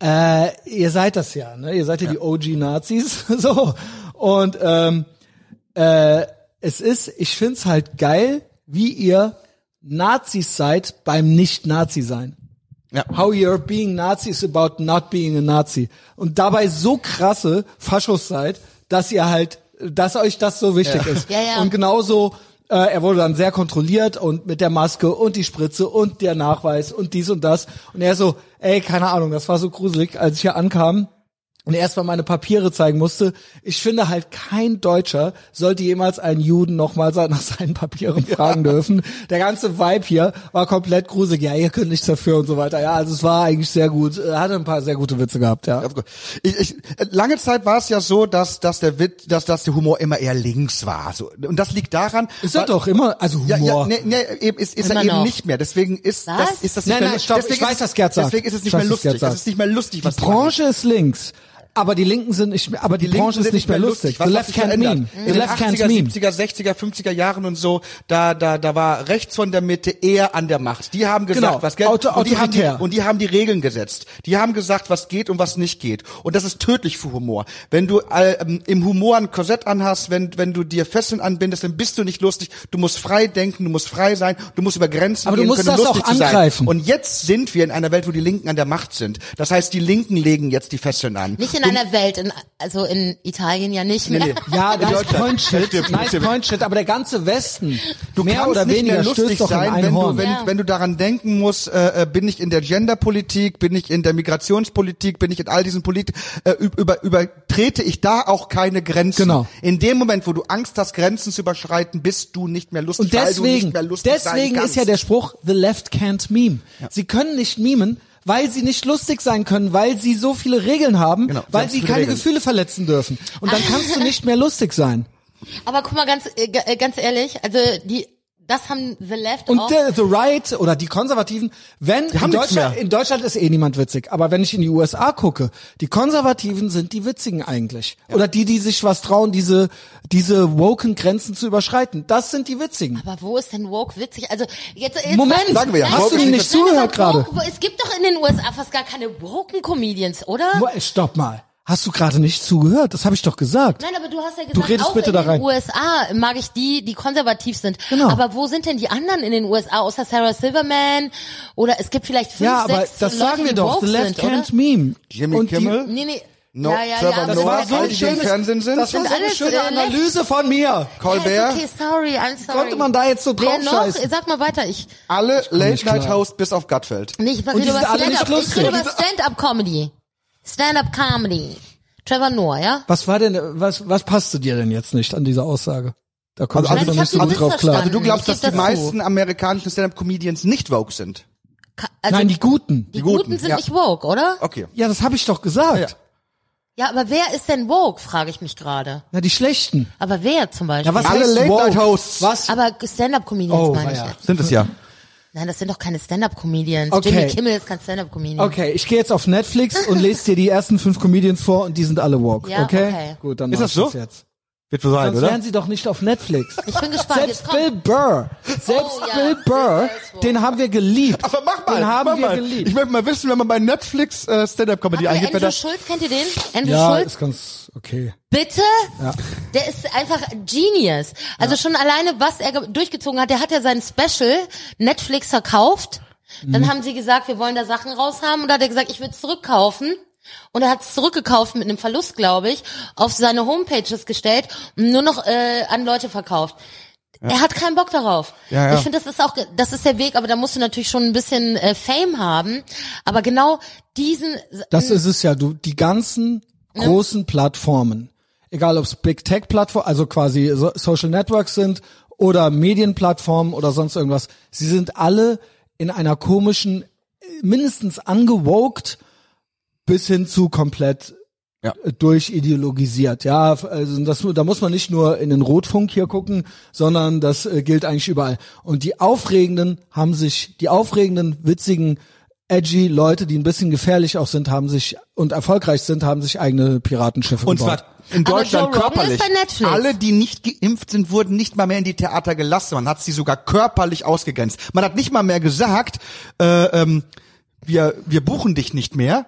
äh, ihr seid das ja, ne, ihr seid ja, die OG-Nazis, so, und ähm, äh, es ist, ich find's halt geil, wie ihr Nazis seid beim Nicht-Nazi sein. Ja. How you're being Nazi is about not being a Nazi. Und dabei so krasse Faschos seid, dass ihr halt, dass euch das so wichtig ist. Ja, ja. Und genauso, äh, er wurde dann sehr kontrolliert und mit der Maske und die Spritze und der Nachweis und dies und das. Und er so, ey, keine Ahnung, das war so gruselig, als ich hier ankam. Und erstmal meine Papiere zeigen musste. Ich finde halt, kein Deutscher sollte jemals einen Juden nochmal nach seinen Papieren fragen dürfen. Der ganze Vibe hier war komplett gruselig. Ja, ihr könnt nichts dafür und so weiter. Ja, also es war eigentlich sehr gut. Er hatte ein paar sehr gute Witze gehabt, ja. Ich, ich, lange Zeit war es ja so, dass, dass der Witz, dass, dass der Humor immer eher links war. So. Und das liegt daran. Ist er doch immer, also Ja, Humor. ja, nee, nee, eben, ist, ist er eben noch. nicht mehr. Deswegen ist Was? das, ist das nicht Nein, mehr nein, stopp, deswegen ich weiß, ist, was Gerd sagt. Deswegen ist es Ich nicht mehr weiß, was lustig. Das ist nicht mehr lustig, was die Branche ist links. Aber die Linken sind nicht mehr, aber die, Linken Branche ist nicht mehr lustig. Was The hat left can't meme. In den left can't 80er, meme. 70er, 60er, 50er Jahren und so, da, da, da war rechts von der Mitte eher an der Macht. Die haben gesagt, Genau. was geht. Auto- und, die haben die, und die haben die Regeln gesetzt. Die haben gesagt, was geht und was nicht geht. Und das ist tödlich für Humor. Wenn du äh, ähm, im Humor ein Korsett anhast, wenn, wenn du dir Fesseln anbindest, dann bist du nicht lustig. Du musst frei denken, du musst frei sein, du musst über Grenzen Aber du gehen musst können, das lustig auch zu sein. angreifen. Und jetzt sind wir in einer Welt, wo die Linken an der Macht sind. Das heißt, die Linken legen jetzt die Fesseln an. Nicht in einer Welt, in, also in Italien ja nicht mehr. Nee, nee. Ja, nice point shit, nice point shit, aber der ganze Westen, Du mehr kannst oder nicht weniger mehr lustig stößt doch in sein, ein wenn Horn. du, wenn, Ja. wenn du daran denken musst, äh, äh, bin ich in der Genderpolitik, bin ich in der Migrationspolitik, bin ich in all diesen Politik, äh, über, übertrete ich da auch keine Grenzen. Genau. In dem Moment, wo du Angst hast, Grenzen zu überschreiten, bist du nicht mehr lustig, Und weil du deswegen, nicht mehr lustig sein deswegen ist ja der Spruch, the left can't meme. Sie können nicht mimen, weil sie nicht lustig sein können, weil sie so viele Regeln haben, Genau, sie weil haben sie keine Regeln. Gefühle verletzen dürfen. Und dann kannst du nicht mehr lustig sein. Aber guck mal ganz, äh, äh, ganz ehrlich, also die, das haben The Left Und auch. der, the right oder die Konservativen, wenn in Deutschland, mehr. in Deutschland ist eh niemand witzig, aber wenn ich in die USA gucke, die Konservativen sind die witzigen eigentlich. Oder die, die sich was trauen, diese, diese woken Grenzen zu überschreiten. Das sind die witzigen. aber wo ist denn woke witzig? Also jetzt, jetzt Moment, sagen wir ja, hast du mir nicht zugehört aber gerade? Es gibt doch in den USA fast gar keine woken Comedians, oder? Stopp mal. Hast du gerade nicht zugehört? Das habe ich doch gesagt. Nein, aber du hast ja gesagt, redest auch bitte in da den rein. USA mag ich die, die konservativ sind. Genau. Aber wo sind denn die anderen in den USA, außer Sarah Silverman? Oder es gibt vielleicht fünf, Ja, aber sechs das Leute, sagen wir die doch. woke The left sind, oder? can't meme. Jimmy Und die- Kimmel? Nee, nee. No, ja, ja, Trevor ja. aber Noah, das so war die, die im schönes- Fernsehen sind. Das war so eine alles, schöne Analyse von mir. Colbert, ist okay, sorry, I'm sorry. Konnte man da jetzt so Wer drauf noch? scheißen? Sag mal weiter. Ich, alle nicht Late-Night-Hosts bis auf Gutfeld. nee, ich rede die über alle nicht Stand-up. Ich lustig. rede über Stand-up-Comedy. Stand-up-Comedy. Trevor Noah, ja? Was war denn, was, was passte dir denn jetzt nicht an dieser Aussage? Da komme ich Also- also, Nein, nicht die drauf klar. Also du glaubst, dass die das zu. meisten amerikanischen Stand-Up-Comedians nicht woke sind? Ka- Also, Nein, die Guten. die Guten, Guten sind ja. nicht woke, oder? Okay. Ja, das habe ich doch gesagt. Ja. Ja, aber wer ist denn woke, frage ich mich gerade. Na, die Schlechten. Aber wer zum Beispiel? Ja, was Alle Late-Night-Hosts. Was? aber Stand-up-Comedians Oh, meine ich ja. Sind es ja. Nein, das sind doch keine Stand-up-Comedians. Okay. Jimmy Kimmel ist kein Stand-up-Comedian. Okay, ich gehe jetzt auf Netflix und lese dir die ersten fünf Comedians vor und die sind alle woke. Ja, okay? okay. Gut, dann Ist das so? jetzt. Wird so sein, Sonst wären sie doch nicht auf Netflix. Ich bin gespannt. Selbst. Bill Burr, selbst Oh, ja. Bill Burr, den haben wir geliebt. Aber mach mal, den haben mach wir mal. geliebt. Ich möchte mal wissen, wenn man bei Netflix äh, Stand-Up-Comedy Habt ihr eingibt, Andrew. Schulz, kennt ihr den? Andrew ja, Schulz? ist ganz okay. Bitte? Ja. Der ist einfach Genius. Also schon alleine, was er ge- durchgezogen hat, der hat ja sein Special Netflix verkauft. Dann Mhm. haben sie gesagt, wir wollen da Sachen raushaben. Und da hat er gesagt, ich will es zurückkaufen. Und er hat es zurückgekauft mit einem Verlust, glaube ich, auf seine Homepages gestellt und nur noch äh, an Leute verkauft. Er hat keinen Bock darauf. Ja, ja. Ich finde, das ist auch, das ist der Weg, aber da musst du natürlich schon ein bisschen äh, Fame haben. Aber genau diesen, Das ist es ja, du, die ganzen großen Plattformen, egal ob es Big Tech Plattformen, also quasi so Social Networks sind oder Medienplattformen oder sonst irgendwas, sie sind alle in einer komischen, mindestens angewokt bis hin zu komplett Ja. äh, durchideologisiert. Ja, also das, da muss man nicht nur in den Rotfunk hier gucken, sondern das äh, gilt eigentlich überall. Und die aufregenden haben sich, die aufregenden, witzigen, edgy Leute, die ein bisschen gefährlich auch sind, haben sich und erfolgreich sind, haben sich eigene Piratenschiffe Und gebaut. zwar in Aber Deutschland körperlich. ist bei Netflix. Alle, die nicht geimpft sind, wurden nicht mal mehr in die Theater gelassen. Man hat sie sogar körperlich ausgegrenzt. Man hat nicht mal mehr gesagt, äh, ähm, wir, wir buchen dich nicht mehr.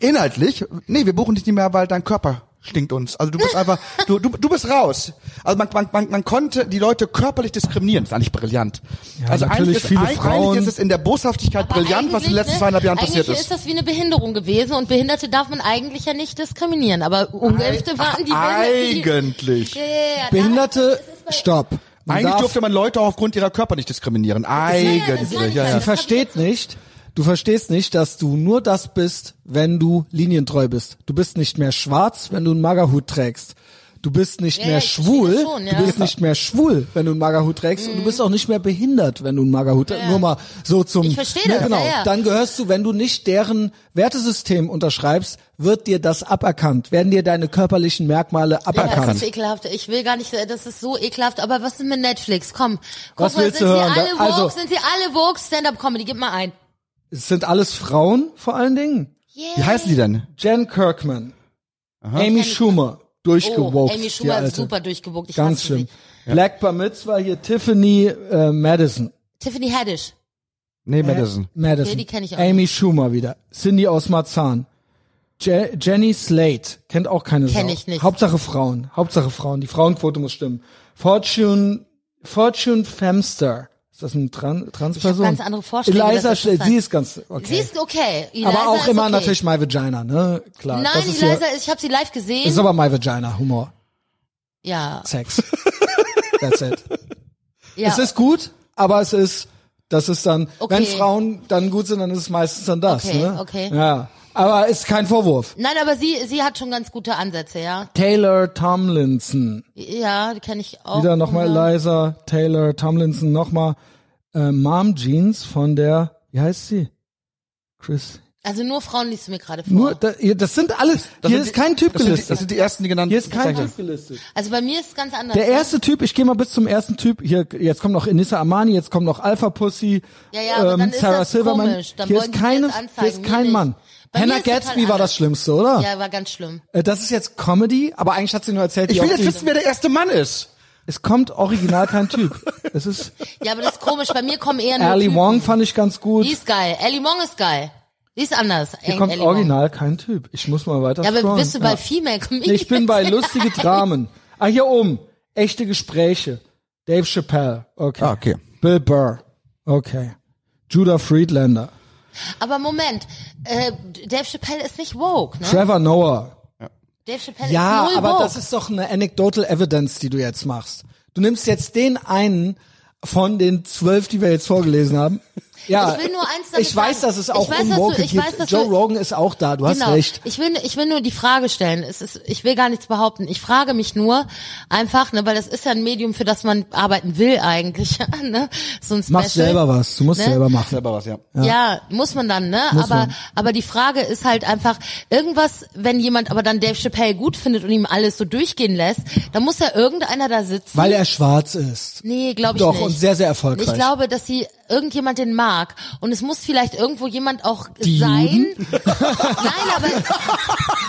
Inhaltlich, nee, wir buchen dich nicht mehr, weil dein Körper stinkt uns. Also du bist einfach, du, du, du bist raus. Also man, man, man, man konnte die Leute körperlich diskriminieren. Das ist eigentlich brillant. Ja, also natürlich eigentlich ist, viele eigentlich Frauen- ist es in der Boshaftigkeit Aber brillant, was in den eigentlich, letzten ne, zweieinhalb Jahren eigentlich passiert ist ist. das wie eine Behinderung gewesen und Behinderte darf man eigentlich ja nicht diskriminieren, aber Ungeimpfte waren die Behinderten. Eigentlich. Ja, ja, ja, Behinderte, stopp. Man Eigentlich darf- durfte man Leute auch aufgrund ihrer Körper nicht diskriminieren. Eigentlich. ja. ja. Sie versteht nicht, Du verstehst nicht, dass du nur das bist, wenn du linientreu bist. Du bist nicht mehr schwarz, wenn du einen Magerhut trägst. Du bist nicht Ja, mehr ja, schwul. schon, ja. Mhm. Du bist nicht mehr schwul, wenn du einen Magerhut trägst. Und du bist auch nicht mehr behindert, wenn du einen Magerhut trägst. Nur mal so zum. Ich verstehe das, Genau. Dann gehörst du, wenn du nicht deren Wertesystem unterschreibst, wird dir das aberkannt. Werden dir deine körperlichen Merkmale Ja, das aberkannt. ist ekelhaft. Ich will gar nicht, das ist so ekelhaft. Aber was ist mit Netflix? Komm, guck Was mal, willst sind du sie hören? alle Da- woke? also- sind sie alle woke? Stand-up-Comedy, gib mal ein. Es sind alles Frauen, vor allen Dingen. Wie heißen die denn? Jen Kirkman, Amy Schumer, Oh, durchgewogt. Amy Schumer ist super durchgewogt. Ich Ganz schlimm. Sie. Black Bar Mitzvah hier Tiffany äh, Madison. Tiffany Haddish. Nee, Madison. Madison. Okay, die kenn ich auch Amy Schumer wieder. Cindy aus Marzahn. Je Jenny Slate. Kennt auch keine Kenn Sau. ich nicht. Hauptsache Frauen. Hauptsache Frauen. Die Frauenquote muss stimmen. Fortune, Fortune Femster. Ist das eine Tran Transperson? ganz andere Vorstellungen, Eliza das ist. Sie ist ganz, okay. Sie ist okay. Eliza Aber auch immer okay. natürlich My Vagina, ne? Klar. Nein, das ist Eliza, ja, ich habe sie live gesehen. ist aber My Vagina, Humor. ja, Sex. That's it. ja. Es ist gut, aber es ist, das ist dann, Okay. wenn Frauen dann gut sind, dann ist es meistens dann das. Okay, ne? okay. Ja, aber ist kein Vorwurf. Nein, aber sie, sie hat schon ganz gute Ansätze, ja. Taylor Tomlinson. Ja, die kenne ich auch. Wieder nochmal. Eliza, Taylor Tomlinson, nochmal äh, Mom Jeans von der, wie heißt sie? Chris. Also nur Frauen liest du mir gerade vor. Nur, da, hier, das sind alles, Das hier sind ist die- kein Typ das sind, die, gelistet. das sind die ersten, die genannt hier ist kein. Typ gelistet. also bei mir ist es ganz anders. Der erste Typ, ich gehe mal bis zum ersten Typ. Hier, jetzt kommt noch Inissa Amani, jetzt kommt noch Alpha Pussy, Ja, ja, aber ähm, Sarah das Silverman. komisch. Dann hier ist keine, das hier ist kein. Mann. Bei Hannah Gatsby war das. Schlimmste, oder? Ja, war ganz schlimm. Äh, Das ist jetzt Comedy, aber eigentlich hat sie nur erzählt, Ich wie will oft jetzt sie- wissen, wer der erste Mann ist. es kommt original kein Typ. Es ist Ja, aber das ist komisch. Bei mir kommen eher nur Ali Typen. Wong fand ich ganz gut. Die ist geil. Ellie Wong ist geil. Die ist anders. Hier kommt original kein Typ. Ich muss mal weiter Ja, aber scrollen. bist du bei Ja. Female Comedians? Ich bin bei lustige Dramen. Ah, hier oben. Echte Gespräche. Dave Chappelle. Okay. Ah, okay. Bill Burr. Okay. Judah Friedlander. Aber Moment, äh, Dave Chappelle ist nicht woke, ne? Trevor Noah. Dave Chappelle Ja, ist null aber woke. das ist doch eine anecdotal evidence, die du jetzt machst. Du nimmst jetzt den einen von den zwölf, die wir jetzt vorgelesen haben. Ja, Ich will nur eins damit ich weiß, sagen. dass es Ich auch weiß, dass du- Unwoke ich gibt. weiß, dass Joe du- Rogan ist auch da, du hast genau. recht. Ich will, ich will nur die Frage stellen. Es ist, ich will gar nichts behaupten. Ich frage mich nur einfach, ne, weil das ist ja ein Medium, für das man arbeiten will eigentlich, ne? So ein Special. Mach selber was, du musst Ne? selber machen. Selber was, ja. Ja. muss man dann, ne? Muss aber, man. aber die Frage ist halt einfach, irgendwas, wenn jemand aber dann Dave Chappelle gut findet und ihm alles so durchgehen lässt, dann muss ja irgendeiner da sitzen. Weil er schwarz ist. Nee, glaube ich Doch, nicht. und sehr, sehr erfolgreich. Ich glaube, dass sie irgendjemand den mag. Und es muss vielleicht irgendwo jemand auch Die sein. Nein, aber,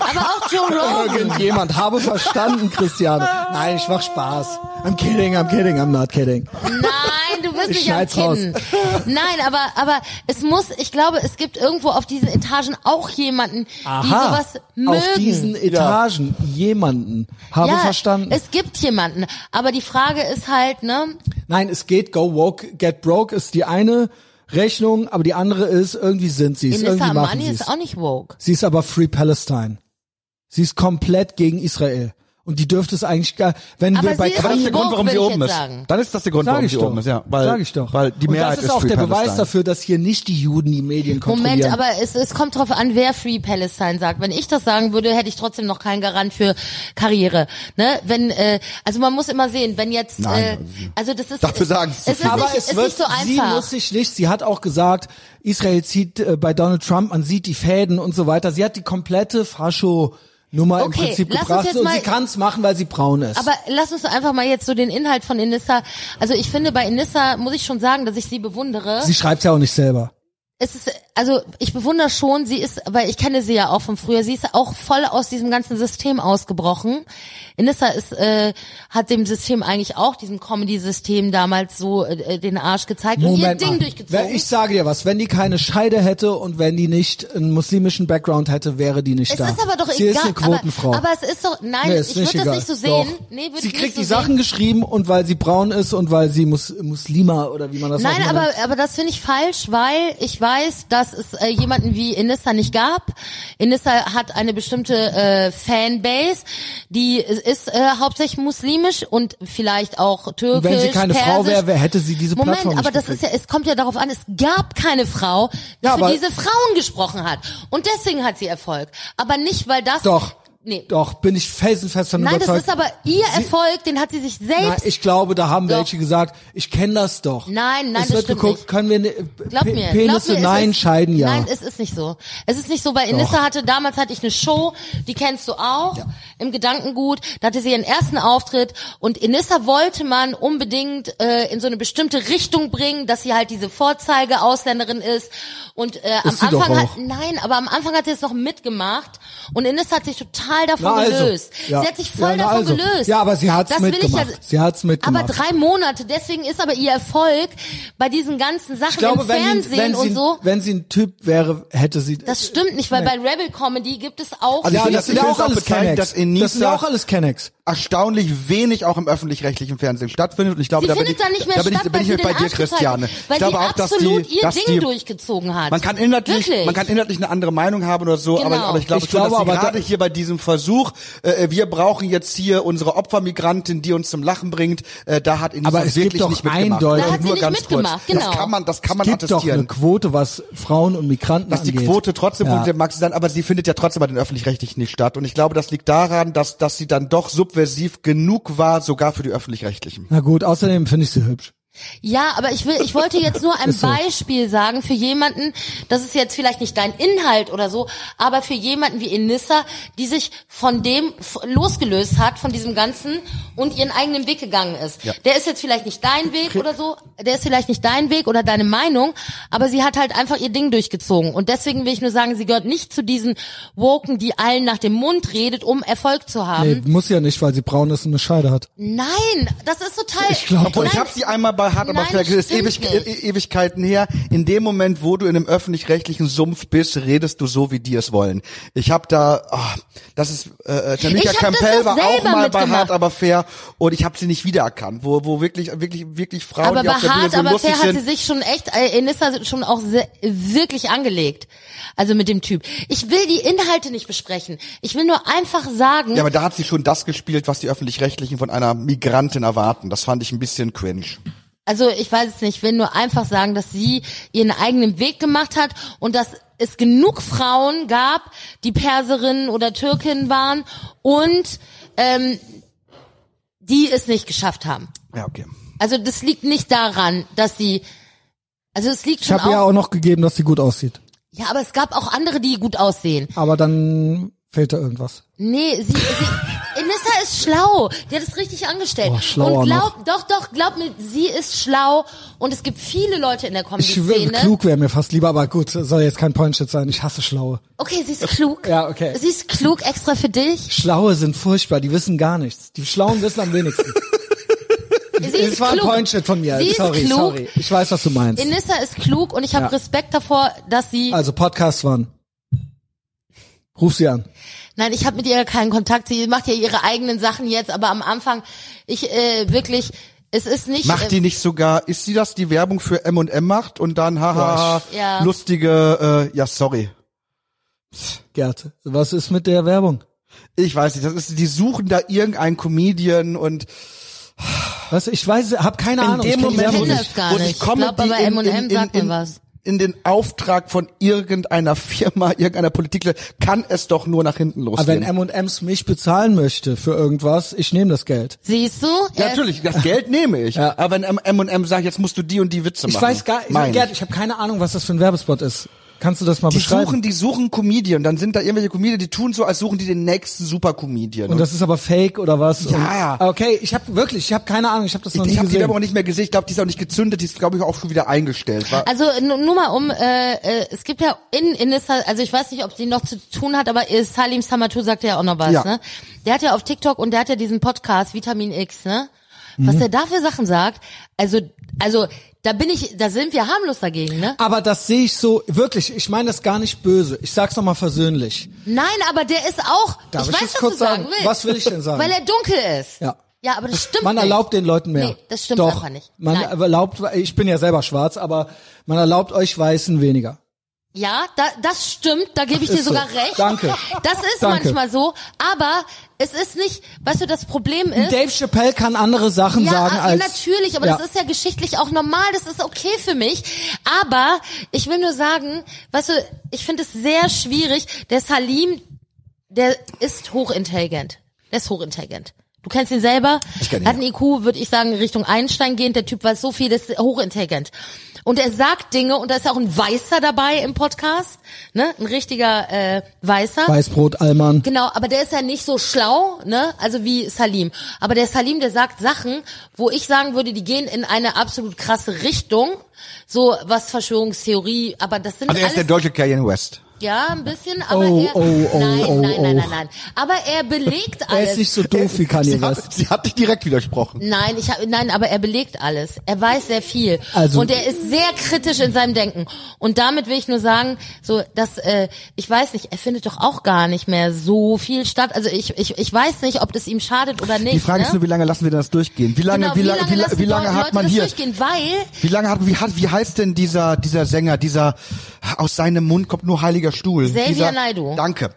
aber auch Joe Rogan. Irgendjemand habe verstanden, Christiane. Nein, ich mach Spaß. I'm kidding, I'm kidding, I'm not kidding. Nein, du bist Ich nicht am. Kinn. Nein, aber, aber es muss, ich glaube, es gibt irgendwo auf diesen Etagen auch jemanden, die sowas mögen. Auf diesen Etagen jemanden habe ja, verstanden. Es gibt jemanden. Aber die Frage ist halt, ne? Nein, es geht Go Woke, Get Broke ist die eine Rechnung, aber die andere ist, irgendwie sind sie es, irgendwie machen Amani sie ist auch nicht woke. Sie ist aber Free Palestine. Sie ist komplett gegen Israel. Und die dürfte es eigentlich gar, wenn Aber wir bei sie ist Aber das ist der Grund, warum sie oben ist. sagen. Dann ist das der Grund, Sag warum ich sie oben ist, ja. Weil, Sag ich doch. Weil die und Mehrheit das ist auch Free der Beweis Palestine. dafür, dass hier nicht die Juden die Medien kontrollieren. Moment, aber es, es kommt drauf an, wer Free Palestine sagt. Wenn ich das sagen würde, hätte ich trotzdem noch keinen Garant für Karriere. Ne? Wenn, äh, also man muss immer sehen, wenn jetzt, Nein, äh, also das ist, Dafür sagen sie es ist aber nicht, es ist wird, nicht so sie einfach. muss sich nicht, sie hat auch gesagt, Israel zieht äh, bei Donald Trump, man sieht die Fäden und so weiter. Sie hat die komplette Fascho Nummer im Okay, Prinzip lass uns gebracht jetzt und mal- sie kann es machen, weil sie braun ist. Aber lass uns doch einfach mal jetzt so den Inhalt von Inissa. Also ich finde bei Inissa muss ich schon sagen, dass ich sie bewundere. sie schreibt ja auch nicht selber. es ist, also ich bewundere schon, sie ist, weil ich kenne sie ja auch von früher, sie ist auch voll aus diesem ganzen System ausgebrochen. Inissa ist, äh, hat dem System eigentlich auch, diesem Comedy-System damals so äh, den Arsch gezeigt und ihr Moment Ding mal. durchgezogen. Ich sage dir was, wenn die keine Scheide hätte und wenn die nicht einen muslimischen Background hätte, wäre die nicht es da. ist aber doch sie egal. ist eine Quotenfrau. Aber, aber es ist doch, nein, Nee, ich würde das nicht so sehen. Doch. Nee, sie kriegt nicht die so Sachen sehen. geschrieben und weil sie braun ist und weil sie Mus Muslima oder wie man das auch Nein, aber, nennt. aber das finde ich falsch, weil ich weiß, dass dass es äh, jemanden wie Inissa nicht gab. Inissa hat eine bestimmte äh, Fanbase, die ist äh, hauptsächlich muslimisch und vielleicht auch türkisch. Wenn sie keine Persisch. Frau wäre, wer hätte sie diese Moment, Plattform aber das gekriegt. ist ja, es kommt ja darauf an, es gab keine Frau, die Ja, für diese Frauen gesprochen hat. Und deswegen hat sie Erfolg. Aber nicht, weil das... Doch. Nee. Doch, bin ich felsenfest von Nein, das überzeugt. ist aber ihr Erfolg, den hat sie sich selbst... Nein, ich glaube, da haben Doch. welche gesagt, ich kenne das doch. Nein, nein, es das wird stimmt geguckt, nicht. können wir ne, Glaub mir, Penisse glaub mir, nein, ist, Scheiden ja. Nein, es ist nicht so. Es ist nicht so, weil Inissa hatte, damals hatte ich eine Show, die kennst du auch, im Gedankengut, da hatte sie ihren ersten Auftritt und Inissa wollte man unbedingt äh, in so eine bestimmte Richtung bringen, dass sie halt diese Vorzeige-Ausländerin ist und äh, am Ist doch Anfang hat, nein, aber am Anfang hat sie es noch mitgemacht und Inissa hat sich total davon Na also, gelöst. ja. Sie hat sich voll Ja, na davon also. gelöst. Ja, aber sie hat's Das mitgemacht. Sie hat's mitgemacht. Aber drei Monate, deswegen ist aber ihr Erfolg bei diesen ganzen Sachen ich glaube, im wenn, Fernsehen sie, wenn, und sie, so. wenn sie ein Typ wäre, hätte sie. Das stimmt nicht, weil bei Rebel Comedy gibt es auch. Also ja, das das- sind ja auch es auch alles Kennex. Das sind ja auch alles Kennex. Erstaunlich wenig auch im öffentlich-rechtlichen Fernsehen stattfindet. Und ich glaube, sie da bin ich, da nicht mehr da bin ich, bin weil ich bei dir, Christiane. hat, Ich Weil glaube auch, dass absolut die, ihr dass Ding die, durchgezogen hat. man kann inhaltlich, Wirklich. man kann inhaltlich eine andere Meinung haben oder so, aber, Genau. aber ich glaube Ich schon, glaube dass sie aber, gerade da- hier bei diesem Versuch, äh, wir brauchen jetzt hier unsere Opfermigrantin, die uns zum Lachen bringt, äh, da hat Inisa Aber es gibt wirklich doch nicht mitgemacht. eindeutig- Da hat sie Nur nicht ganz mitgemacht, kurz. genau. Das kann man, das kann man Es gibt doch eine attestieren. Quote, was Frauen und Migranten dass die angeht. Quote trotzdem Ja. punktiert mag sie sein, aber sie findet ja trotzdem bei den öffentlich-rechtlichen nicht statt. Und ich glaube, das liegt daran, dass, dass sie dann doch subversiv genug war, sogar für die öffentlich-rechtlichen. Na gut, außerdem finde ich sie hübsch. Ja, aber ich will, ich wollte jetzt nur ein so. Beispiel sagen für jemanden, das ist jetzt vielleicht nicht dein Inhalt oder so, aber für jemanden wie Enissa, die sich von dem losgelöst hat, von diesem Ganzen und ihren eigenen Weg gegangen ist. Ja. Der ist jetzt vielleicht nicht dein Weg oder so, der ist vielleicht nicht dein Weg oder deine Meinung, aber sie hat halt einfach ihr Ding durchgezogen. Und deswegen will ich nur sagen, sie gehört nicht zu diesen Woken, die allen nach dem Mund redet, um Erfolg zu haben. Nee, muss ja nicht, weil sie braun ist und eine Scheide hat. Nein, das ist total. Ich glaub, Obwohl, ich habe sie einmal bei Hart aber Nein, das ist ewig, nicht. e Ewigkeiten her. In dem Moment, wo du in einem öffentlich-rechtlichen Sumpf bist, redest du so, wie die es wollen. Ich habe da, ah, das ist, äh, äh, Tamika das Campbell war auch mal bei. Hart aber fair und ich habe sie nicht wiedererkannt, wo, wo wirklich, wirklich, wirklich Frauen, Aber die bei auf der Bühne Hart, so aber lustig fair hat sie sind. sich schon echt, äh, Enissa schon auch sehr, wirklich angelegt. Also mit dem Typ. Ich will die Inhalte nicht besprechen. Ich will nur einfach sagen, Ja, aber da hat sie schon das gespielt, was die öffentlich-rechtlichen von einer Migrantin erwarten. Das fand ich ein bisschen cringe. Also ich weiß es nicht, ich will nur einfach sagen, dass sie ihren eigenen Weg gemacht hat und dass es genug Frauen gab, die Perserinnen oder Türkinnen waren und ähm, die es nicht geschafft haben. Ja, okay. Also das liegt nicht daran, dass sie, also es liegt Ich schon habe ihr auch, noch gegeben, dass sie gut aussieht. ja, aber es gab auch andere, die gut aussehen. Aber dann fehlt da irgendwas. Nee, sie, sie ist schlau. Die hat es richtig angestellt. Boah, schlauer und glaub, doch, doch, glaub mir, sie ist schlau und es gibt viele Leute in der Ich will, Comedy-Szene. klug wäre mir fast lieber, aber gut, soll jetzt kein Pointshit sein. Ich hasse Schlaue. Okay, sie ist klug. Ja, okay. Sie ist klug extra für dich. Schlaue sind furchtbar, die wissen gar nichts. Die Schlauen wissen am wenigsten. Sie Das ist war ein klug. Pointshit von mir. Sie ist sorry, klug. sorry. Ich weiß, was du meinst. Inissa ist klug und ich habe Ja. Respekt davor, dass sie. Also Podcast wann? Ruf sie an. Nein, ich habe mit ihr keinen Kontakt. Sie macht ja ihre eigenen Sachen jetzt, aber am Anfang, ich äh, wirklich, es ist nicht. Macht die nicht sogar, ist sie das, die Werbung für M&M macht und dann, haha, Ja. lustige, äh, ja, sorry. Gerd, was ist mit der Werbung? Ich weiß nicht, das ist, die suchen da irgendeinen Comedian und Was? Ich weiß, hab keine in Ahnung. dem ich kenn die Moment, wo gar wo nicht. sich Ich glaub, Comedy aber in, M&M in, sagt in, mir in, was. In den Auftrag von irgendeiner Firma, irgendeiner Politik, kann es doch nur nach hinten Aber wenn losgehen. M&M's mich bezahlen möchte für irgendwas, ich nehme das Geld. Siehst du? Ja, natürlich, das Geld nehme ich. Ja. Aber wenn M&M sagt, jetzt musst du die und die Witze Ich machen. weiß gar, Mein Gerd, ich habe keine Ahnung, was das für ein Werbespot ist. Kannst du das mal Die beschreiben? suchen, die suchen Comedian, dann sind da irgendwelche Comedian, die tun so, als suchen die den nächsten Super-Comedian. und das ist aber Fake oder was? Ja. Und, okay, ich habe wirklich, ich habe keine Ahnung, ich habe das noch ich nie ich habe die gesehen. Werbung auch nicht mehr gesehen, ich glaube, die ist auch nicht gezündet, die ist, glaube ich, auch schon wieder eingestellt. War, Also nur mal um, äh, äh, es gibt ja in Inissa, also ich weiß nicht, ob die noch zu tun hat, aber Salim Samatou sagte ja auch noch was, Ja. ne? Der hat ja auf TikTok und der hat ja diesen Podcast Vitamin X, ne? Was Mhm. der da für Sachen sagt, also, also da bin ich, da sind wir harmlos dagegen, ne? aber das sehe ich so, wirklich, ich meine das gar nicht böse. Ich sag's nochmal versöhnlich. Nein, aber der ist auch, Darf ich ich weiß, was kurz du sagen sagen? willst. Was will ich denn sagen? Weil er dunkel ist. Ja. Ja, aber das stimmt Man nicht. erlaubt den Leuten mehr. Nee, das stimmt Doch, einfach nicht. Man Nein. erlaubt, ich bin ja selber schwarz, aber man erlaubt euch Weißen weniger. Ja, da, das stimmt, da gebe ich dir Ist so. sogar recht. Danke. Das ist Danke. manchmal so, aber es ist nicht, weißt du, das Problem ist. Dave Chappelle kann andere Sachen ja, sagen ja, als natürlich, aber ja. das ist ja geschichtlich auch normal, das ist okay für mich. Aber ich will nur sagen, weißt du, ich finde es sehr schwierig. Der Salim, der ist hochintelligent. Der ist hochintelligent. Du kennst ihn selber. Ich kenn ihn, Hat ein IQ, würde ich sagen, Richtung Einstein gehend. Der Typ weiß so viel, der ist hochintelligent. Und er sagt Dinge, und da ist auch ein Weißer dabei im Podcast, ne? Ein richtiger äh, Weißer. Weißbrot Allmann. Genau, aber der ist ja nicht so schlau, ne? Also wie Salim. Aber der Salim, der sagt Sachen, wo ich sagen würde, die gehen in eine absolut krasse Richtung. So was Verschwörungstheorie, aber das sind Also er ist der deutsche Kanye West. Ja, ein bisschen, aber Oh, er oh, oh, nein, oh, nein, nein, oh. nein, nein. Aber er belegt Er alles. ist nicht so doof wie Kanye Sie West. hat, sie hat dich direkt widersprochen. Nein, ich hab, nein, aber er belegt alles. Er weiß sehr viel Also- und er ist sehr kritisch in seinem Denken. Und damit will ich nur sagen, so dass äh, ich weiß nicht, er findet doch auch gar nicht mehr so viel statt. Also ich ich, ich weiß nicht, ob das ihm schadet oder nicht. Die Frage ne? ist nur, wie lange lassen wir das durchgehen? Wie lange, genau, wie, lange, wie, lange, wie lange Leute hat man hier? durchgehen? Weil Wie lange hat, wie hat, wie heißt denn dieser, dieser Sänger, dieser, aus seinem Mund kommt nur heiliger Stuhl. Xavier Naidoo. Danke.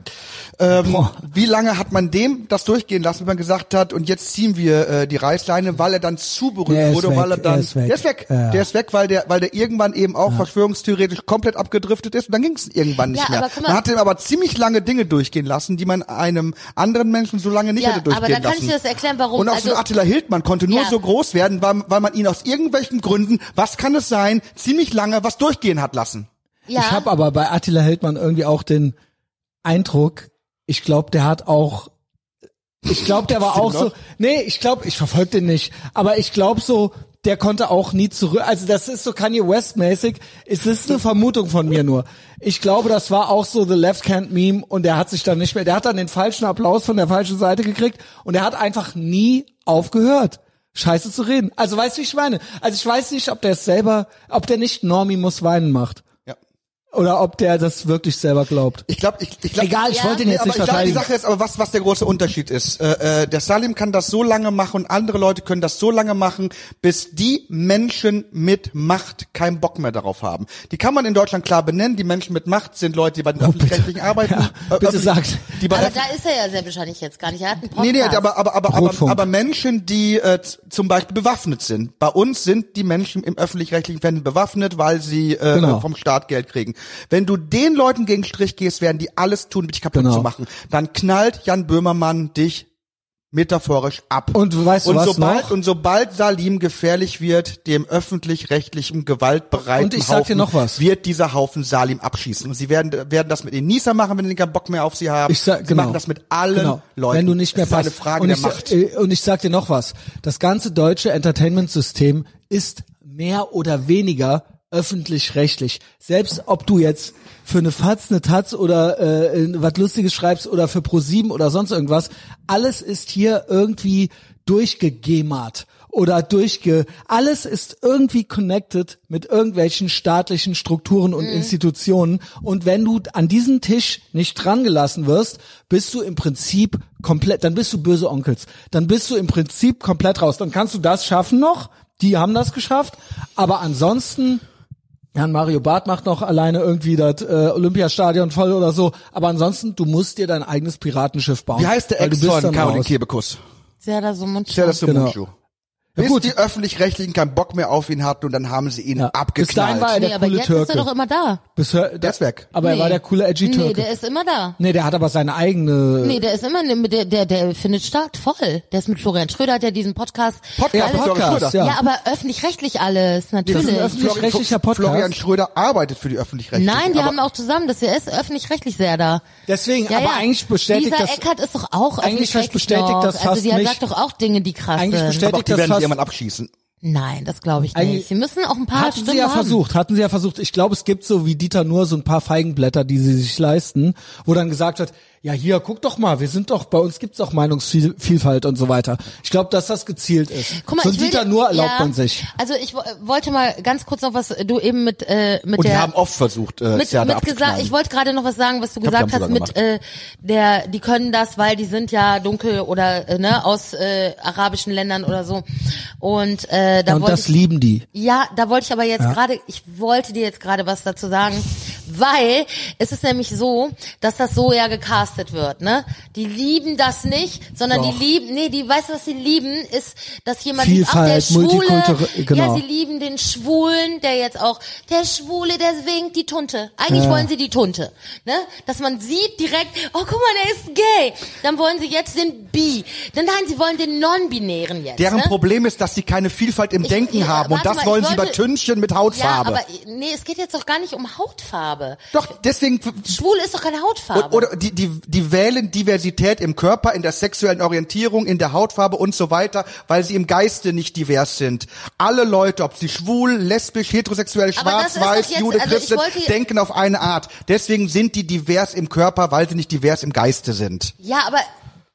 Ähm, wie lange hat man dem das durchgehen lassen, wenn man gesagt hat, und jetzt ziehen wir äh, die Reißleine, weil er dann zu berühmt Der wurde, weg, weil er dann, er ist weg. der ist weg, Ja. der ist weg, weil der, weil der irgendwann eben auch verschwörungstheoretisch komplett abgedriftet ist und dann ging es irgendwann nicht Ja, mehr. aber guck mal- man hat ihm aber ziemlich lange Dinge durchgehen lassen, die man einem anderen Menschen so lange nicht Ja, hätte durchgehen aber da kann lassen. ich dir das erklären, warum. Und auch Also- so ein Attila Hildmann konnte nur Ja. so groß werden, weil, weil man ihn aus irgendwelchen Gründen, was kann es sein, ziemlich lange was durchgehen hat lassen. Ja, Ich habe aber bei Attila Hildmann irgendwie auch den Eindruck, ich glaube, der hat auch ich glaube, der war auch so. Nee, ich glaube, ich verfolge den nicht, aber ich glaube so, der konnte auch nie zurück. Also das ist so Kanye West mäßig. Es ist eine Vermutung von mir nur. Ich glaube, das war auch so the Left Hand Meme und der hat sich dann nicht mehr. Der hat dann den falschen Applaus von der falschen Seite gekriegt und er hat einfach nie aufgehört. Scheiße zu reden. Also weißt du, wie ich meine? Also ich weiß nicht, ob der es selber, ob der nicht Normie muss weinen macht. Oder ob der das wirklich selber glaubt. Ich glaube, ich, ich glaub, Egal, ich Ja. wollte ihn Nee, jetzt aber nicht ich glaube, die. Sache ist aber, was, was der große Unterschied ist. Äh, äh, der Salim kann das so lange machen und andere Leute können das so lange machen, bis die Menschen mit Macht keinen Bock mehr darauf haben. Die kann man in Deutschland klar benennen. Die Menschen mit Macht sind Leute, die bei den öffentlich-rechtlichen arbeiten. Ja, äh, bitte öffentlich- sagt. Die bei aber da ist er ja sehr wahrscheinlich jetzt gar nicht. Er hat einen Podcast. Nee, nee, aber, aber, aber, aber, aber Menschen, die äh, zum Beispiel bewaffnet sind. Bei uns sind die Menschen im öffentlich-rechtlichen Fernsehen bewaffnet, weil sie äh, Genau. vom Staat Geld kriegen. Wenn du den Leuten gegen Strich gehst, werden die alles tun, um dich kaputt Genau. zu machen. Dann knallt Jan Böhmermann dich metaphorisch ab. Und weißt du und was sobald, noch? Und sobald Salim gefährlich wird, dem öffentlich-rechtlichen gewaltbereiten Und ich sag dir noch was. wird dieser Haufen Salim abschießen. Und sie werden, werden das mit den Nieser machen, wenn sie keinen Bock mehr auf sie haben. Ich sag, sie genau. machen das mit allen genau. Leuten. Wenn du nicht mehr es ist eine passt. Frage und der ich, Macht. äh, Und ich sag dir noch was. Das ganze deutsche Entertainment-System ist mehr oder weniger öffentlich-rechtlich. Selbst ob du jetzt für eine Fatz, eine Taz oder äh, was Lustiges schreibst oder für Pro7 oder sonst irgendwas, alles ist hier irgendwie durchgegemert oder durchge alles ist irgendwie connected mit irgendwelchen staatlichen Strukturen und Institutionen und wenn du an diesen Tisch nicht dran gelassen wirst, bist du im Prinzip komplett, dann bist du böse Onkels. Dann bist du im Prinzip komplett raus. Dann kannst du das schaffen noch, die haben das geschafft, aber ansonsten Jan Mario Barth macht noch alleine irgendwie das äh, Olympiastadion voll oder so, aber ansonsten du musst dir dein eigenes Piratenschiff bauen. Wie heißt der Ex von Caroline. Kebekus? Sehr so Mund. Serdar Genau. Somuncu. Bis gut. die Öffentlich-Rechtlichen keinen Bock mehr auf ihn hatten und dann haben sie ihn Ja. Bis dahin abgeknallt. war er Nee, der aber coole jetzt Türke. ist er doch immer da. Bisher, Der ist weg. Aber er Nee. war der coole edgy Türke. Nee, der ist immer da. Nee, der hat aber seine eigene. Nee, der ist immer, der, der, der findet statt, voll. Der ist mit Florian Schröder, hat ja diesen Podcast. Podcast Ja, Florian Podcast, Schröder. ja. Ja, aber öffentlich-rechtlich alles, Das ist natürlich. ein öffentlich-rechtlicher Podcast. Florian Schröder arbeitet für die Öffentlich-Rechtlichen. Nein, die aber haben auch zusammen, das ist öffentlich-rechtlich sehr da. Deswegen, Ja, aber ja. eigentlich bestätigt Lisa das. Eckert ist doch auch Eigentlich öffentlich-rechtlich bestätigt noch. das fast Also die sagt doch auch Dinge, die krass Eigentlich sind. bestätigt- aber auch die das sich irgendwann abschießen. Nein, das glaube ich Eigentlich- nicht. Sie müssen auch ein paar Hatten Stimmen sie ja haben. versucht, hatten sie ja versucht. Ich glaube, es gibt so wie Dieter nur so ein paar Feigenblätter, die sie sich leisten, wo dann gesagt wird, ja hier, guck doch mal, wir sind doch, bei uns gibt's doch Meinungsvielfalt und so weiter. Ich glaube, dass das gezielt ist. Guck mal, so ein ich Dieter nur erlaubt ja, man sich. Also ich wo- wollte mal ganz kurz noch was du eben mit äh, mit Und die der haben oft versucht, äh, mit, mit gesagt, ich wollte gerade noch was sagen, was du die gesagt hast mit äh, der, die können das, weil die sind ja dunkel oder äh, ne aus äh, arabischen Ländern oder so. Und äh, da und wollte das ich, lieben die. ja, da wollte ich aber jetzt gerade, ich wollte dir jetzt gerade was dazu sagen, Weil es ist nämlich so, dass das so ja gecastet wird, ne? Die lieben das nicht, sondern Doch. die lieben, nee, die, weißt du, was sie lieben, ist, dass jemand, Vielfalt, auch der Schwule, genau. ja, sie lieben den Schwulen, der jetzt auch, der Schwule, der winkt die Tunte. Eigentlich Ja. wollen sie die Tunte, ne? Dass man sieht direkt, oh, guck mal, der ist gay. Dann wollen sie jetzt den Bi. Dann nein, sie wollen den Non-Binären jetzt, Deren ne? Problem ist, dass sie keine Vielfalt im Ich- Denken ich- haben und das mal, wollen ich sie wollte- übertünchen mit Ja, Hautfarbe. aber nee, es geht jetzt doch gar nicht um Hautfarbe. Doch, deswegen Schwul ist doch keine Hautfarbe. Oder die, die, die wählen Diversität im Körper, in der sexuellen Orientierung, in der Hautfarbe und so weiter, weil sie im Geiste nicht divers sind. Alle Leute, ob sie schwul, lesbisch, heterosexuell, Aber schwarz, weiß, jetzt- Jude, also Christen, denken auf eine Art. Deswegen sind die divers im Körper, weil sie nicht divers im Geiste sind. Ja, aber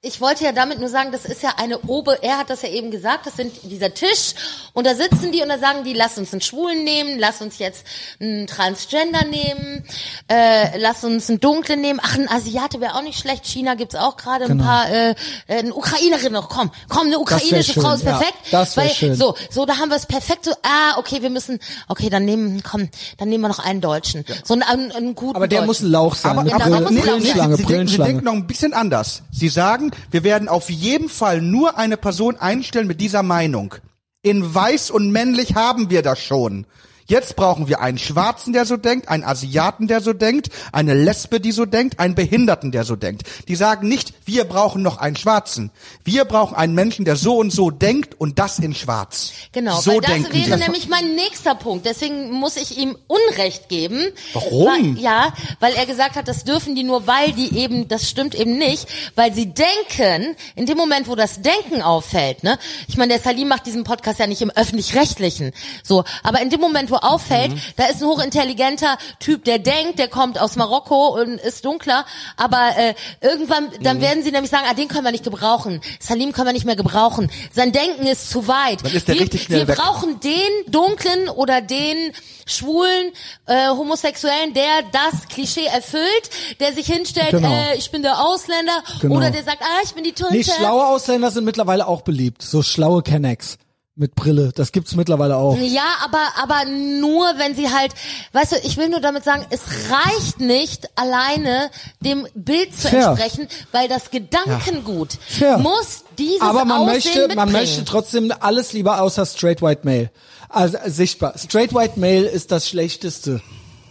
ich wollte ja damit nur sagen, das ist ja eine Ober, er hat das ja eben gesagt, das sind dieser Tisch und da sitzen die und da sagen die, lass uns einen Schwulen nehmen, lass uns jetzt einen Transgender nehmen, äh, lass uns einen Dunklen nehmen, ach, ein Asiate wäre auch nicht schlecht, China gibt's auch gerade ein Genau. paar, äh, äh, eine Ukrainerin noch, komm, komm, eine ukrainische Frau ist ja. perfekt, Das wär weil, schön. so, so, da haben wir es perfekt, so, ah, okay, wir müssen, okay, dann nehmen, komm, dann nehmen wir noch einen Deutschen, so einen, einen, einen guten Aber der Deutschen. muss ein Lauch sein. Aber, eine Genau, aber da Brill- muss man auch- Brillenschlange, sie, denken, sie Brillenschlange. denken noch ein bisschen anders. Sie sagen, wir werden auf jeden Fall nur eine Person einstellen mit dieser Meinung. In weiß und männlich haben wir das schon. Jetzt brauchen wir einen Schwarzen, der so denkt, einen Asiaten, der so denkt, eine Lesbe, die so denkt, einen Behinderten, der so denkt. Die sagen nicht, wir brauchen noch einen Schwarzen. Wir brauchen einen Menschen, der so und so denkt und das in Schwarz. Genau, so weil das denken wäre die. nämlich mein nächster Punkt. Deswegen muss ich ihm Unrecht geben. Warum? Weil, ja, weil er gesagt hat, das dürfen die nur, weil die eben, das stimmt eben nicht, weil sie denken, in dem Moment, wo das Denken auffällt, ne? Ich meine, der Salim macht diesen Podcast ja nicht im öffentlich-rechtlichen, so, aber in dem Moment, wo auffällt, Mhm. da ist ein hochintelligenter Typ, der denkt, der kommt aus Marokko und ist dunkler, aber äh, irgendwann, dann Mhm. werden sie nämlich sagen, ah, den können wir nicht gebrauchen. Salim können wir nicht mehr gebrauchen. Sein Denken ist zu weit. Dann ist der wir, richtig wir weg. brauchen den Dunklen oder den Schwulen, äh, Homosexuellen, der das Klischee erfüllt, der sich hinstellt, Genau. äh, ich bin der Ausländer, Genau. oder der sagt, ah, ich bin die Tunte. Nee, schlaue Ausländer sind mittlerweile auch beliebt. So schlaue Kennex mit Brille. Das gibt's mittlerweile auch. Ja, aber aber nur wenn sie halt, weißt du, ich will nur damit sagen, es reicht nicht alleine dem Bild zu Fair. entsprechen, weil das Gedankengut Fair. muss dieses Aber man Aussehen möchte, mitbringen. man möchte trotzdem alles lieber außer Straight White Male. Also sichtbar. Straight White Male ist das Schlechteste.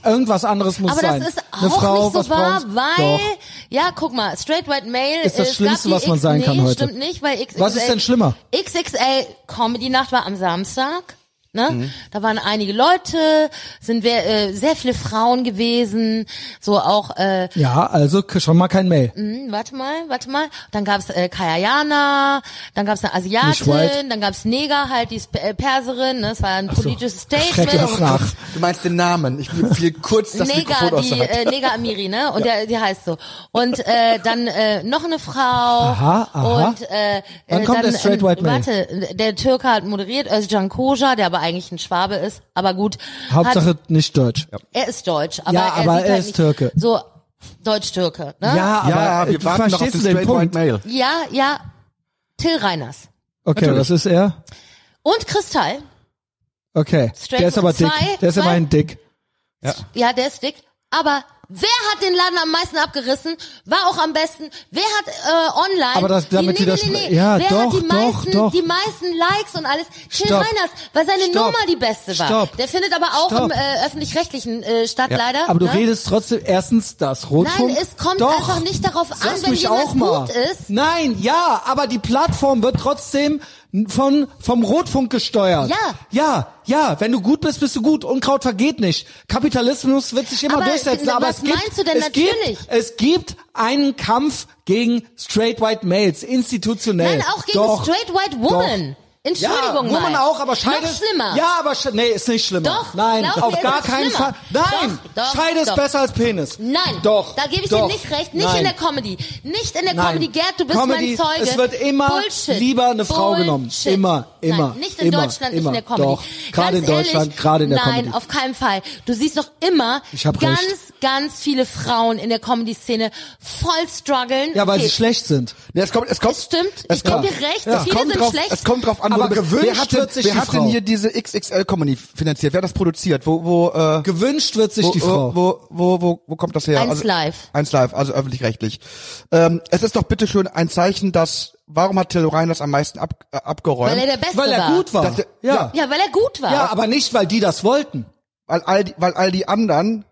Irgendwas anderes muss aber sein. das ist auch Frau, nicht so wahr, weil, Doch. ja, guck mal, Straight White Male Ist das Schlimmste, was man sein X, kann nee, heute. stimmt nicht, weil XXL, Was ist denn schlimmer? XXL Comedy Nacht war am Samstag. Ne? Mhm. Da waren einige Leute, sind wir, äh, sehr viele Frauen gewesen, so auch äh, Ja, also schon mal kein Mail. hm, warte mal, warte mal. Dann gab's äh, Kayayana, dann gab's eine Asiatin, dann gab's Neger, halt die Sp- äh, Perserin, ne? Das war ein so. politisches Schreck Statement. nach. Du meinst den Namen. Ich fiel kurz das Neger, Mikrofon die äh, Neger Amiri, ne? Und der, die heißt so. Und äh, dann äh, noch eine Frau. Aha, aha. Und äh, Wann äh, kommt dann, der Straight White Male? Warte, der Türke hat moderiert, Özcan Koja, der aber eigentlich ein Schwabe ist, aber gut. Hauptsache Hat, nicht Deutsch. er ist deutsch, aber Ja, er aber sieht er halt ist nicht Türke. So Deutsch-Türke, ne? Ja, aber Ja, wir du warten noch auf verstehst den du den Straight Punkt? White Male. Ja, ja. Till Reiners. Okay, Natürlich. was ist er? Und Kristall. Okay, Straight der ist aber dick. zwei- Der ist zwei- immerhin dick. Ja, der ist dick. Aber wer hat den Laden am meisten abgerissen? War auch am besten. Wer hat äh, online? Aber das- damit die, nee, widersp- nee, nee, ja, wer doch, hat die doch, meisten, doch. die meisten Likes und alles? Till Stopp. Reiners, weil seine Stopp. Nummer die beste war. Stopp. Der findet aber auch Stopp. im äh, öffentlich-rechtlichen äh, statt, leider. Aber du ne? redest trotzdem erstens das Rotfunk. Nein, es kommt Doch. einfach nicht darauf an, Lass wenn jemand gut ist. Nein, ja, aber die Plattform wird trotzdem von vom Rotfunk gesteuert. Ja. Ja, ja, wenn du gut bist, bist du gut. Unkraut vergeht nicht. Kapitalismus wird sich immer Aber, durchsetzen. Aber was es gibt, meinst du denn es natürlich? Gibt, es gibt einen Kampf gegen Straight White Males, institutionell. Nein, auch gegen Doch. Straight White Woman. Entschuldigung ja, mal. auch, aber Scheide Noch schlimmer. Ja, aber nee, ist nicht schlimmer. Doch, Nein, auf gar ist keinen schlimmer. Fall. Nein, Doch, doch, Scheide ist doch. besser als Penis. Nein, doch. da gebe ich dir nicht recht. Nicht Nein. in der Comedy. Nicht in der Nein. Comedy. Gerd, du bist Comedy, mein Zeuge. es wird immer Bullshit. lieber eine Frau Bullshit. genommen. Immer, immer, Nein, nicht in immer, Deutschland, immer. nicht in der Comedy. Doch, gerade in Deutschland, gerade in der Nein, Comedy. auf keinen Fall. Du siehst doch immer ganz, recht. ganz viele Frauen in der Comedy-Szene voll strugglen. Ja, weil okay. sie schlecht sind. Ja, es kommt, es kommt, Es stimmt, es ich gebe kommt, dir recht, es viele kommt sind schlecht. Es kommt drauf an, Aber gewünscht wer hat denn, wird sich wer die hat denn Frau. hier diese XXL Company finanziert? Wer hat das produziert? Wo, wo, äh, Gewünscht wird sich wo, die Frau. Wo, wo, wo, wo kommt das her? Eins also, live. Eins live, also öffentlich-rechtlich. Ähm, es ist doch bitteschön ein Zeichen, dass, warum hat Till Ryan das am meisten ab, äh, abgeräumt? Weil er der Beste Weil er war. gut war. Er- ja. Ja, weil er gut war. Ja, aber nicht, weil die das wollten. weil all die, weil all die anderen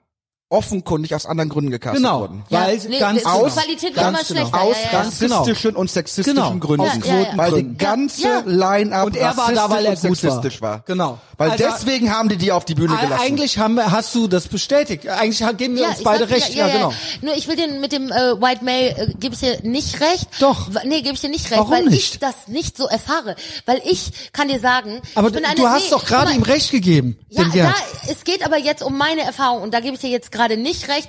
offenkundig aus anderen Gründen gecastet Genau. wurden. Ja, Weil nee, ganz aus- Qualität ganz genau. Aus ja, ja, rassistischen und sexistischen Genau. Gründen. Aus Quotengründen. Weil die ganze Ja. Line-Up Und er war da, weil er rassistisch und gut war. sexistisch war. Genau. Weil Also- deswegen haben die die auf die Bühne gelassen. Eigentlich haben wir, hast du das bestätigt. Eigentlich geben wir uns beide sag- recht. Ja, genau. Nur ich will den mit dem äh, White Male äh, gebe ich dir nicht recht. Doch. Nee, gebe ich dir nicht recht, Warum weil nicht? ich das nicht so erfahre. Weil ich kann dir sagen, Aber ich bin du eine, hast nee, doch gerade ihm recht gegeben. Ja, es geht aber jetzt um meine Erfahrung und da gebe ich dir jetzt gerade nicht recht,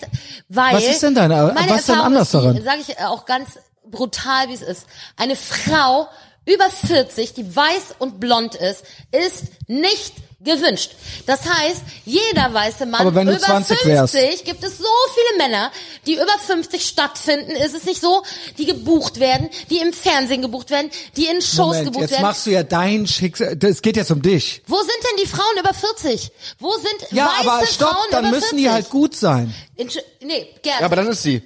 weil Was ist denn deine- meine was ist denn anders ist daran? Sage ich auch ganz brutal, wie es ist. Eine Frau über 40, die weiß und blond ist, ist nicht gewünscht. Das heißt, jeder weiße Mann Aber wenn du über 20 50 wärst. gibt es so viele Männer, die über 50 stattfinden. Ist es nicht so, die gebucht werden, die im Fernsehen gebucht werden, die in Shows Moment, gebucht jetzt werden. machst du ja dein Schicksal. Es geht jetzt um dich. Wo sind denn die Frauen über 40? Wo sind Ja, weiße aber stopp, Frauen dann über müssen 40? die halt gut sein. Entsch nee, Gerd. ja, aber das ist sie.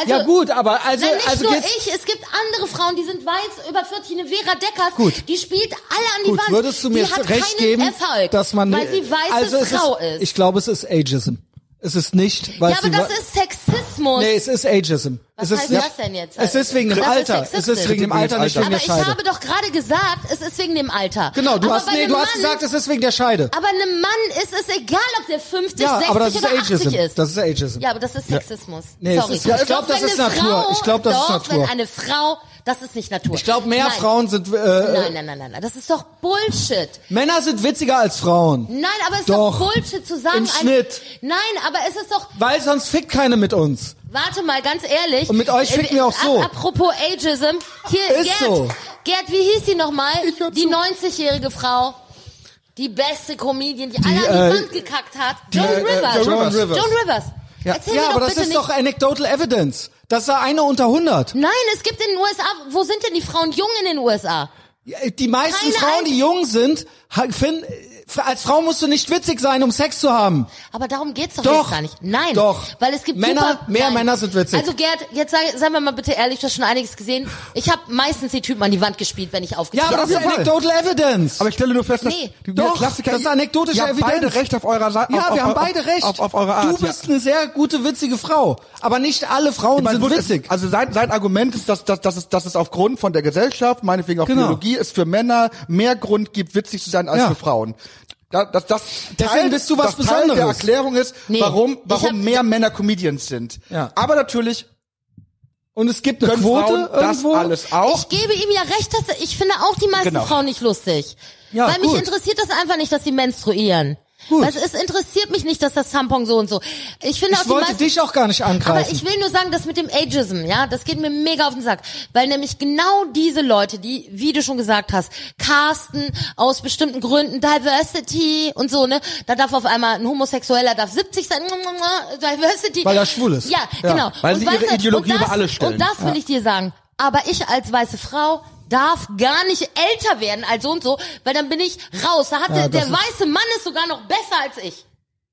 Also, ja gut, aber also Nein, nicht also nur ich, es gibt andere Frauen, die sind weiß, über 40, eine Vera Deckers, Gut. die spielt alle an die Gut, Wand. würdest du mir die hat recht keinen geben, Erfolg, dass man weil sie weiße also Frau ist, ist. Ich glaube, es ist Ageism. Es ist nicht, weil ja, aber das ist Sexismus. Nee, es ist Ageism. Was es ist heißt ja, das denn jetzt? Es ist wegen dem ist Alter. es ist wegen dem Alter, nicht wegen aber der ich Scheide. habe doch gerade gesagt, es ist wegen dem Alter. Genau, du aber hast nee, du hast Mann, gesagt, es ist wegen der Scheide. Aber einem Mann ist es egal, ob der 50, Ja, 60 aber das ist oder 80 Ageism. ist. Das ist Ageism. Ja, aber das ist Sexismus. Nee, es Sorry. ist- ja, ich glaub, Doch, das ist Natur. Frau, Ich glaub, das ist doch, Natur. wenn eine Frau, das ist nicht Natur. Ich glaube, mehr Nein. Frauen sind äh, Nein, nein, nein, nein, nein. Das ist doch Bullshit. Männer sind witziger als Frauen. Nein, aber es ist doch. Bullshit zu sagen. Im ein- Schnitt. Nein, aber es ist doch, Weil sonst fickt keine mit uns. warte mal, ganz ehrlich. Und mit euch ficken wir auch so. Ap apropos Ageism. Hier, Ist Gerd. so. Gerd, wie hieß sie nochmal? Die zu. 90-jährige Frau. Die beste Comedian, die, alle an die äh, Wand gekackt hat. die, Joan äh, Rivers. Joan Rivers. Joan Rivers. Erzähl ja, mir aber das ist nicht. doch anecdotal evidence. Das ist eine unter 100. Nein, es gibt in den USA, wo sind denn die Frauen jung in den USA? Die meisten Keine Frauen, die jung sind, finden, als Frau musst du nicht witzig sein, um Sex zu haben. Aber darum geht's doch, Doch. jetzt gar nicht. Nein. Doch. Weil es gibt Männer- super, mehr nein. Männer sind witzig. Also Gerd, jetzt sei, seien wir mal bitte ehrlich, du hast schon einiges gesehen. Ich habe meistens die Typen an die Wand gespielt, wenn ich Ja, aufgetreten aber das ist anecdotal evidence. Aber ich stelle nur fest, dass Nee. die Doch, Klassiker, das ist anekdotische ihr habt Evidenz. beide recht auf eurer Seite. ja, auf, wir auf, haben beide recht. Auf, auf eurer Art. du bist eine sehr gute, witzige Frau. Aber nicht alle Frauen ja. sind witzig. es- Also sein, sein Argument ist, dass, dass, dass, es, dass es aufgrund von der Gesellschaft, meinetwegen auch Genau. Biologie, es für Männer mehr Grund gibt, witzig zu sein als Ja. für Frauen. Da, das, das Deswegen bist du was das Teil der Besonderes. Erklärung ist, Nee. warum, warum hab- mehr Männer Comedians sind. Ja. Aber natürlich Und es gibt eine Quote Frauen das irgendwo. alles auch. Ich gebe ihm ja recht, dass ich finde auch die meisten Genau. Frauen nicht lustig. Ja, Weil mich gut. interessiert das einfach nicht, dass sie menstruieren. Gut. Es, es interessiert mich nicht, dass das Tampon so und so. Ich finde auch ich die wollte meisten, dich auch gar nicht Aber angreifen. ich will nur sagen, das mit dem Ageism, ja, das geht mir mega auf den Sack. Weil nämlich genau diese Leute, die, wie du schon gesagt hast, casten aus bestimmten Gründen, Diversity und so, ne, da darf auf einmal ein Homosexueller darf 70 sein, Diversity. Weil er schwul ist. Ja, Ja. genau. Weil und sie ihre Ideologie das, über alles stellen. Und das will ich dir sagen. Aber ich als weiße Frau darf gar nicht älter werden als so und so, weil dann bin ich raus. Da hat Ja, der, der weiße Mann ist sogar noch besser als ich.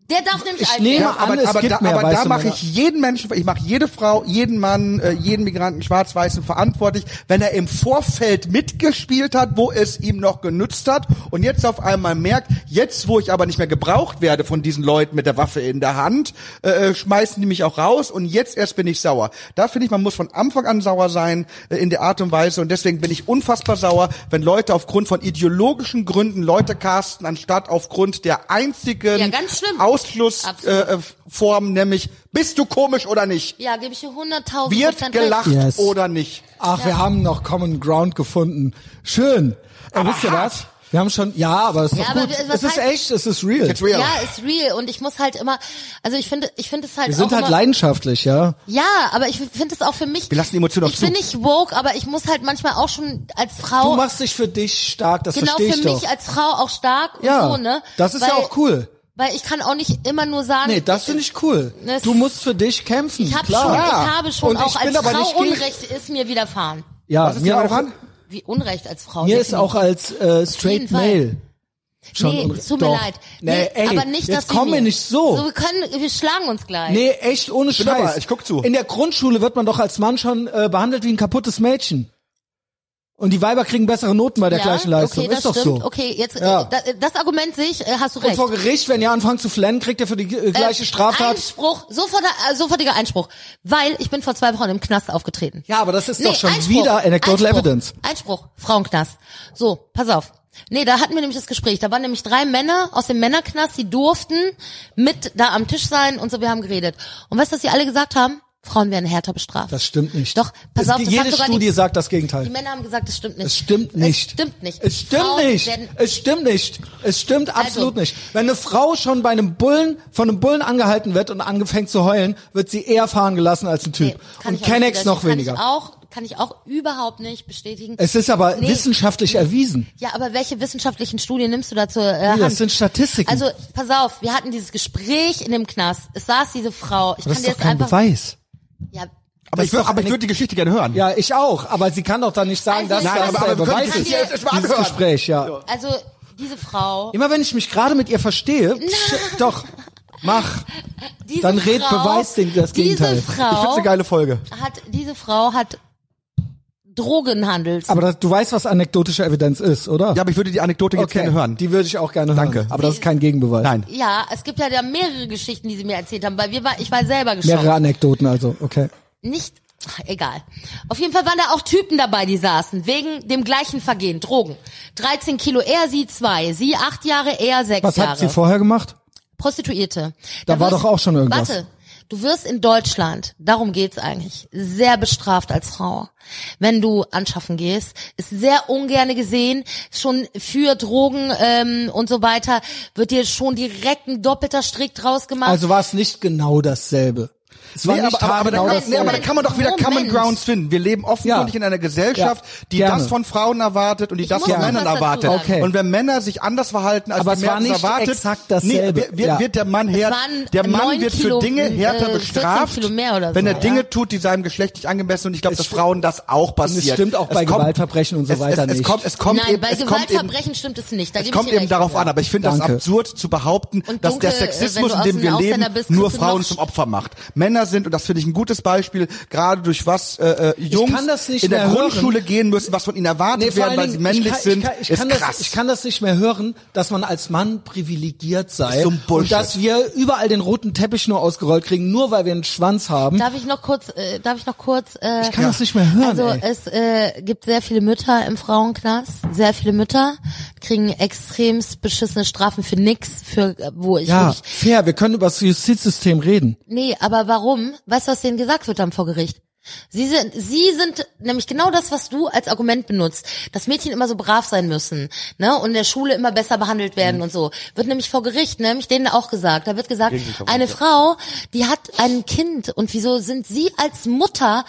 Der darf nämlich Ich alt nehme werden. an, aber, es aber, gibt da, mehr aber da mache ich jeden Menschen, ich mache jede Frau, jeden Mann, äh, jeden Migranten, Schwarz-Weißen verantwortlich, wenn er im Vorfeld mitgespielt hat, wo es ihm noch genützt hat und jetzt auf einmal merkt, jetzt wo ich aber nicht mehr gebraucht werde von diesen Leuten mit der Waffe in der Hand, äh, schmeißen die mich auch raus und jetzt erst bin ich sauer. Da finde ich, man muss von Anfang an sauer sein äh, in der Art und Weise und deswegen bin ich unfassbar sauer, wenn Leute aufgrund von ideologischen Gründen Leute casten, anstatt aufgrund der einzigen Ja, ganz schlimm. Ausschluss Absolut. äh, äh, nämlich bist du komisch oder nicht? Ja, gebe ich dir 100.000 Wird gelacht. Yes. oder nicht? Ach, wir haben noch Common Ground gefunden. Schön. Äh, wisst ihr was? Wir haben schon, ja, aber es ist Ja, aber gut. Es ist heißt- echt, es ist real. It's real. Ja, ist real und ich muss halt immer, also ich finde, ich finde es halt Wir sind auch halt immer, leidenschaftlich, ja. Ja, aber ich finde es auch für mich. Wir lassen die Emotionen auch Ich zu. bin nicht woke, aber ich muss halt manchmal auch schon als Frau Du machst dich für dich stark, das genau verstehe für ich mich doch. als Frau auch stark Ja, und so, ne? das ist weil, ja auch cool. Weil ich kann auch nicht immer nur sagen, Nee, das finde ich cool. Das- Du musst für dich kämpfen, ich habe klar. schon, ich habe schon Und ich auch bin als aber Frau nicht gegen- Unrecht ist mir widerfahren. Ja, Was ist mir dir auch. widerfahren? wie Unrecht als Frau. Mir ist definitiv. auch als äh, straight jeden Fall. male schon nee, unre- es tut mir Doch. leid. Nee, ey, aber nicht, jetzt dass komm mir nicht so. So, wir können, wir schlagen uns gleich. Nee, echt ohne Scheiß. aber, ich guck zu. In der Grundschule wird man doch als Mann schon äh, behandelt wie ein kaputtes Mädchen. Und die Weiber kriegen bessere Noten bei der ja, gleichen Leistung. Okay, das ist doch stimmt. so. Okay, jetzt Ja. äh, das, das Argument sehe ich, äh, hast du Und recht. vor Gericht, wenn ihr anfangt zu flennen, kriegt ihr für die äh, gleiche Äh, Straftat. Einspruch, sofortiger, äh, sofortiger Einspruch. Weil ich bin vor zwei Wochen im Knast aufgetreten. Ja, aber das ist doch schon Einspruch, wieder anecdotal Einspruch, evidence. Einspruch, Frauenknast. So, pass auf. Nee, da hatten wir nämlich das Gespräch. Da waren nämlich drei Männer aus dem Männerknast, die durften mit da am Tisch sein und so, wir haben geredet. Und weißt du, was die alle gesagt haben? Frauen werden härter bestraft. Das stimmt nicht. Doch, pass Es- auf, das jede Studie die, sagt das Gegenteil. die Männer haben gesagt, das stimmt nicht. Es stimmt nicht. Es stimmt nicht. Es stimmt Frauen nicht. Es stimmt nicht. Es stimmt absolut Also- nicht. Wenn eine Frau schon bei einem Bullen, von einem Bullen angehalten wird und anfängt zu heulen, wird sie eher fahren gelassen als ein Typ. Nee, und Kennex noch weniger. Kann ich auch, kann ich auch überhaupt nicht bestätigen. Es ist aber Nee. wissenschaftlich erwiesen. Ja, aber welche wissenschaftlichen Studien nimmst du dazu? Äh, Nee, das sind Statistiken. Also, pass auf, wir hatten dieses Gespräch in dem Knast. Es saß diese Frau. Ich das kann ist dir doch kein einfach. Beweis. Ja, Aber ich, aber ich würde die Geschichte gerne hören. Ja, ich auch. Aber sie kann doch dann nicht sagen, Also dass ich das der aber wir können Beweis ist. Geschichte jetzt mal Dieses anhören. Gespräch, ja. also diese Frau. Immer wenn ich mich gerade mit ihr verstehe, sch- doch, mach. Diese Dann red Frau, Beweis den- das Gegenteil. Diese Ich Ich find's Frau eine geile Folge. hat, diese Frau hat Drogenhandels. Aber das, du weißt, was anekdotische Evidenz ist, oder? Ja, aber ich würde die Anekdote jetzt gerne hören. Die würde ich auch gerne hören. Danke. Aber das ist kein Gegenbeweis. Nein. ja, es gibt ja da mehrere Geschichten, die sie mir erzählt haben, weil wir war, ich war selber geschockt. Mehrere Anekdoten also, okay. Nicht, ach, egal. Auf jeden Fall waren da auch Typen dabei, die saßen, wegen dem gleichen Vergehen, Drogen. 13 Kilo, er, sie zwei, sie acht Jahre, er sechs Was Jahre. hat sie vorher gemacht? Prostituierte. Da war doch auch schon irgendwas. Warte, du wirst in Deutschland, darum geht's eigentlich, sehr bestraft als Frau. Wenn du anschaffen gehst, ist sehr ungerne gesehen, schon für Drogen ähm, und so weiter, wird dir schon direkt ein doppelter Strick draus gemacht. Also war es nicht genau dasselbe. Es war Nee, nicht aber, aber, genau da, dasselbe. nee, aber da kann man doch wieder Moment. Common Grounds finden. Wir leben offenkundig Ja. in einer Gesellschaft, Ja, die gerne. das von Frauen erwartet und die Ich das von Männern erwartet. Okay. Und wenn Männer sich anders verhalten, als Aber die nicht erwartet, exakt dasselbe. Nee, wird, wird, der Mann her, waren der Mann wird Kilo, für Dinge äh, härter 14 bestraft, Kilo mehr oder wenn er Dinge tut, die seinem Geschlecht nicht angemessen sind. Und ich glaube, dass Frauen das auch passiert. es stimmt auch bei Gewaltverbrechen und so weiter es, es nicht. Es kommt Nein, eben, bei Gewaltverbrechen stimmt es nicht. Es kommt eben darauf an, aber ich finde das absurd zu behaupten, dass der Sexismus, in dem wir leben, nur Frauen zum Opfer macht. Männer sind, und das finde ich ein gutes Beispiel, gerade durch was äh, äh, Jungs kann das nicht in der mehr hören. Grundschule gehen müssen, was von ihnen erwartet vor werden, weil sie männlich ich kann, sind, ich kann, ich ist kann krass. Das, ich kann das nicht mehr hören, dass man als Mann privilegiert sei so und dass wir überall den roten Teppich nur ausgerollt kriegen, nur weil wir einen Schwanz haben. Darf ich noch kurz, äh, darf ich noch kurz, äh, ich kann das nicht mehr hören. Also ey. es äh, gibt sehr viele Mütter im Frauenknast, sehr viele Mütter kriegen extremst beschissene Strafen für nix, für äh, wo ich ja, fair. Wir können über das Justizsystem reden. nee, aber warum? Weißt du, was denen gesagt wird am vor Gericht? Sie sind, sie sind nämlich genau das, was du als Argument benutzt, dass Mädchen immer so brav sein müssen, ne, und in der Schule immer besser behandelt Mhm. werden und so. Wird nämlich vor Gericht, nämlich denen auch gesagt, da wird gesagt, eine Frau, die hat ein Kind und wieso sind sie als Mutter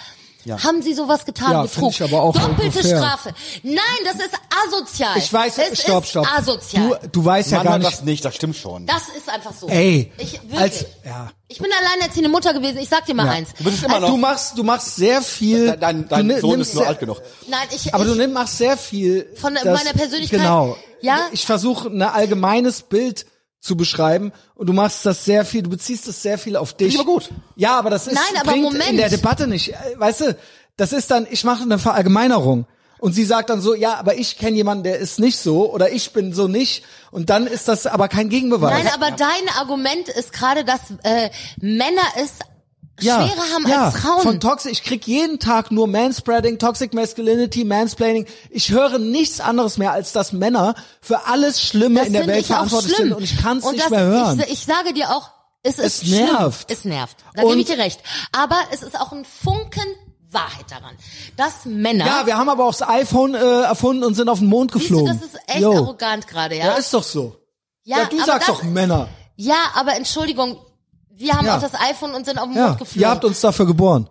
Haben sie sowas getan? Ja, Betrug. ich aber auch Doppelte fair. Strafe. Nein, das ist asozial. Ich weiß, es stopp, ist stopp. asozial. Du, du weißt ja Mann, gar hat nicht. das nicht, das stimmt schon. das ist einfach so. Ey, ich, wirklich. als, ja. ich bin alleinerziehende Mutter gewesen. Ich sag dir mal Ja. eins. Du bist immer Also, noch- du machst, du machst sehr viel. Dein, dein, dein Sohn ist nur sehr- alt genug. Nein, ich, Aber ich, du machst sehr viel Von das- meiner Persönlichkeit? Genau. Ja? Ich versuche ein allgemeines Bild zu beschreiben und du machst das sehr viel, du beziehst das sehr viel auf dich. Finde ich aber gut. Ja, aber das ist Nein, aber bringt Moment. in der Debatte nicht. Äh, Weißt du, das ist dann, ich mache eine Verallgemeinerung. Und sie sagt dann so, ja, aber ich kenne jemanden, der ist nicht so oder ich bin so nicht. Und dann ist das aber kein Gegenbeweis. Nein, aber dein Argument ist gerade, dass äh, Männer es schwerer haben ja, als Frauen. Von Toxic, ich krieg jeden Tag nur Manspreading, Toxic Masculinity, Mansplaining. Ich höre nichts anderes mehr, als dass Männer für alles Schlimme das in der Welt verantwortlich schlimm. sind und ich kann es nicht das, mehr hören. Ich, ich sage dir auch, es ist Es schlimm. nervt. Es nervt. Da gebe ich dir recht. Aber es ist auch ein Funken Wahrheit daran, dass Männer. ja, wir haben aber auch das iPhone äh, erfunden und sind auf den Mond siehst du, geflogen. das ist echt Yo. arrogant gerade, ja? Ja, ist doch so. Ja, du aber sagst das, doch Männer. Ja, aber Entschuldigung, wir haben Ja. auch das iPhone und sind auf den Ja, Mond geflogen. ihr habt uns dafür geboren.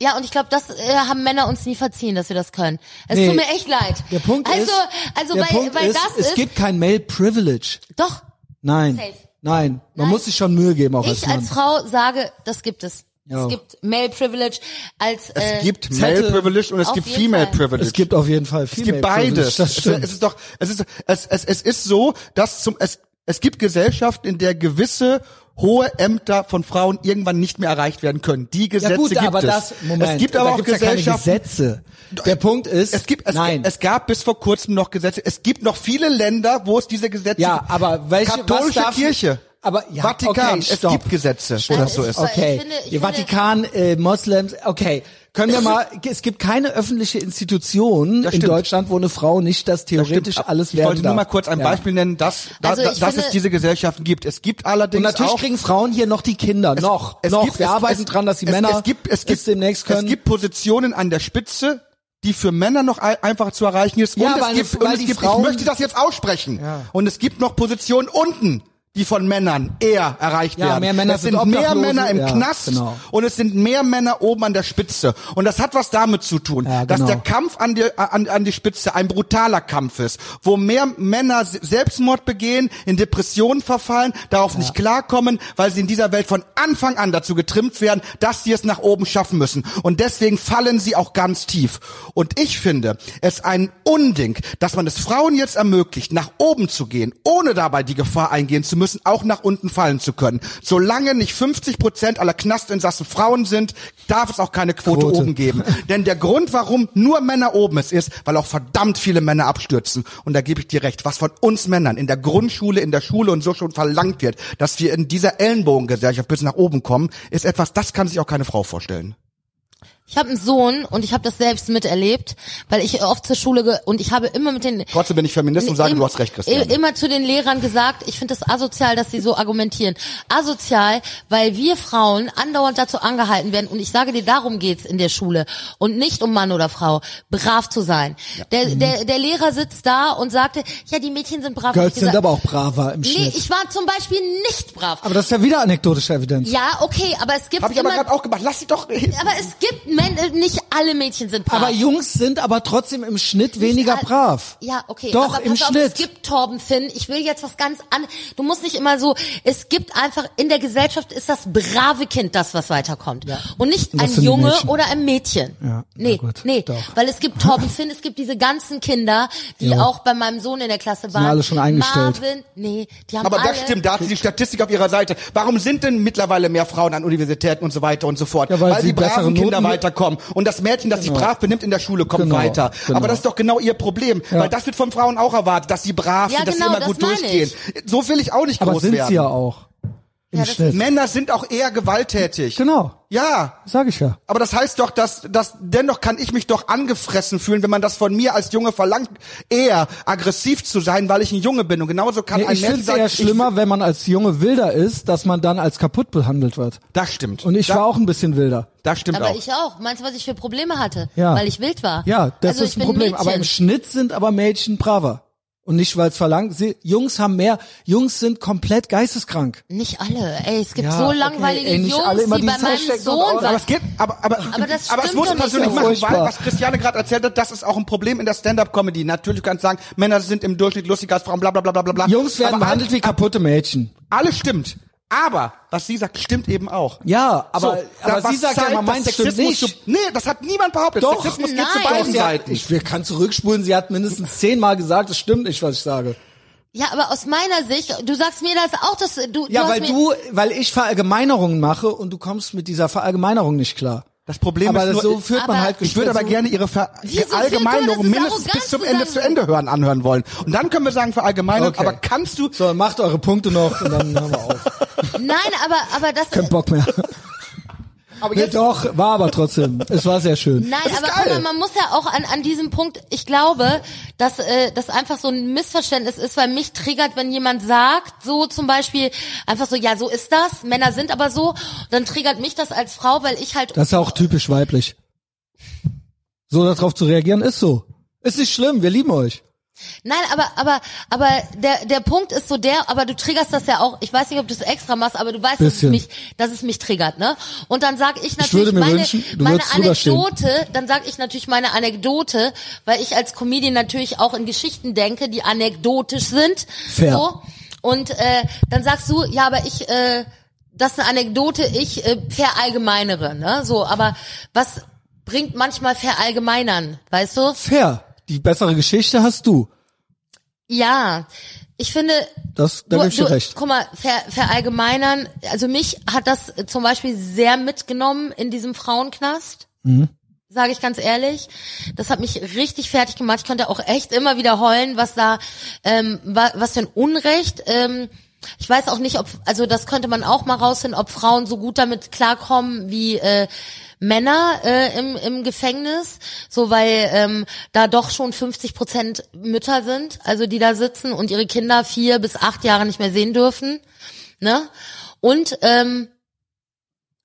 Ja, und ich glaube, das äh, haben Männer uns nie verziehen, dass wir das können. Es Nee. tut mir echt leid. Der Punkt also, ist, also der weil, Punkt weil ist, das es ist gibt kein Male Privilege. doch Nein. Safe. Nein, man Nein. muss sich schon Mühe geben auch als ich Mann. als Frau sage, das gibt es. Ja. Es gibt Male Privilege als Es äh, gibt Zettel. Male Privilege und es gibt Female Fall. Privilege. Es gibt auf jeden Fall viel Es gibt beides. Das Es, stimmt. es ist doch, es ist, es, es, es, es ist so, dass zum, es, es gibt Gesellschaften, in der gewisse hohe Ämter von Frauen irgendwann nicht mehr erreicht werden können. Die Gesetze ja gut, gibt aber es. das, Moment, es gibt aber auch gibt's ja keine Gesellschaften, Gesetze. Der Punkt ist, es gibt, es, nein. es gab bis vor kurzem noch Gesetze. Es gibt noch viele Länder, wo es diese Gesetze ja, gibt. aber welche, Katholische was darf, Kirche. Aber ja, Vatikan, okay, es gibt Gesetze, wo das so ist. ist- Aber ich Okay, finde- ich Vatikan, äh, Moslems, okay. Können wir mal, es gibt keine öffentliche Institution Das in. Deutschland, wo eine Frau nicht das theoretisch Stimmt. alles ich werden wollte nur mal kurz ein Ja. Beispiel nennen, dass, dass, Also ich dass es diese Gesellschaften gibt. Es gibt allerdings Und natürlich auch kriegen Frauen hier noch die Kinder, noch, es noch. gibt- wir es- arbeiten es- dran, dass die es, Männer es gibt, es gibt, es demnächst können. Es gibt Positionen an der Spitze, die für Männer noch ein, einfacher zu erreichen ist. Ja, und weil es gibt, und es die gibt Frauen- ich möchte das jetzt aussprechen. Und es gibt noch Positionen unten die von Männern eher erreicht Ja, werden. mehr Männer es sind mehr Männer im ja, Knast genau. und es sind mehr Männer oben an der Spitze. Und das hat was damit zu tun, Ja, dass genau. der Kampf an die, an, an die Spitze ein brutaler Kampf ist, wo mehr Männer Selbstmord begehen, in Depressionen verfallen, darauf nicht klarkommen, weil sie in dieser Welt von Anfang an dazu getrimmt werden, dass sie es nach oben schaffen müssen. Und deswegen fallen sie auch ganz tief. Und ich finde es ein Unding, dass man es Frauen jetzt ermöglicht, nach oben zu gehen, ohne dabei die Gefahr eingehen zu müssen, auch nach unten fallen zu können. Solange nicht 50 Prozent aller Knastinsassen Frauen sind, darf es auch keine Quote, Quote. oben geben. Denn der Grund, warum nur Männer oben es ist, weil auch verdammt viele Männer abstürzen. Und da gebe ich dir recht, was von uns Männern in der Grundschule, in der Schule und so schon verlangt wird, dass wir in dieser Ellenbogengesellschaft bis nach oben kommen, ist etwas, das kann sich auch keine Frau vorstellen. Ich habe einen Sohn und ich habe das selbst miterlebt, weil ich oft zur Schule ge und ich habe immer mit den Trotzdem bin ich Feminist und sage, du hast recht, Christian. Immer zu den Lehrern gesagt, ich finde das asozial, dass sie so argumentieren. Asozial, weil wir Frauen andauernd dazu angehalten werden und ich sage dir, darum geht's in der Schule und nicht um Mann oder Frau, brav zu sein. Der, Mhm. der, der Lehrer sitzt da und sagte, ja, die Mädchen sind brav. Girls sind aber auch braver im Nee, Schnitt. ich war zum Beispiel nicht brav. aber das ist ja wieder anekdotische Evidenz. ja, okay, aber es gibt Habe ich aber immer, gerade auch gemacht. Lass sie doch. aber es gibt Men äh, nicht alle Mädchen sind brav. Aber Jungs sind aber trotzdem im Schnitt weniger brav. Ja, okay. Doch, aber im auf, Schnitt. Es gibt Torben Finn. Ich will jetzt was ganz an. Du musst nicht immer so. Es gibt einfach in der Gesellschaft ist das brave Kind das, was weiterkommt und nicht Und das ein sind Junge Mädchen. oder ein Mädchen. Ja, nee, gut, nee, doch. weil es gibt Torben Finn. Es gibt diese ganzen Kinder, die Ja. auch bei meinem Sohn in der Klasse waren. alle schon eingestellt. Marvin, nee, die haben Aber alle. das stimmt, da hat sie die Statistik auf ihrer Seite. Warum sind denn mittlerweile mehr Frauen an Universitäten und so weiter und so fort? Ja, weil sie die braven bessere Kinder Noten- weiterkommen. Und das Mädchen, das sich brav benimmt in der Schule, kommt Genau, weiter. genau. Aber das ist doch genau ihr Problem. Ja. Weil das wird von Frauen auch erwartet, dass sie brav Ja, sind, dass genau, sie immer das gut durchgehen. So will ich auch nicht Aber groß sind werden. sie ja auch. Im Ja, das Schnitt. Männer sind auch eher gewalttätig. Genau, Ja, sag ich ja. aber das heißt doch, dass, dass dennoch kann ich mich doch angefressen fühlen, wenn man das von mir als Junge verlangt, eher aggressiv zu sein, weil ich ein Junge bin. Und genauso kann Nee, ein ich Mädchen finde es eher ich- schlimmer, wenn man als Junge wilder ist, dass man dann als kaputt behandelt wird. Das stimmt. Und ich da, war auch ein bisschen wilder. Das stimmt aber auch. ich auch. Meinst du, was ich für Probleme hatte? Ja. Weil ich wild war. Ja, das also ist ich ein Problem. Mädchen. Aber im Schnitt sind aber Mädchen braver. Und nicht, weil es verlangt. Sie, Jungs haben mehr. Jungs sind komplett geisteskrank. Nicht alle. Ey, es gibt Ja, so okay, langweilige ey, nicht Jungs, alle immer die bei meinem Sohn waren. Aber es geht, aber, aber, Aber das aber es stimmt muss doch man nicht persönlich so. machen, weil, was Christiane gerade erzählt hat, das ist auch ein Problem in der Stand-Up-Comedy. Natürlich kannst du sagen, Männer sind im Durchschnitt lustiger als Frauen, bla, bla, bla, bla, bla, bla. Jungs werden aber behandelt wie kaputte Mädchen. Alles stimmt. Aber, was sie sagt, stimmt eben auch. Ja, aber, So, aber was sie sagt ja zeigt, meins stimmt Sexismus nicht. Zu, nee, das hat niemand behauptet. Doch. Sexismus geht Nein. zu beiden hat, Seiten. ich wir- kann zurückspulen, sie hat mindestens zehnmal gesagt, es stimmt nicht, was ich sage. Ja, aber aus meiner Sicht, du sagst mir das auch, dass du, Ja, du weil hast mir, du, weil ich Verallgemeinerungen mache und du kommst mit dieser Verallgemeinerung nicht klar. Das Problem aber ist das, nur, so führt man halt ich würde aber gerne Ihre Verallgemeinerung mindestens bis zum zu Ende zu Ende hören, anhören wollen. Und dann können wir sagen Verallgemeinerung, Okay. aber kannst du, So, macht eure Punkte noch und dann hören wir auf. nein, aber, aber das, Kein Bock mehr. Aber Nee, jetzt, doch, war aber trotzdem. Es war sehr schön. nein, aber geil. guck mal, man muss ja auch an, an diesem Punkt, ich glaube, dass äh, das einfach so ein Missverständnis ist, weil mich triggert, wenn jemand sagt, so zum Beispiel, einfach so, ja, so ist das, Männer sind aber so, dann triggert mich das als Frau, weil ich halt Das ist auch typisch weiblich. So darauf zu reagieren ist so. Ist nicht schlimm, wir lieben euch. Nein, aber aber aber der der Punkt ist so der, aber du triggerst das ja auch. Ich weiß nicht, ob du es extra machst, aber du weißt, dass es mich, dass es mich triggert, ne? Und dann sag ich natürlich mir meine wünschen, meine. Anekdote, dann sag ich natürlich meine Anekdote, weil ich als Comedian natürlich auch in Geschichten denke, die anekdotisch sind. Fair. So. Und äh, dann sagst du, ja, aber ich äh, das ist eine Anekdote, ich äh, verallgemeinere, ne? So, aber was bringt manchmal verallgemeinern, weißt du? Fair. Die bessere Geschichte hast du. Ja, ich finde, Das, da du, du, recht. guck mal, ver, verallgemeinern, also mich hat das zum Beispiel sehr mitgenommen in diesem Frauenknast. Mhm. Sage ich ganz ehrlich. Das hat mich richtig fertig gemacht. Ich konnte auch echt immer wieder heulen, was da, ähm, wa, was für ein Unrecht. Ähm, ich weiß auch nicht, ob, also das könnte man auch mal rausfinden, ob Frauen so gut damit klarkommen wie äh, Männer äh, im, im Gefängnis, so weil ähm, da doch schon 50 Prozent Mütter sind, also die da sitzen und ihre Kinder vier bis acht Jahre nicht mehr sehen dürfen, ne? Und ähm,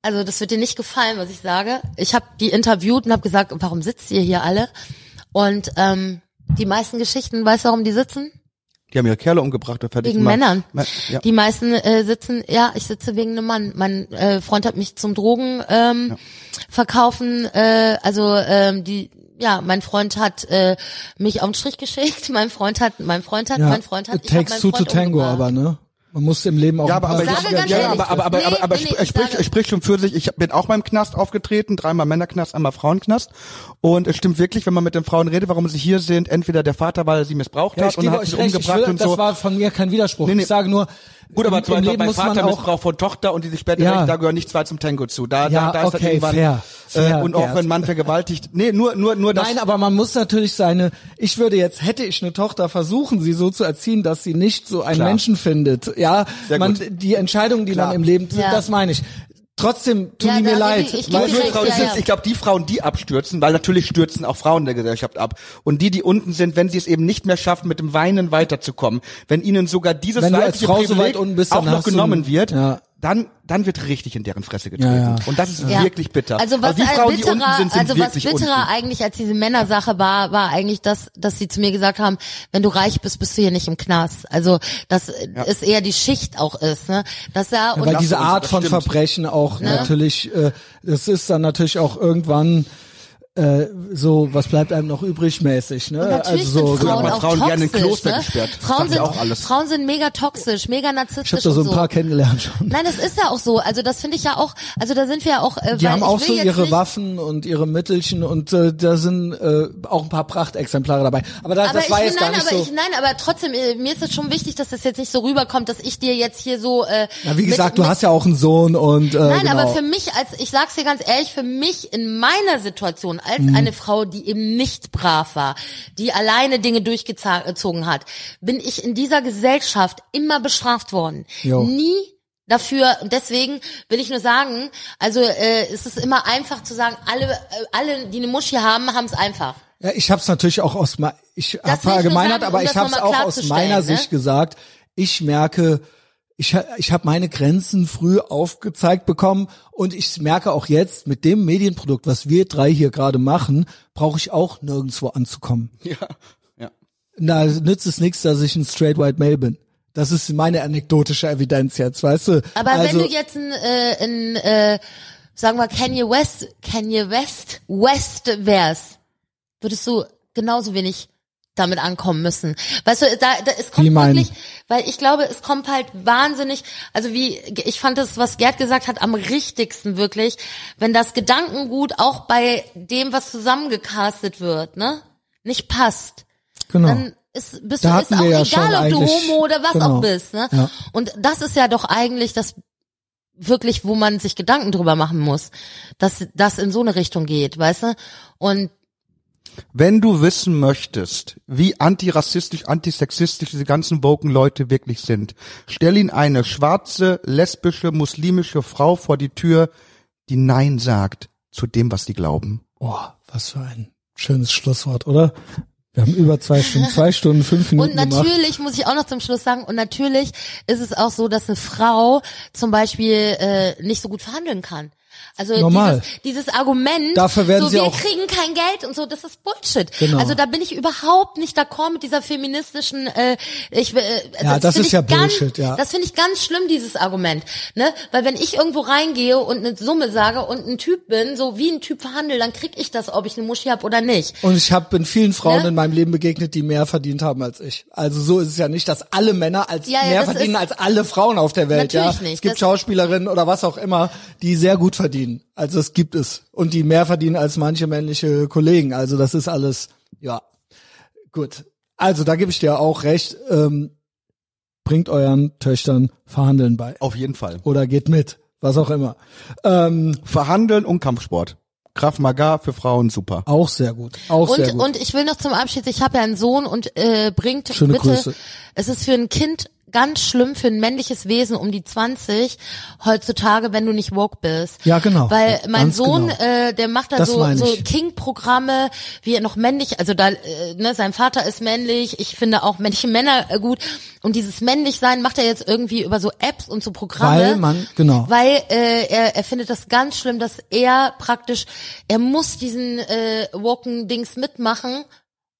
also das wird dir nicht gefallen, was ich sage. Ich habe die interviewt und habe gesagt, warum sitzt ihr hier alle? Und ähm, die meisten Geschichten, weißt du, warum die sitzen? Die haben ihre Kerle umgebracht und fertig Wegen gemacht. Männern. Ma- Ja. Die meisten äh, sitzen, ja, ich sitze wegen einem Mann. Mein äh, Freund hat mich zum Drogen ähm, verkaufen, äh, also ähm, die, ja, mein Freund hat äh, mich auf den Strich geschickt. Mein Freund hat, mein Freund hat, Ja, mein Freund hat. it ich hab takes two to Freund tango, umgebracht. aber ne? Man muss im Leben auch Ja, aber, aber, Ich ja, aber, aber, aber, aber, aber nee, er, ich spricht, spricht schon für sich. Ich bin auch mal im Knast aufgetreten, dreimal Männerknast, einmal Frauenknast. Und es stimmt wirklich, wenn man mit den Frauen redet, warum sie hier sind, entweder der Vater, weil er sie missbraucht Ja, hat und hat sie recht, ich umgebracht will, und das so. war von mir kein Widerspruch. Nee, nee. Ich sage nur, Gut, aber zum Beispiel bei muss man auch, Vatermissbrauch von Tochter und die sich später, Ja. da gehören nicht zwei zum Tango zu. Da, Ja, da, da ist okay, halt irgendwann, fair, fair, äh, und auch wenn man vergewaltigt, nee, nur, nur, nur das. Nein, aber man muss natürlich seine, ich würde jetzt, hätte ich eine Tochter, versuchen, sie so zu erziehen, dass sie nicht so einen Klar. Menschen findet. Ja, Sehr man, gut. die Entscheidungen, die Klar. man im Leben, Ja. das meine ich. Trotzdem tun Ja, die mir leid. ich- ich weil Frauen, ja, ja. Ich glaube, die Frauen, die abstürzen, weil natürlich stürzen auch Frauen der Gesellschaft ab. Und die, die unten sind, wenn sie es eben nicht mehr schaffen, mit dem Weinen weiterzukommen, wenn ihnen sogar dieses Wenn du als weibliche Frau so Privileg weit unten bist, auch noch genommen wird, ja. Dann, dann wird richtig in deren Fresse getreten. Ja, ja. Und das ist Ja. wirklich bitter. Also was die Frauen, die bitterer, unten sind, sind also was bitterer unten. eigentlich als diese Männersache war, war eigentlich das, dass sie zu mir gesagt haben, wenn du reich bist, bist du hier nicht im Knast. Also dass es eher die Schicht auch ist, ne? Dass da und weil das diese Art das von stimmt. Verbrechen auch natürlich, äh, das ist dann natürlich auch irgendwann äh, so, was bleibt einem noch übrig mäßig, ne? Und natürlich also so, sind Frauen aber auch Frauen toxisch, gerne in Kloster ne? gesperrt. Frauen sind auch alles. Frauen sind mega toxisch, mega narzisstisch ich habe da so ein paar kennengelernt schon. Nein, das ist ja auch so. Also das finde ich ja auch. Also da sind wir ja auch. Äh, Die weil haben ich auch will so ihre Waffen und ihre Mittelchen und äh, da sind äh, auch ein paar Prachtexemplare dabei. Aber das, Aber das ich war jetzt gar nein, nicht aber so. ich, nein, aber trotzdem, äh, mir ist es schon wichtig, dass das jetzt nicht so rüberkommt, dass ich dir jetzt hier so. Äh, ja, wie mit- gesagt, du mit, hast ja auch einen Sohn und äh, Nein, genau. aber für mich als, ich sag's dir ganz ehrlich, für mich in meiner Situation als Mhm. eine Frau, die eben nicht brav war, die alleine Dinge durchgezogen hat, bin ich in dieser Gesellschaft immer bestraft worden. Jo. Nie dafür und deswegen will ich nur sagen, also äh, es ist immer einfach zu sagen, alle, äh, alle, die eine Muschi haben, haben es einfach. Ja, ich habe es natürlich auch aus ich habe verallgemeinert, aber ich habe es auch aus meiner ne? Sicht gesagt. Ich merke, ich ha- ich habe meine Grenzen früh aufgezeigt bekommen und ich merke auch jetzt mit dem Medienprodukt, was wir drei hier gerade machen, brauche ich auch nirgendwo anzukommen. Ja, ja. Na, nützt es nichts, dass ich ein straight white male bin. Das ist meine anekdotische Evidenz jetzt, weißt du? Aber also, wenn du jetzt ein, äh, ein äh, sagen wir Kanye West, Kanye West, West wärst, würdest du genauso wenig damit ankommen müssen. Weißt du, da, da es kommt wirklich, weil ich glaube, es kommt halt wahnsinnig, also wie ich fand es, was Gerd gesagt hat, am richtigsten wirklich, wenn das Gedankengut auch bei dem, was zusammengecastet wird, ne, nicht passt genau. dann ist, bist Da du, ist auch ja egal, ob du Homo oder was genau. auch bist, ne? Ja. Und das ist ja doch eigentlich das wirklich, wo man sich Gedanken drüber machen muss, dass das in so eine Richtung geht, weißt du? Und Wenn du wissen möchtest, wie antirassistisch, antisexistisch diese ganzen woken Leute wirklich sind, stell ihnen eine schwarze, lesbische, muslimische Frau vor die Tür, die Nein sagt zu dem, was sie glauben. Oh, was für ein schönes Schlusswort, oder? Wir haben über zwei Stunden, zwei Stunden, fünf Minuten Und gemacht. natürlich muss ich auch noch zum Schluss sagen, und natürlich ist es auch so, dass eine Frau zum Beispiel äh, nicht so gut verhandeln kann. Also Normal. dieses, dieses Argument, Dafür werden so sie wir kriegen kein Geld und so, das ist Bullshit. Genau. Also da bin ich überhaupt nicht d'accord mit dieser feministischen. Äh, ich, äh, Ja, das find ist ja ganz, Bullshit, ja. Das finde ich ganz schlimm, dieses Argument, ne? Weil wenn ich irgendwo reingehe und eine Summe sage und ein Typ bin, so wie ein Typ verhandelt, dann krieg ich das, ob ich eine Muschi hab oder nicht. Und ich habe bin vielen Frauen Ne? in meinem Leben begegnet, die mehr verdient haben als ich. Also so ist es ja nicht, dass alle Männer als Ja, ja, mehr das verdienen als alle Frauen auf der Welt. Natürlich ja, nicht. es gibt Das- Schauspielerinnen oder was auch immer, die sehr gut verdienen. Also es gibt es und die mehr verdienen als manche männliche Kollegen. Also das ist alles ja gut. Also da gebe ich dir auch recht. Ähm, bringt euren Töchtern Verhandeln bei Auf jeden Fall. oder geht mit, was auch immer. Ähm, Verhandeln und Kampfsport. Krav Maga für Frauen super. auch sehr gut. Auch sehr Und, gut. und ich will noch zum Abschied, ich habe ja einen Sohn und äh, bringt Schöne bitte, Grüße. es ist für ein Kind ganz schlimm für ein männliches Wesen um die 20 heutzutage, wenn du nicht woke bist. Ja, genau. Weil mein Ganz Sohn, genau. äh, der macht da Das so, so. King-Programme, wie er noch männlich, also da, äh, ne, sein Vater ist männlich, ich finde auch männliche Männer äh, gut. Und dieses Männlichsein macht er jetzt irgendwie über so Apps und so Programme. Weil man- genau. Weil äh, er, er findet das ganz schlimm, dass er praktisch, er muss diesen äh, woken Dings mitmachen.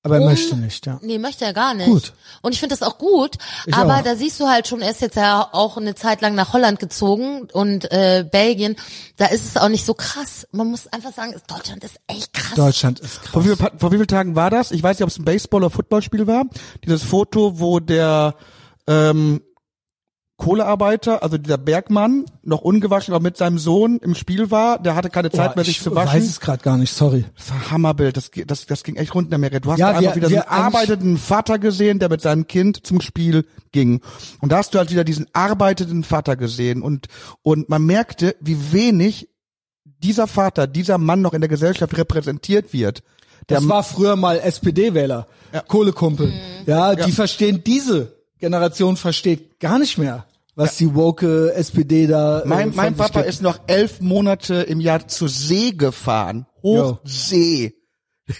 Aber er um- möchte nicht, ja. Nee, möchte er gar nicht. Gut. Und ich finde das auch gut, Ich aber auch. da siehst du halt schon, er ist jetzt ja auch eine Zeit lang nach Holland gezogen und äh, Belgien, da ist es auch nicht so krass. Man muss einfach sagen, Deutschland ist echt krass. Deutschland ist krass. Vor wie, viel- vor wie vielen Tagen war das? Ich weiß nicht, ob es ein Baseball- oder Footballspiel war. Dieses Foto, wo der ähm, Kohlearbeiter, also dieser Bergmann, noch ungewaschen, aber mit seinem Sohn im Spiel war. Der hatte keine Zeit Boah, mehr, sich ich zu weiß waschen. es gerade gar nicht, sorry. Das war ein Hammerbild. Das, das, das ging echt rund in Amerika. Du hast Ja, da einfach wir- wieder so einen arbeitenden Vater gesehen, der mit seinem Kind zum Spiel ging. Und da hast du halt wieder diesen arbeitenden Vater gesehen. Und, und man merkte, wie wenig dieser Vater, dieser Mann noch in der Gesellschaft repräsentiert wird. Der Das war früher mal SPD-Wähler, Kohlekumpel. Ja, die verstehen, diese Generation versteht gar nicht mehr, was die woke SPD da. äh, Mein, mein Papa gibt. ist noch elf Monate im Jahr zur See gefahren. Hochsee.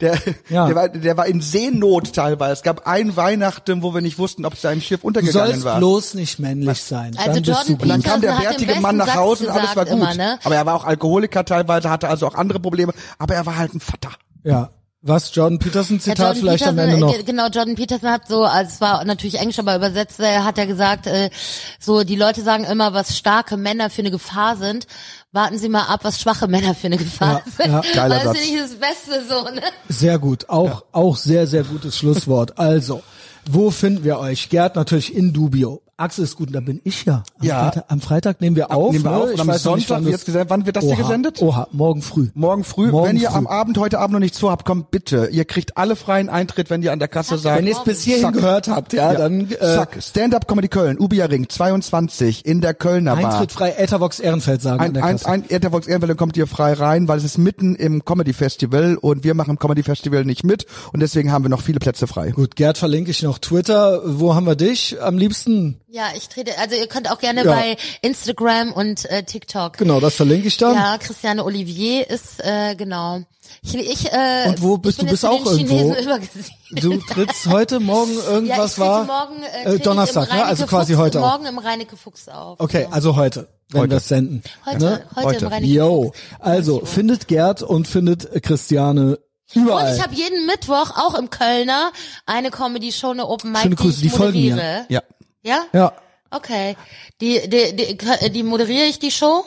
Der, Ja. der, war, der war in Seenot teilweise. Es gab ein Weihnachten, wo wir nicht wussten, ob sein Schiff Du untergegangen sollst war. bloß nicht männlich sein. Also dann bist Jordan du Und dann kam der bärtige Mann nach Hause und alles war gut. immer, ne? Aber er war auch Alkoholiker teilweise, hatte also auch andere Probleme. Aber er war halt ein Vater. Ja. Was, Jordan Peterson Ja, Zitat Jordan vielleicht am Peterson, Ende noch. äh, Genau, Jordan Peterson hat so, also es war natürlich Englisch, aber übersetzt äh, hat er gesagt, äh, so die Leute sagen immer, was starke Männer für eine Gefahr sind. Warten Sie mal ab, was schwache Männer für eine Gefahr Ja, sind. ja. Geiler das Satz. ist nicht das Beste so, ne? Sehr gut. Auch, auch sehr, sehr gutes Schlusswort. Also, wo finden wir euch? Gerd natürlich in Dubio. Axel ist gut, und da bin ich ja. Am, Ja. Freitag, am Freitag nehmen wir auf. nehmen wir ne? auf und Ich am Sonntag wann wird's gesendet. Wann wird das hier Oha, gesendet? Oha, morgen früh. Morgen früh, Morgen wenn ihr früh. am Abend heute Abend noch nichts vorhabt, kommt bitte. Ihr kriegt alle freien Eintritt, wenn ihr an der Kasse seid. Wenn ihr es bis hierhin Zack. gehört habt, ja, Ja. dann äh, Zack, Stand-up Comedy Köln, Ubia Ring 22 in der Kölner Bar. Eintritt frei Ethervox Ehrenfeld sagen an Ein, der ein, Kasse. ein Ethervox Ehrenfeld kommt ihr frei rein, weil es ist mitten im Comedy Festival und wir machen im Comedy Festival nicht mit und deswegen haben wir noch viele Plätze frei. Gut, Gerd verlinke ich noch Twitter. Wo haben wir dich? Am liebsten? Ja, ich trete, also ihr könnt auch gerne Ja. bei Instagram und äh, TikTok. Genau, das verlinke ich dann. Ja, Christiane Olivier ist, äh, genau. Ich, ich, äh, Und wo bist du? Bist auch irgendwo? Du trittst heute, morgen Ja, irgendwas ich trete war? morgen, äh, äh, Donnerstag, ne? Also quasi Fuchs, heute auch. Morgen im Reineke Fuchs auf. Okay, Genau. also heute, wenn Heute. wir es senden. Heute, ne? heute, Heute. im Reineke Yo, Fuchs. also findet Gerd und findet Christiane überall. Und ich habe jeden Mittwoch auch im Kölner eine Comedy-Show, eine Open Mic, Schöne Grüße, die ich die folgen mir. moderiere. Ja. Ja? ja, Okay. Die, die, die, die moderiere ich die Show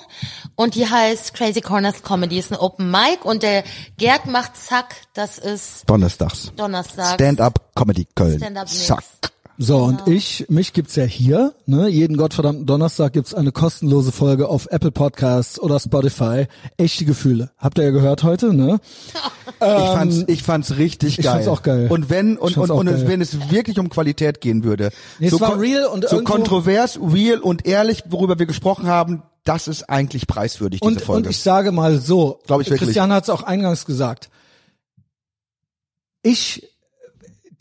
und die heißt Crazy Corners Comedy. Ist eine Open Mic und der Gerd macht Zack, das ist Donnerstags. Donnerstag. Stand-up Comedy Köln. Stand-up. Zack. So Genau. und ich, mich gibt's ja hier, ne? Jeden gottverdammten Donnerstag gibt's eine kostenlose Folge auf Apple Podcasts oder Spotify. Echte Gefühle. Habt ihr ja gehört heute, ne? ich fand's, ich fand's richtig ich geil. fand's auch geil. Und wenn Ich und und, und es, wenn es wirklich um Qualität gehen würde, Nee, kon- real und so kontrovers, real und ehrlich, worüber wir gesprochen haben, das ist eigentlich preiswürdig diese Und, Folge. und ich sage mal so, Glaub ich wirklich. Christiane hat es auch eingangs gesagt. Ich,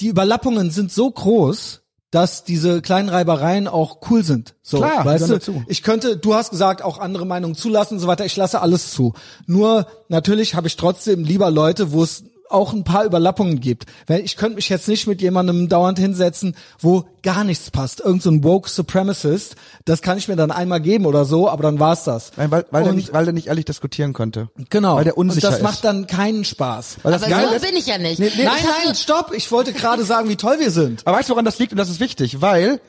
die Überlappungen sind so groß, dass diese kleinen Reibereien auch cool sind. So, Klar, weißt du, dazu. ich könnte, du hast gesagt, auch andere Meinungen zulassen und so weiter. Ich lasse alles zu. Nur natürlich habe ich trotzdem lieber Leute, wo es auch ein paar Überlappungen gibt. Weil ich könnte mich jetzt nicht mit jemandem dauernd hinsetzen, wo gar nichts passt. Irgend so ein woke Supremacist, das kann ich mir dann einmal geben oder so, aber dann war's das. Nein, weil, weil, der Und- nicht, weil der nicht ehrlich diskutieren konnte. Genau. Weil der unsicher Und das ist. macht dann keinen Spaß. Weil das Aber so ist, bin ich ja nicht. nein, Ich hab nein, nur- stopp. Ich wollte gerade sagen, wie toll wir sind. Aber weißt du, woran das liegt? Und das ist wichtig, weil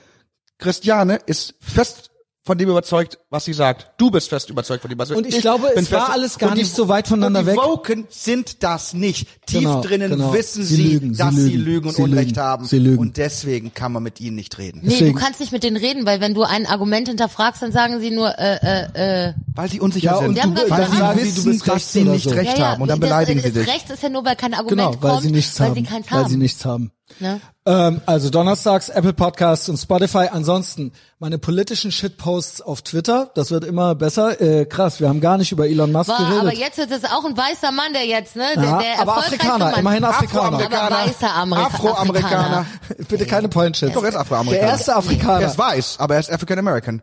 Christiane ist fest von dem überzeugt, was sie sagt. Du bist fest überzeugt von dem, was sie Und ich glaube, bin es war alles gar und die- nicht so weit voneinander und die weg. Woken sind das nicht. Tief Genau, drinnen genau. wissen Sie sie, lügen, sie dass sie lügen, lügen und sie Unrecht lügen, haben. sie lügen. Und deswegen kann man mit ihnen nicht reden. Nee, Deswegen- du kannst nicht mit denen reden, weil wenn du ein Argument hinterfragst, dann sagen sie nur, äh, äh, äh. Weil sie unsicher Ja, sind. und Die haben du, weil sie sagen sie, wissen, du bist dass sie nicht so. recht haben. Und dann das, beleidigen sie das dich. Rechts ist ja nur, weil kein Argument Genau, weil kommt, sie nichts weil haben. sie keins weil haben. sie nichts haben. Ne? Ähm, also donnerstags Apple Podcasts und Spotify. Ansonsten meine politischen Shitposts auf Twitter. Das wird immer besser. Äh, krass, wir haben gar nicht über Elon Musk War, geredet. aber jetzt wird es auch ein weißer Mann, der jetzt, ne? Der, Ja, der aber Afrikaner, Mann. immerhin Afrikaner. Aber weißer Amerika Afroamerikaner. Bitte keine Pollenshits. Doch, er ist Afroamerikaner. Der erste Er Afrikaner. ist weiß, aber er ist African American.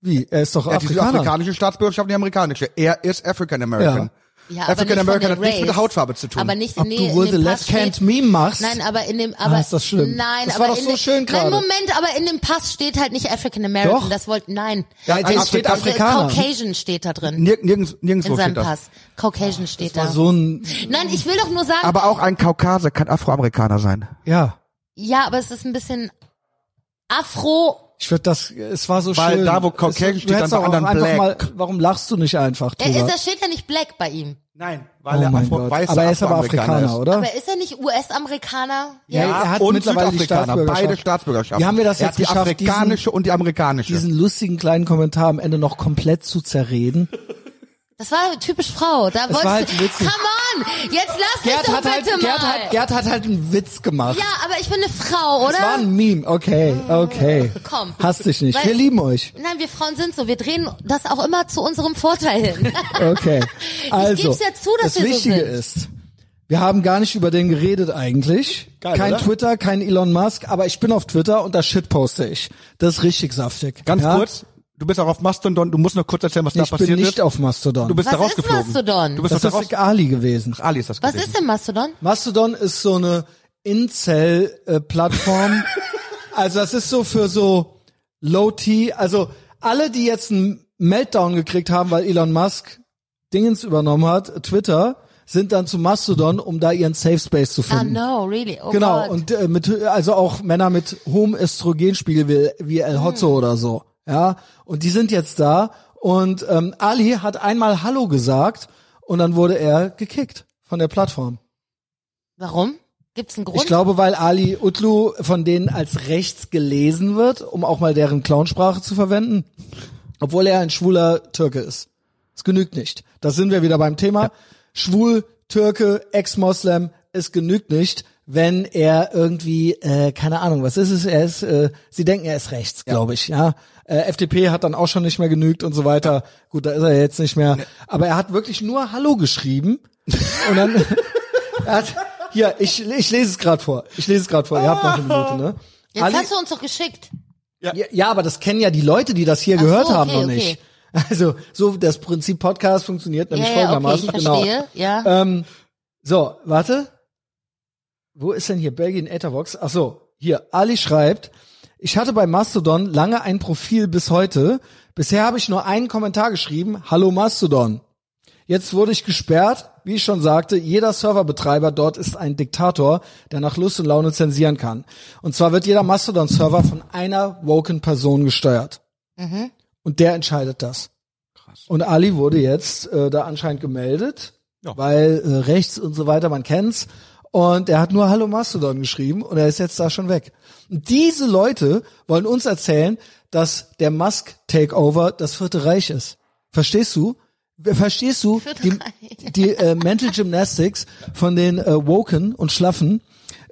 Wie? Er ist doch Er hat die Afrikaner. afrikanische Staatsbürgerschaft und die amerikanische. Er ist African American. Ja, aber African American hat nichts mit der. Hautfarbe zu tun. Aber nicht, Ob nee, du in wohl dem the Pass Left Hand Meme machst? Nein, aber in dem, aber, Ah, ist das schlimm. Nein, Das aber war doch in so dem, schön Nein, gerade. Moment, aber in dem Pass steht halt nicht African American. Doch. Das wollte, nein. Ja, Ja, da steht Afrika- Afrikaner. Caucasian steht da drin. Nirg nirgends, nirgendwo In seinem steht das. Pass. Caucasian steht da. War so ein, Nein, ich will doch nur sagen, Aber auch ein Kaukase kann Afroamerikaner sein. ja. ja, aber es ist ein bisschen Afro, Ich würde das, es war so Weil schön. da, wo Caucasian Es- steht, dann bei auch anderen Black. mal, warum lachst du nicht einfach er drüber? ist, da steht ja nicht black bei ihm. Nein, oh weil er mein Afro Gott. weißer Aber er ist aber Afrikaner, ist. oder? Aber ist er nicht US-Amerikaner? Ja, er hat und mittlerweile die Südafrikaner, Staatsbürgerschaft. beide Staatsbürgerschaften. Wie haben wir das er jetzt hat die geschafft, diesen- afrikanische und die amerikanische. Diesen lustigen kleinen Kommentar am Ende noch komplett zu zerreden. Das war typisch Frau. Da wolltest war halt come on, jetzt lass mich Gerd doch hat, halt, bitte Gerd, mal. hat, Gerd hat halt einen Witz gemacht. ja, aber ich bin eine Frau, Das war oder? ein Meme. Okay, okay. Komm. Hasst dich nicht. Weil- Wir lieben euch. Nein, wir Frauen sind so. Wir drehen das auch immer zu unserem Vorteil hin. Okay. Also, geb's ja zu, dass das wir so Wichtige sind. ist, wir haben gar nicht über den geredet eigentlich. Geil, kein oder? Twitter, kein Elon Musk, aber ich bin auf Twitter und da shitposte ich. Das ist richtig saftig. Ganz ja? kurz, du bist auch auf Mastodon, du musst noch kurz erzählen, was da Ich bin passiert nicht ist. auf Mastodon. Du bist Was da ist rausgeflogen. Mastodon? Du bist das da ist Ali gewesen. Ali ist das Was gewesen. ist denn Mastodon? Mastodon ist so eine Incel-Plattform. also das ist so für so Low-T. Also alle, die jetzt einen Meltdown gekriegt haben, weil Elon Musk Dingens übernommen hat, Twitter, sind dann zu Mastodon, um da ihren Safe Space zu Ah, finden. no, really? Oh Genau, Gott. und äh, mit also auch Männer mit hohem Östrogenspiegel wie, wie El Hotzo oder so. Ja, und die sind jetzt da und ähm, Ali hat einmal Hallo gesagt und dann wurde er gekickt von der Plattform. Warum? Gibt's einen Grund? Ich glaube, weil Ali Utlu von denen als rechts gelesen wird, um auch mal deren Clownsprache zu verwenden, obwohl er ein schwuler Türke ist. Es genügt nicht. Da sind wir wieder beim Thema. Schwul, Türke, Ex-Moslem, es genügt nicht, wenn er irgendwie, äh, keine Ahnung, was ist es? Er ist, äh, sie denken, er ist rechts, glaube ich, ja. Äh, FDP hat dann auch schon nicht mehr genügt und so weiter. Gut, da ist er jetzt nicht mehr. Aber er hat wirklich nur Hallo geschrieben und dann er hat, hier, ich, ich lese es gerade vor. Ich lese es gerade vor. Ihr habt noch eine Minute, ne? Jetzt Ali, hast du uns doch geschickt. ja, ja, aber das kennen ja die Leute, die das hier Ach so, gehört haben, okay, noch nicht. Also, so das Prinzip Podcast funktioniert nämlich Ja, ja, okay, folgendermaßen. ich genau. verstehe. Ja. Ähm, so, warte. Wo ist denn hier Belgien Ethervox? Ach so, hier. Ali schreibt, ich hatte bei Mastodon lange ein Profil bis heute. Bisher habe ich nur einen Kommentar geschrieben. Hallo Mastodon. Jetzt wurde ich gesperrt. Wie ich schon sagte, jeder Serverbetreiber dort ist ein Diktator, der nach Lust und Laune zensieren kann. Und zwar wird jeder Mastodon-Server von einer woken Person gesteuert. Und der entscheidet das. Und Ali wurde jetzt äh, da anscheinend gemeldet, Ja. weil äh, rechts und so weiter, man kennt's. Und er hat nur Hallo Mastodon geschrieben und er ist jetzt da schon weg. Und diese Leute wollen uns erzählen, dass der Musk-Takeover das Vierte Reich ist. Verstehst du? Verstehst du die, die äh, Mental Gymnastics von den äh, Woken und Schlaffen?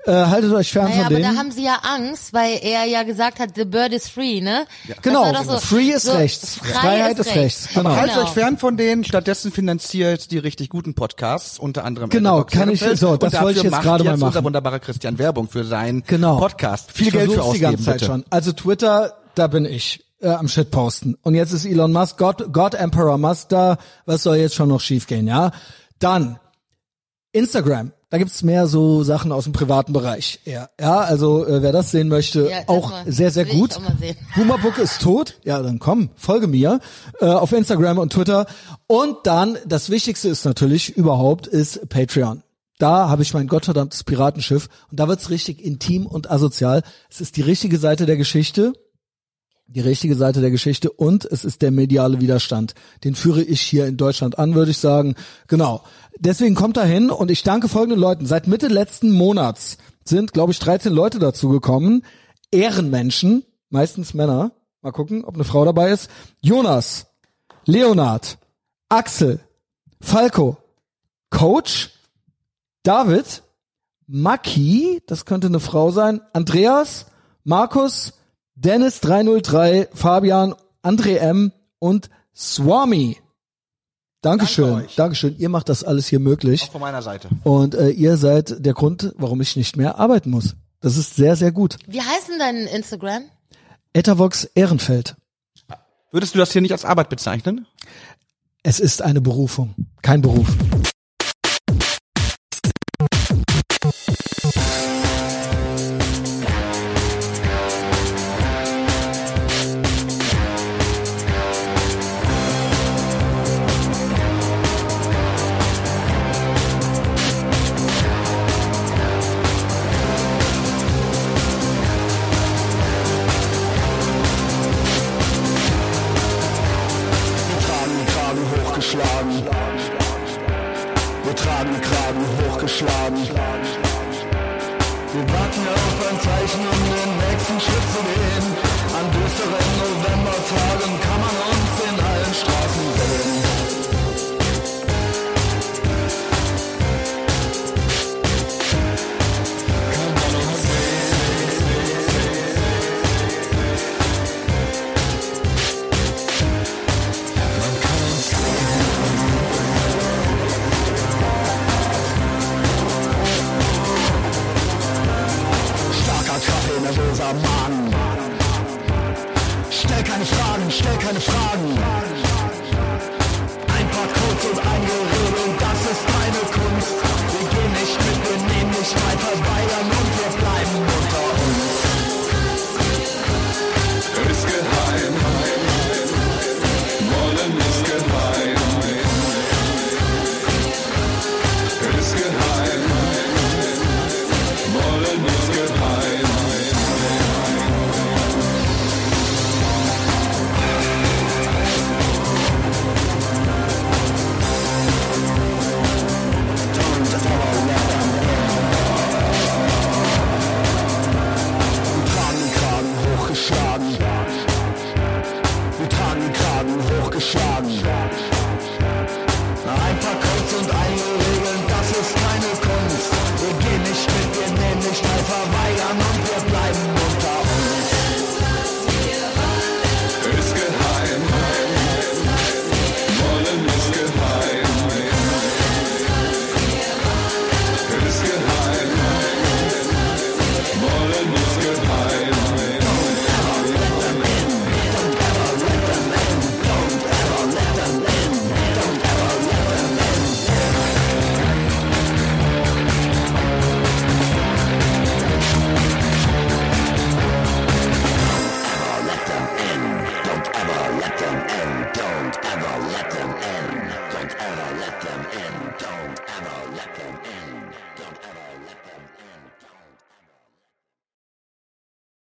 Äh, haltet euch fern Naja, von aber denen. da haben sie ja Angst, weil er ja gesagt hat, the bird is free, ne? Das Genau, so, free ist so, rechts. frei Freiheit ist rechts. Genau. Aber haltet Genau. euch fern von denen, stattdessen finanziert die richtig guten Podcasts, unter anderem Genau, Etherbox kann ich- so, das wollte ich jetzt gerade mal machen. unser wunderbarer Christian Werbung für seinen genau. Podcast. Viel ich Geld für versuch's die ausgeben, ganze Zeit bitte. schon. Also Twitter, da bin ich äh, am Shitposten. Und jetzt ist Elon Musk, God, God Emperor Musk da. Was soll jetzt schon noch schiefgehen, ja? Dann Instagram. Da gibt's mehr so Sachen aus dem privaten Bereich. Ja, ja also äh, wer das sehen möchte, Ja, auch mal- sehr, sehr gut. Humorbook ist tot. Ja, dann komm, folge mir äh, auf Instagram und Twitter. Und dann, das Wichtigste ist natürlich überhaupt, ist Patreon. Da habe ich mein gottverdammtes Piratenschiff und da wird's richtig intim und asozial. Es ist die richtige Seite der Geschichte die richtige Seite der Geschichte und es ist der mediale Widerstand. Den führe ich hier in Deutschland an, würde ich sagen. Genau. Deswegen kommt da hin und ich danke folgenden Leuten. Seit Mitte letzten Monats sind, glaube ich, 13 Leute dazu gekommen. Ehrenmenschen, meistens Männer. Mal gucken, ob eine Frau dabei ist. Jonas, Leonard, Axel, Falco, Coach, David, Maki, das könnte eine Frau sein, Andreas, Markus, Dennis 303, Fabian, André M und Swami. Dankeschön, Danke. Dankeschön. Ihr macht das alles hier möglich Auch von meiner Seite. und äh, ihr seid der Grund, warum ich nicht mehr arbeiten muss. Das ist sehr, sehr gut. Wie heißt denn dein Instagram? Etavox Ehrenfeld. Würdest du das hier nicht als Arbeit bezeichnen? Es ist eine Berufung, kein Beruf.